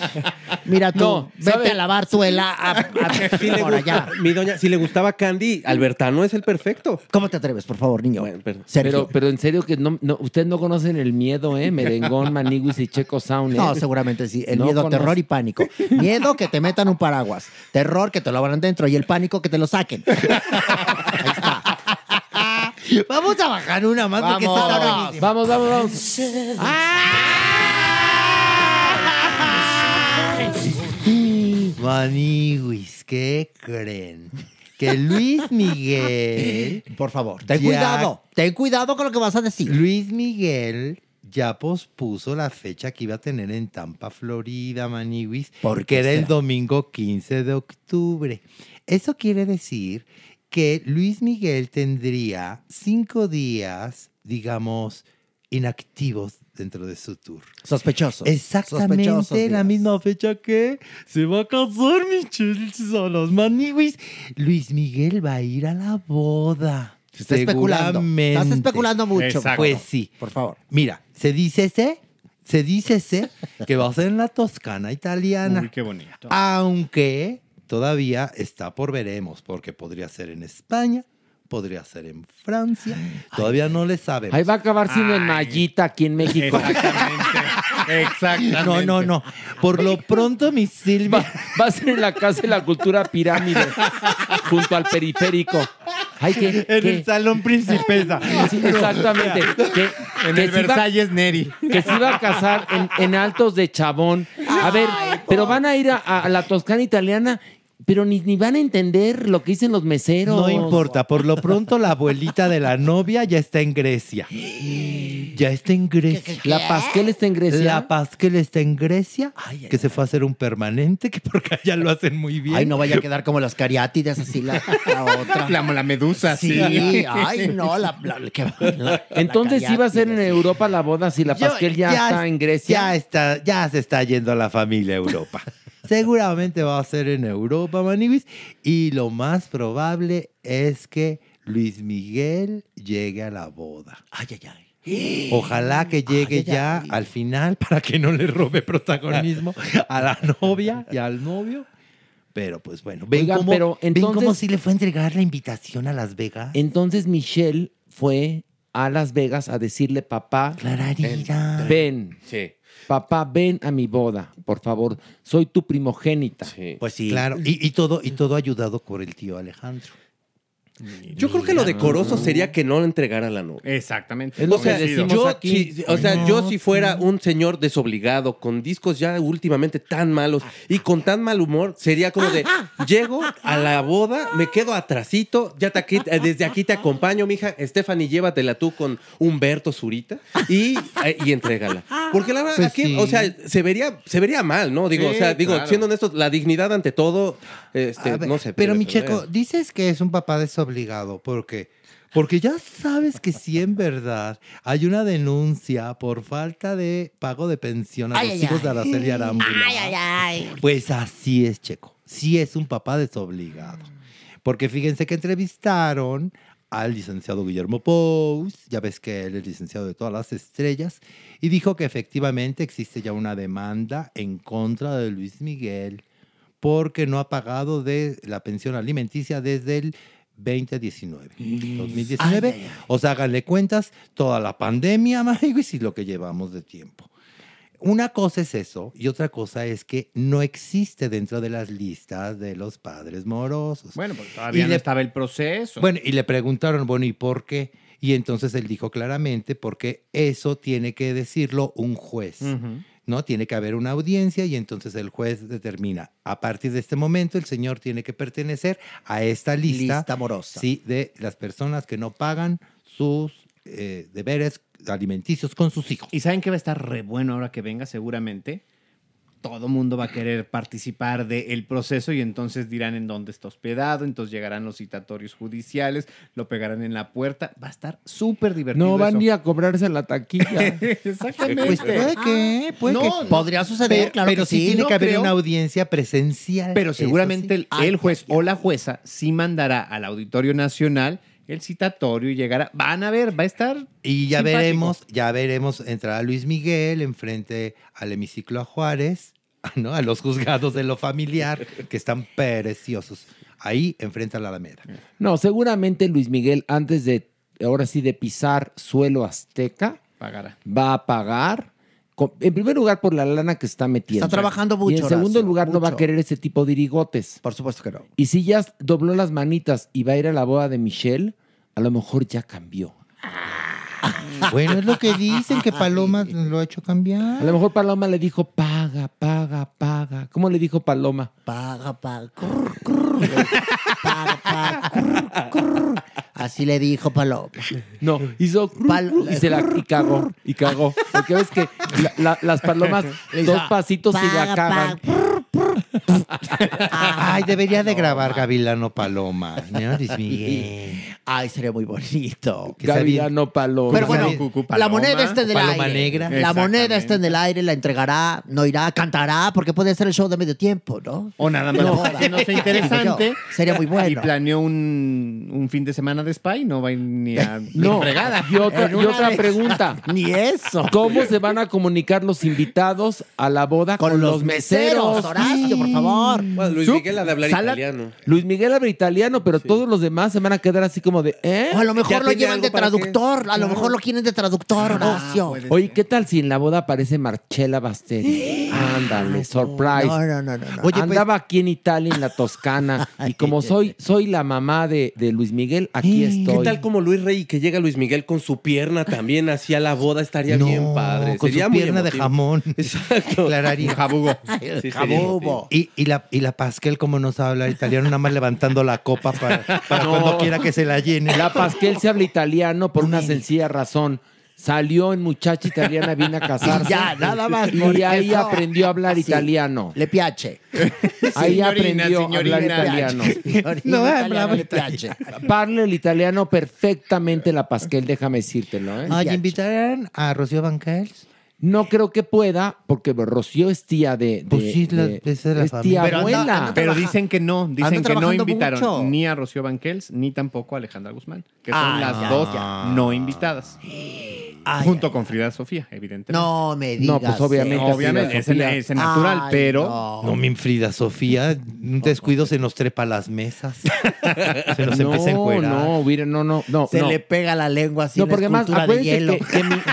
Mira tú, No, vete ¿sabe? a lavar tu hela a, a- *laughs* Si le por gusta- allá. mi doña, si le gustaba Candy, Albertano es el perfecto. ¿Cómo te atreves, por favor, niño? Bueno, pero- Sergio. Pero, pero en serio que no, no, ustedes no conocen el miedo, ¿eh? Merengón, Maniguis y Checo Sound. ¿eh? No, seguramente sí. El No miedo, conoce. terror y pánico. Miedo que te metan un paraguas. Terror que te lo abran dentro. Y el pánico que te lo saquen. *laughs* Ahí está. Vamos a bajar una más porque Vamos. está buenísima. Vamos, vamos, vamos. Maniwis, ¿qué creen? Que Luis Miguel. Por favor, ten Ya- cuidado. Ten cuidado con lo que vas a decir. Luis Miguel ya pospuso la fecha que iba a tener en Tampa, Florida, Maniwis, ¿Por que qué era el domingo 15 de octubre. Eso quiere decir que Luis Miguel tendría cinco días, digamos, inactivos dentro de su tour. Sospechosos. Exactamente Sospechosos la días. misma fecha que se va a casar Michelle Solos Maniwis. Luis Miguel va a ir a la boda. Se está especulando. Estás especulando mucho. Exacto. Pues sí. Por favor. Mira, se dice ese, se dice ese que va a ser en la Toscana italiana. Uy, qué bonito. Aunque todavía está por veremos, porque podría ser en España, podría ser en Francia. Todavía no le sabemos. Ahí va a acabar siendo en Mayita aquí en México. Exactamente. *laughs* Exactamente. No, no, no. Por lo pronto, mi Silvia. Va, va a ser en la Casa de la Cultura Pirámide, junto al periférico. Ay, En el Salón Principesa. sí, exactamente. Que, En que el iba- Versalles Neri. que se iba a casar en, en Altos de Chabón. A ver, pero van a ir a, a la Toscana italiana, pero ni, ni van a entender lo que dicen los meseros. No importa, por lo pronto la abuelita de la novia ya está en Grecia. Ya está en Grecia. La Pasquel está en Grecia. La Pasquel está en Grecia, que se fue a hacer un permanente, que porque allá lo hacen muy bien. Ay, no vaya a quedar como las cariátides, así la, la otra. *laughs* La, la medusa, sí. sí. Ay, no, la, la- que- la- Entonces la sí va a ser en. Europa la boda si la Pasquel ya, está en Grecia. Ya está, ya se está yendo a la familia a Europa. *laughs* Seguramente va a ser en Europa, Maniguis. Y lo más probable es que Luis Miguel llegue a la boda. Ay, ay, ay. Ojalá que llegue Ay, ya ay. al final para que no le robe protagonismo a la novia y al novio. Pero pues bueno, ven Oigan, cómo, pero ven cómo entonces- sí le fue a entregar la invitación a Las Vegas. Entonces Michelle fue a Las Vegas a decirle, papá, Clararira. ven, Sí. Papá, ven a mi boda, por favor, soy tu primogénita. Pues sí. Claro, y, y todo, y todo ayudado por el tío Alejandro. Yo creo que lo decoroso sería que no le entregara la novia. Exactamente. Es lo O sea, que decimos yo, aquí. si, o sea, No, yo si fuera un señor desobligado, con discos ya últimamente tan malos y con tan mal humor, sería como de, *laughs* llego a la boda, me quedo atrasito, ya te aquí- eh, desde aquí te acompaño, mija, Stephanie, llévatela tú con Humberto Zurita y, eh, y entrégala. Porque la verdad, Pues aquí, sí. o sea, se vería, se vería mal, ¿no? Digo, Sí, o sea, digo, claro. siendo honestos, la dignidad ante todo, este, ver, no sé. pero mi checo, dices que es un papá desobligado, ¿por qué? Porque ya sabes que si en verdad hay una denuncia por falta de pago de pensión a Ay, los ay, hijos de. Araceli Arámbula. Ay, ay, ay. Pues así es, Checo. Sí es un papá desobligado. Porque fíjense que entrevistaron al licenciado Guillermo Pous, ya ves que él es licenciado de todas las estrellas, y dijo que efectivamente existe ya una demanda en contra de Luis Miguel porque no ha pagado de la pensión alimenticia desde el 2019. 2019. Ay, ay, ay. O sea, háganle cuentas toda la pandemia, *laughs* amigos, y lo que llevamos de tiempo. Una cosa es eso y otra cosa es que no existe dentro de las listas de los padres morosos. Bueno, porque todavía no le- estaba el proceso. Bueno, y le preguntaron, bueno, ¿y por qué? Y entonces él dijo claramente, porque eso tiene que decirlo un juez. Ujú. ¿No? Tiene que haber una audiencia y entonces el juez determina, a partir de este momento el señor tiene que pertenecer a esta lista, Lista amorosa. sí, de las personas que no pagan sus eh, deberes alimenticios con sus hijos. Y saben que va a estar re bueno ahora que venga, seguramente. Todo mundo va a querer participar del proceso y entonces dirán en dónde está hospedado, entonces llegarán los citatorios judiciales, lo pegarán en la puerta. Va a estar súper divertido. No van eso. ni a cobrarse la taquilla. *laughs* Exactamente. Pues puede que, puede No, que. no. Podría suceder, Pero, claro pero que sí, sí. tiene no que haber creo. una audiencia presencial. Pero seguramente sí. el, el juez o la jueza sí mandará al Auditorio Nacional el citatorio y llegará. Van a ver, va a estar. Y ya simpático. veremos, ya veremos, entrará Luis Miguel enfrente al hemiciclo a Juárez, *laughs* ¿no? A los juzgados de lo familiar, que están preciosos. Ahí enfrenta a la Alameda. No, seguramente Luis Miguel, antes de, ahora sí, de pisar suelo azteca, Pagará. va a pagar. con- En primer lugar, por la lana que está metiendo. Está trabajando Y mucho, en segundo Horacio, lugar, no va a querer ese tipo de irigotes. Por supuesto que no. Y si ya dobló las manitas y va a ir a la boda de Michelle, a lo mejor ya cambió. *laughs* Bueno, es lo que dicen, que Paloma lo ha hecho cambiar. A lo mejor Paloma le dijo, paga, paga, paga. ¿Cómo le dijo Paloma? Paga, paga. crr, crr. Paga, paga. crr, crr. Así le dijo Paloma. No, hizo Pal- y se la y cagó, y cagó. Porque ves que la- la- las palomas, *laughs* dos pasitos y la Paga, cagan. Ay, debería de grabar Gavilano Paloma. ¿no? Luis Miguel. Ay, sería muy bonito. Que sea bien- Gavilano Paloma. Pero bueno, la Paloma, moneda está en el Paloma aire. negra. La moneda está en el aire, la entregará, no irá, cantará, porque puede ser el show de medio tiempo, ¿no? O nada más No. no sea *laughs* interesante. Digo yo, sería muy bueno. Y planeó un, un fin de semana de spa y no va a ir ni a *laughs* No, y otra, En y una otra vez. pregunta. *laughs* Ni eso. ¿Cómo se van a comunicar los invitados a la boda con, Con los meseros, Horacio, por favor. Bueno, Luis Sup- Miguel ha de hablar Sala- italiano. Luis Miguel habla italiano, pero todos los demás se van a quedar así como de, ¿eh? O a lo mejor lo llevan de traductor, a lo mejor lo quieren de traductor, Horacio. puede Oye, ¿qué tal si en la boda aparece Marcella Basteri? *gasps* Ándale, surprise. No, no, no, no. no. Oye, pues- Andaba aquí en Italia, en la Toscana, *laughs* y como soy, soy la mamá de, de Luis Miguel, aquí estoy. ¿Qué tal como Luis Rey que llega Luis Miguel con su pierna también hacia la boda? Estaría No, bien padre. con Sería su muy pierna de jamón. Exacto. *laughs* Clararía. Jabugo. *laughs* Sí, Y, y la, y la Pasquel, como no sabe hablar italiano, nada más levantando la copa para, para cuando quiera que se la llene. La Pasquel se habla italiano por una sencilla razón. Salió en muchacha italiana, vino a casarse. Y ya, nada más, Y ahí eso. aprendió a hablar Sí. italiano. Le piace. Ahí Signorina, aprendió a hablar signorina. italiano. No, hablaba le piace. Parla el italiano perfectamente la Pasquel, déjame decírtelo, ¿eh? Ay, ¿invitarán a Rocío Banquels? No creo que pueda, porque Rocío es tía de. de- Pues sí, es la- de- es de la es tía Pero abuela. anda Pero dicen que no, dicen que no invitaron mucho. ni a Rocío Banquels ni tampoco a Alejandra Guzmán, que son Ah, las ya, dos no invitadas. junto con Frida Sofía, evidentemente. No me No, pues, obviamente obviamente, es, es natural, Ay, pero No, mi Frida Sofía, un descuido se nos trepa a las mesas. se nos *laughs* empieza a no, encuerar. no, no, no, no. Se no. le pega la lengua así No, porque de hielo. que, que mi- *laughs*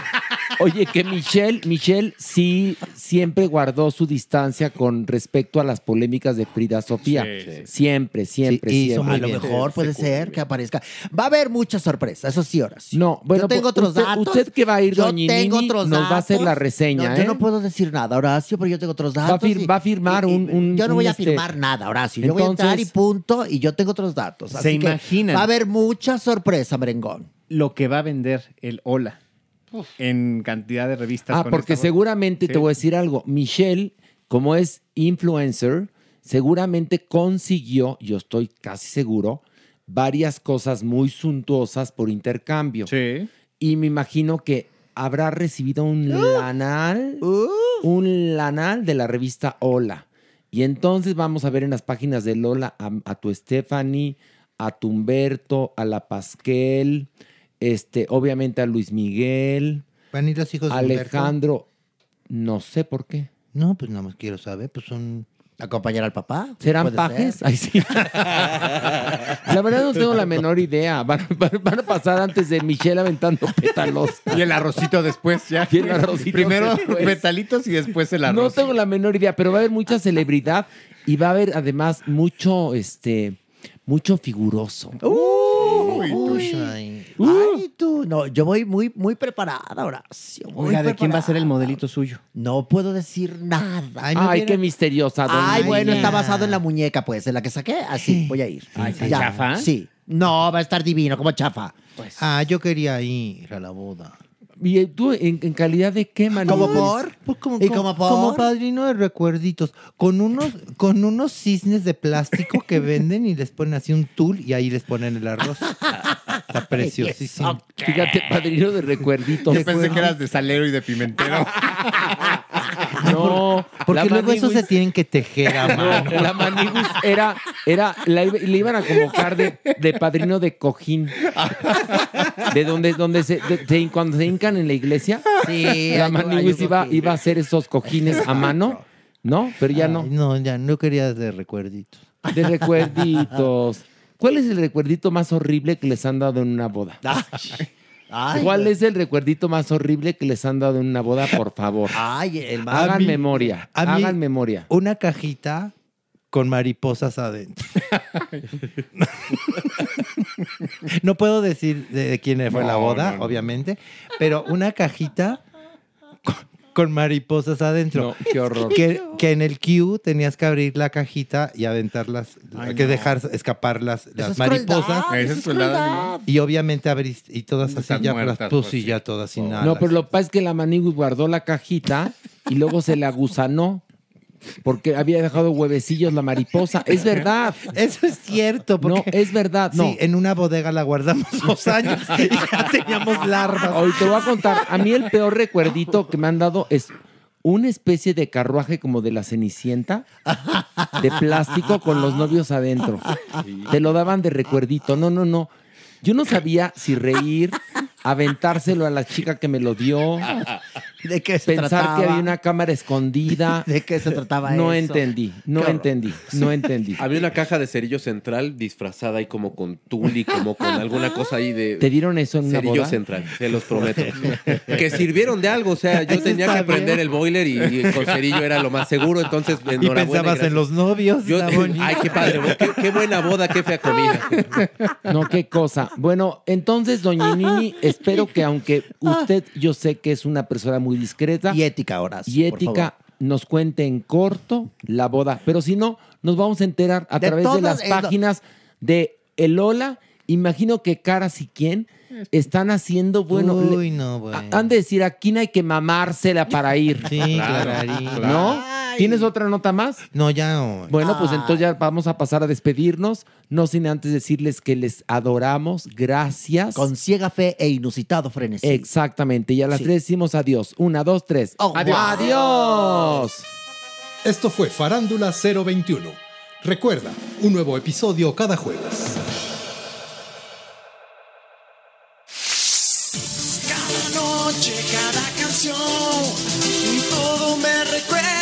oye, que Michelle, Michelle sí siempre guardó su distancia con respecto a las polémicas de Frida Sofía. Sí, sí. Siempre, siempre, Sí, hizo siempre. a lo mejor puede ser que aparezca. Va a haber muchas sorpresas, eso sí, horas. No, bueno, yo tengo pues, otros usted- datos. usted que va a ir, yo doña tengo Nini, otros nos va a hacer la reseña, No, Yo ¿eh? no puedo decir nada, Horacio, pero yo tengo otros datos. Va a, fir- y- va a firmar un, un- Yo no voy a este- firmar nada, Horacio. Yo voy a entrar y Entonces- punto, y yo tengo otros datos. Se que imaginan. Va a haber mucha sorpresa, merengón. lo que va a vender el Hola en cantidad de revistas. Ah, con porque esta- seguramente Sí. te voy a decir algo. Michelle, como es influencer, seguramente consiguió, yo estoy casi seguro, varias cosas muy suntuosas por intercambio. Sí. Y me imagino que habrá recibido un lanal, un lanal de la revista Hola. Y entonces vamos a ver en las páginas de Lola a, a tu Stephanie, a tu Humberto, a la Pasquel, este, obviamente a Luis Miguel, ¿Van a ir los hijos de Humberto? Alejandro, no sé por qué. No, pues nada más quiero saber, pues son... ¿Acompañar al papá? ¿Serán Puede pajes? ser. Ay, sí. *laughs* La verdad no tengo la menor idea. Van, van- van a pasar antes de Michelle aventando pétalos. Y el arrocito después, ya. Y el arrocito Primero después. petalitos y después el arroz. No tengo la menor idea, pero va a haber mucha celebridad y va a haber además mucho, este, mucho figuroso. Uy. Ay. Ay, tú. No, yo voy muy, muy preparada, Horacio. muy Oiga, ¿de quién va a ser el modelito suyo? No puedo decir nada. Ay, qué misteriosa. doña Ay, bueno, está basado en la muñeca, pues, en la que saqué. Así, voy a ir. Ay, ¿está Ya, chafa? Sí. No, va a estar divino, como chafa. Ah, yo quería ir a la boda. ¿Y tú en, en calidad de qué, Manu? ¿Cómo por? Pues como, ¿Y como- como por? como padrino de recuerditos, con unos, con unos cisnes de plástico que venden y les ponen así un tul y ahí les ponen el arroz. Está *laughs* preciosísimo. Fíjate, padrino de recuerditos. Yo pensé que eras de salero y de pimentero. *laughs* No, Porque luego esos se tienen que tejer a *laughs* No, mano. la maniguis era, era, la le iban a convocar de, de padrino de cojín. *laughs* De donde, donde se, de- cuando se hincan en la iglesia, Sí, la maniguis iba, cojín. iba a hacer esos cojines a mano, ¿no? Pero ya no. No, ya no quería de recuerditos. De recuerditos. *laughs* ¿Cuál es el recuerdito más horrible que les han dado en una boda? Ay, ¿Cuál es el recuerdito más horrible que les han dado en una boda, por favor? *laughs* Ay, el más. Hagan mí- memoria. a mí- hagan memoria. Una cajita con mariposas adentro. *laughs* no puedo decir de, quién fue la boda, no, no. obviamente, pero una cajita con, mariposas adentro. No, qué horror. Que, que en el Q tenías que abrir la cajita y aventarlas, Ay, que no. dejar escapar las, las es mariposas. crueldad, Esa eso es es crueldad, crueldad. Y obviamente abriste y todas así ya muertas, las pues, puse y ya todas sin nada. No, pero lo que pasa es que la maniguis guardó la cajita y luego se la gusanó porque había dejado *laughs* huevecillos la mariposa. Es verdad. Eso es cierto, No, porque es verdad. No. Sí, en una bodega la guardamos *laughs* dos años y ya teníamos larvas. Hoy te voy a contar. A mí el peor recuerdito que me han dado es una especie de carruaje como de la Cenicienta, de plástico con los novios adentro. Te lo daban de recuerdito. No, no, no. Yo no sabía si reír, aventárselo a la chica que me lo dio, *laughs* ¿De qué se pensar trataba? que había una cámara escondida. *laughs* ¿De qué se trataba No eso? entendí, no Qué horror. entendí, no entendí. Había una caja de cerillo central disfrazada ahí como con tul y como con alguna cosa ahí de ¿Te dieron eso en una cerillo boda? central, se los prometo. *laughs* que sirvieron de algo, o sea, yo Eso tenía que prender el boiler y, y con cerillo era lo más seguro, entonces Y enhorabuena. pensabas gracias. en los novios. Yo- está bonito. ay, qué padre, qué, qué buena boda, qué fea comida. No, qué cosa. Bueno, entonces, doña Nini, espero que aunque usted, yo sé que es una persona muy discreta Y ética, Horacio. y por ética, favor. nos cuente en corto la boda. Pero si no, nos vamos a enterar a De través de las páginas de El Hola. Imagino que Caras y quién están haciendo, bueno, Uy, no, bueno. a- han de decir, aquí no hay que mamársela para ir. Sí, *laughs* claro. ¿No? ¿Tienes otra nota más? No, ya no. Bueno, pues Ay. entonces ya vamos a pasar a despedirnos, no sin antes decirles que les adoramos, gracias. Con ciega fe e inusitado frenesí. Exactamente, y a las Sí. tres decimos adiós. Una, dos, tres. Adiós. Adiós. Esto fue Farándula 021. Recuerda, un nuevo episodio cada jueves. Cada noche, cada canción, todo me recuerda